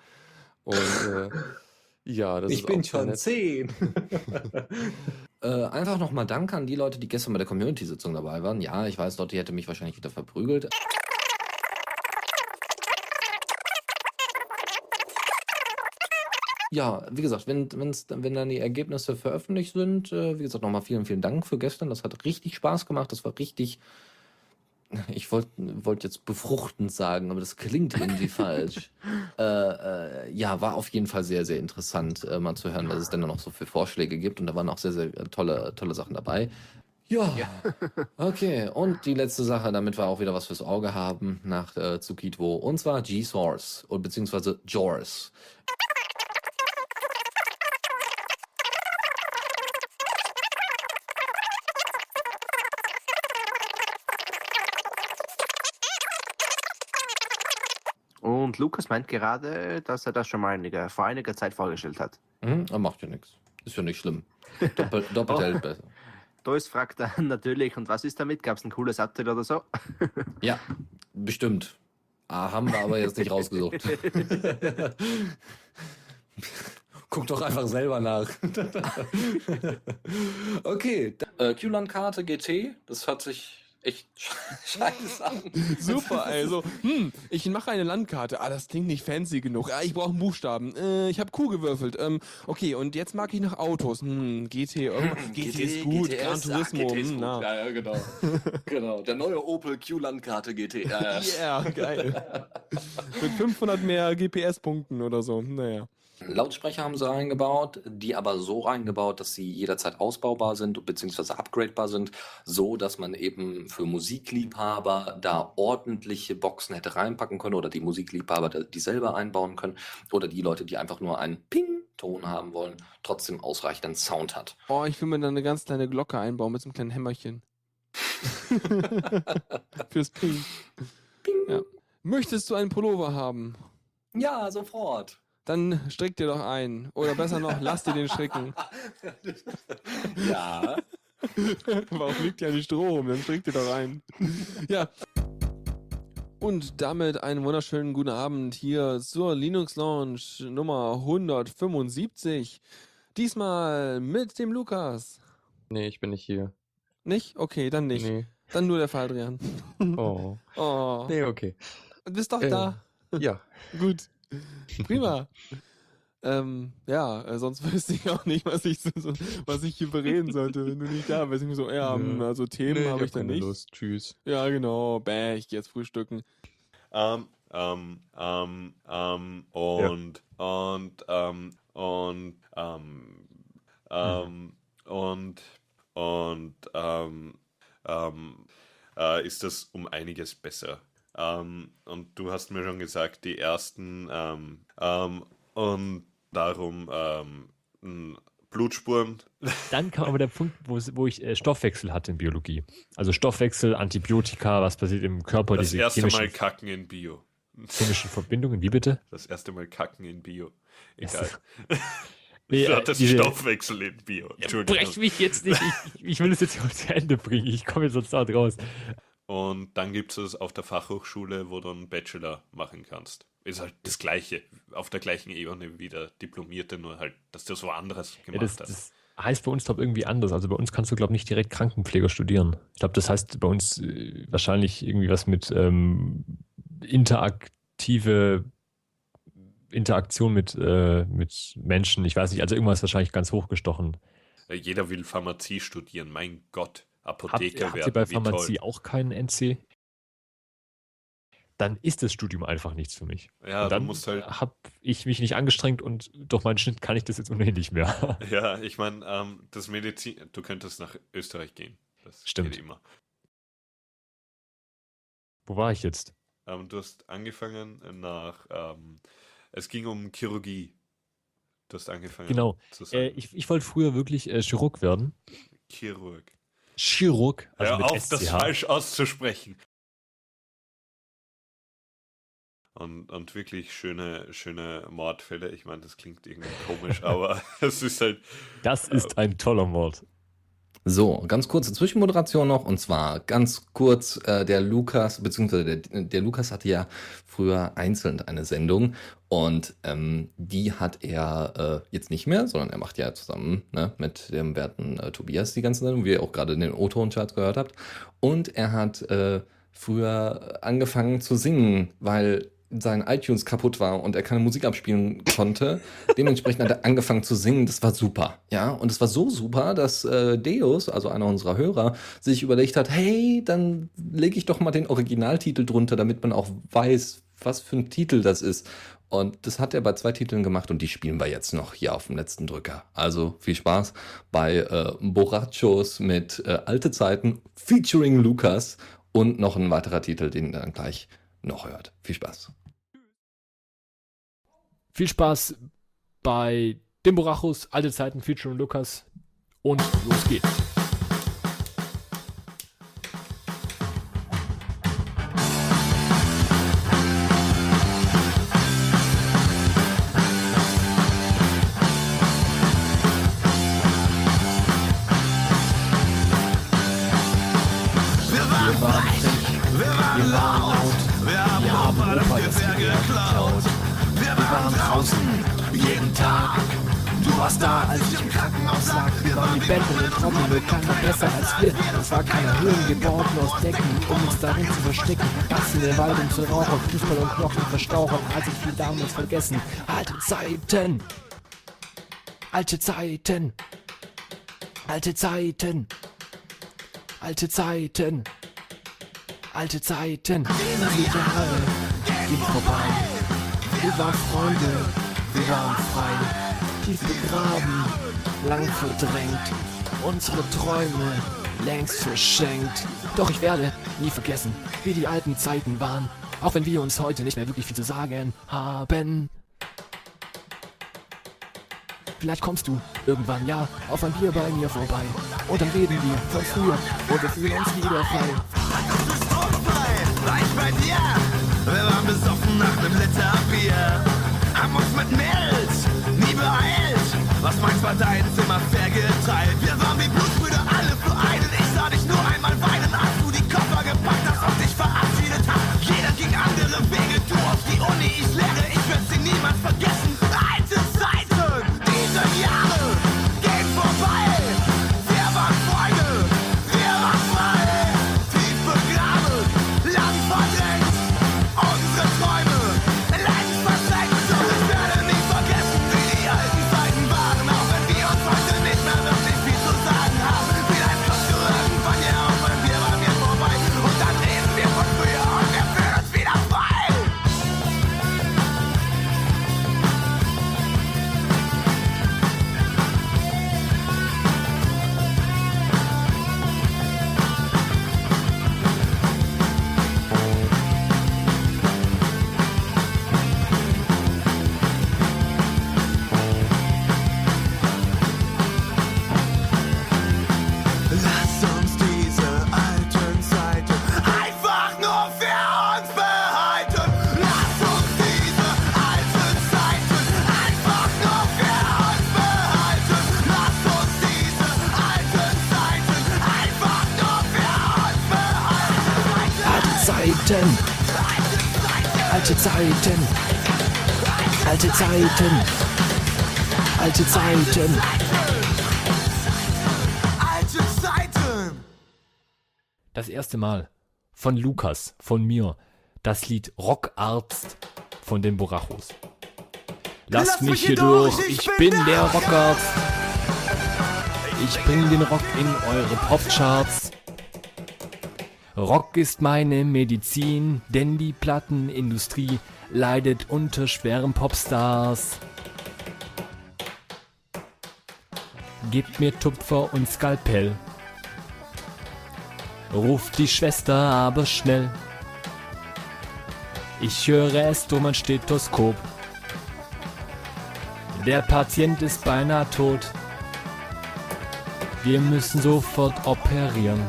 Und äh, ja, das ich ist bin auch sehr schon nett. zehn. äh, einfach nochmal Dank an die Leute, die gestern bei der Community-Sitzung dabei waren. Ja, ich weiß, Lotti hätte mich wahrscheinlich wieder verprügelt. Ja, wie gesagt, wenn, wenn's, wenn dann die Ergebnisse veröffentlicht sind, äh, wie gesagt, nochmal vielen, vielen Dank für gestern. Das hat richtig Spaß gemacht. Das war richtig. Ich wollte wollt jetzt befruchtend sagen, aber das klingt irgendwie falsch. Äh, äh, ja, war auf jeden Fall sehr, sehr interessant, äh, mal zu hören, was es denn noch so für Vorschläge gibt. Und da waren auch sehr, sehr tolle, tolle Sachen dabei. Ja, okay. Und die letzte Sache, damit wir auch wieder was fürs Auge haben, nach äh, Tsukitwo. Und zwar G-Source, beziehungsweise Jaws. Und Lukas meint gerade, dass er das schon mal einige, vor einiger Zeit vorgestellt hat. Hm, er macht ja nichts. Ist ja nicht schlimm. Doppel, doppelt Oh. hält besser. Dois fragt dann natürlich, und was ist damit? Gab es ein cooles Update oder so? Ja, bestimmt. Ah, haben wir aber jetzt nicht rausgesucht. Guck doch einfach selber nach. okay, äh, Q-Land-Karte GT, das hört sich echt scheiße an. Super, also, hm, ich mache eine Landkarte. Ah, das klingt nicht fancy genug. Ah, ich brauche einen Buchstaben. Äh, ich habe Q gewürfelt. Ähm, okay, und jetzt mag ich noch Autos. Hm, GT, irgendwas- GT, ist gut. GTS, Gran Turismo. Ah, GT ist hm, gut. na. Ja, ja, genau. genau. Der neue Opel Q-Land-Karte GT. Ja, ja. Yeah, geil. Mit 500 mehr GPS-Punkten oder so. Naja. Lautsprecher haben sie reingebaut, die aber so reingebaut, dass sie jederzeit ausbaubar sind bzw. upgradebar sind, so dass man eben für Musikliebhaber da ordentliche Boxen hätte reinpacken können oder die Musikliebhaber die selber einbauen können oder die Leute, die einfach nur einen Ping-Ton haben wollen, trotzdem ausreichenden Sound hat. Oh, ich will mir da eine ganz kleine Glocke einbauen mit so einem kleinen Hämmerchen. Fürs Ping. Ja. Möchtest du einen Pullover haben? Ja, sofort. Dann strick dir doch ein. Oder besser noch, lass dir den stricken. Ja. Warum liegt ja nicht Stroh rum? Dann strick dir doch ein. Ja. Und damit einen wunderschönen guten Abend hier zur Linux Lounge Nummer 175. Diesmal mit dem Lukas. Nee, ich bin nicht hier. Nicht? Okay, dann nicht. Nee. Dann nur der Faldrian. Oh. Oh. Nee, okay. Du bist doch Äh, da. Ja. Gut. Prima. ähm, ja, äh, sonst wüsste ich auch nicht, was ich, so, was ich hier bereden sollte, wenn du nicht da bist. Ich mir so, ja, Nö. also Themen Nee, ich habe hab ich dann keine nicht. Lust. Tschüss. Ja, genau. Bäh, ich gehe jetzt frühstücken. Ähm, ähm, ähm, ähm, und, und, ähm, und, ähm, ähm, und, und, ähm, ähm, äh, ist das um einiges besser. Ähm, und du hast mir schon gesagt, die ersten, ähm, ähm, und darum, ähm, Blutspuren. Dann kam aber der Punkt, wo, ich äh, Stoffwechsel hatte in Biologie. Also Stoffwechsel, Antibiotika, was passiert im Körper, Das erste Mal kacken in Bio. chemischen Verbindungen. Wie bitte? Das erste Mal kacken in Bio. Egal. Nee, du hattest diese- Stoffwechsel in Bio. Entschuldigung. Brech mich jetzt nicht. Ich, ich will es jetzt zu Ende bringen. Ich komme jetzt sonst dort raus. Und dann gibt es auf der Fachhochschule, wo du einen Bachelor machen kannst. Ist halt das Gleiche, auf der gleichen Ebene wie der Diplomierte, nur halt, dass du es woanders Ja, gemacht das, hast. das heißt bei uns, glaube ich, irgendwie anders. Also bei uns kannst du, glaube ich, nicht direkt Krankenpfleger studieren. Ich glaube, das heißt bei uns äh, wahrscheinlich irgendwie was mit ähm, interaktive Interaktion mit, äh, mit Menschen. Ich weiß nicht, also irgendwas wahrscheinlich ganz hochgestochen. Äh, Jeder will Pharmazie studieren, mein Gott. Habt, Apotheker habt ihr werden, bei Pharmazie toll. auch keinen NC? Dann ist das Studium einfach nichts für mich. Ja, und dann musst halt- habe ich mich nicht angestrengt und durch meinen Schnitt kann ich das jetzt ohnehin nicht mehr. Ja, ich meine, ähm, das Medizin, du könntest nach Österreich gehen. Das Stimmt. immer. Wo war ich jetzt? Ähm, du hast angefangen nach, ähm, es ging um Chirurgie. Du hast angefangen Genau. zu sagen. Äh, ich ich wollte früher wirklich äh, Chirurg werden. Chirurg. Chirurg, also Hör auf, das SCH. falsch auszusprechen. Und, und wirklich schöne, schöne Mordfälle. Ich meine, das klingt irgendwie komisch, aber es ist halt. Das ist ein toller Wort. So, ganz kurze Zwischenmoderation noch und zwar ganz kurz, äh, der Lukas, beziehungsweise der, der Lukas hatte ja früher einzeln eine Sendung und ähm, die hat er äh, jetzt nicht mehr, sondern er macht ja zusammen ne, mit dem werten äh, Tobias die ganze Sendung, wie ihr auch gerade in den O-Ton-Charts gehört habt. Und er hat äh, früher angefangen zu singen, weil sein iTunes kaputt war und er keine Musik abspielen konnte. Dementsprechend hat er angefangen zu singen. Das war super. Ja, und es war so super, dass äh, Deus, also einer unserer Hörer, sich überlegt hat, hey, dann lege ich doch mal den Originaltitel drunter, damit man auch weiß, was für ein Titel das ist. Und das hat er bei zwei Titeln gemacht und die spielen wir jetzt noch hier auf dem letzten Drücker. Also viel Spaß bei äh, Borrachos mit äh, Alte Zeiten featuring Lukas und noch ein weiterer Titel, den ihr dann gleich noch hört. Viel Spaß. Viel Spaß bei Dimborachus, alte Zeiten, Feature und Lukas. Und los geht's. Trommelmüll, keiner besser als wir. Es war keine Höhlen gebaut, nur aus Decken, um uns darin zu verstecken. Passen wir Wald um zu rauchen, Fußball und Knochen verstauchen, als ich viel damals vergessen. Alte Zeiten! Alte Zeiten! Alte Zeiten! Alte Zeiten! Alte Zeiten! Die Jahre gehen vorbei. Wir waren Freunde, wir waren frei, tief begraben, lang verdrängt, unsere Träume längst verschenkt. Doch ich werde nie vergessen, wie die alten Zeiten waren, auch wenn wir uns heute nicht mehr wirklich viel zu sagen haben. Vielleicht kommst du irgendwann ja auf ein Bier bei mir vorbei und dann reden wir von früher und wir fühlen uns wieder frei. War ich bei dir? Wir waren besoffen nach nem Liter Bier. Haben uns mit Milz nie beeilt. Was meins war deins immer fair geteilt. Wir waren Alte Zeiten! Alte Zeiten! Alte Zeiten! Das erste Mal von Lukas, von mir, das Lied Rockarzt von den Borachos. Lasst mich hier durch, ich bin der Rockarzt. Ich bring den Rock in eure Popcharts. Rock ist meine Medizin, denn die Plattenindustrie leidet unter schweren Popstars. Gebt mir Tupfer und Skalpell. Ruft die Schwester aber schnell. Ich höre es durch mein Stethoskop. Der Patient ist beinahe tot. Wir müssen sofort operieren.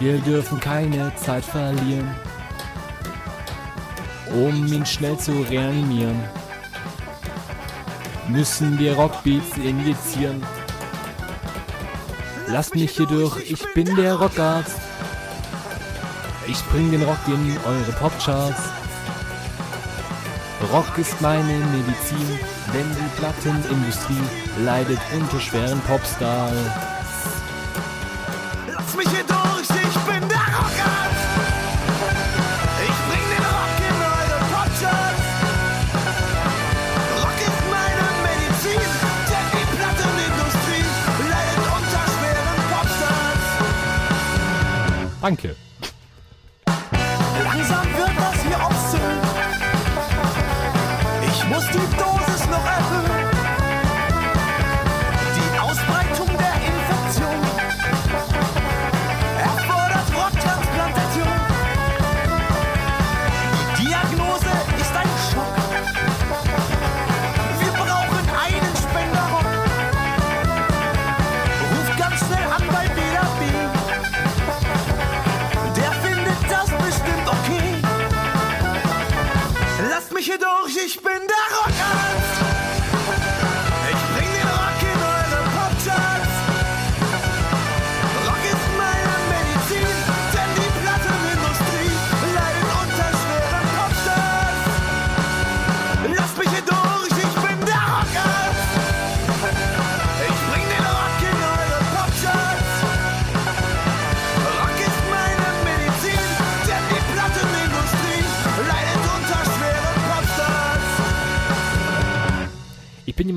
Wir dürfen keine Zeit verlieren, um ihn schnell zu reanimieren. Müssen wir Rockbeats injizieren. Lasst mich hier durch, ich bin der Rockarzt. Ich bring den Rock in eure Popcharts. Rock ist meine Medizin, denn die Plattenindustrie leidet unter schweren Popstars. Danke.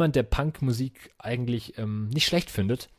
Jemand, der Punkmusik eigentlich ähm, nicht schlecht findet.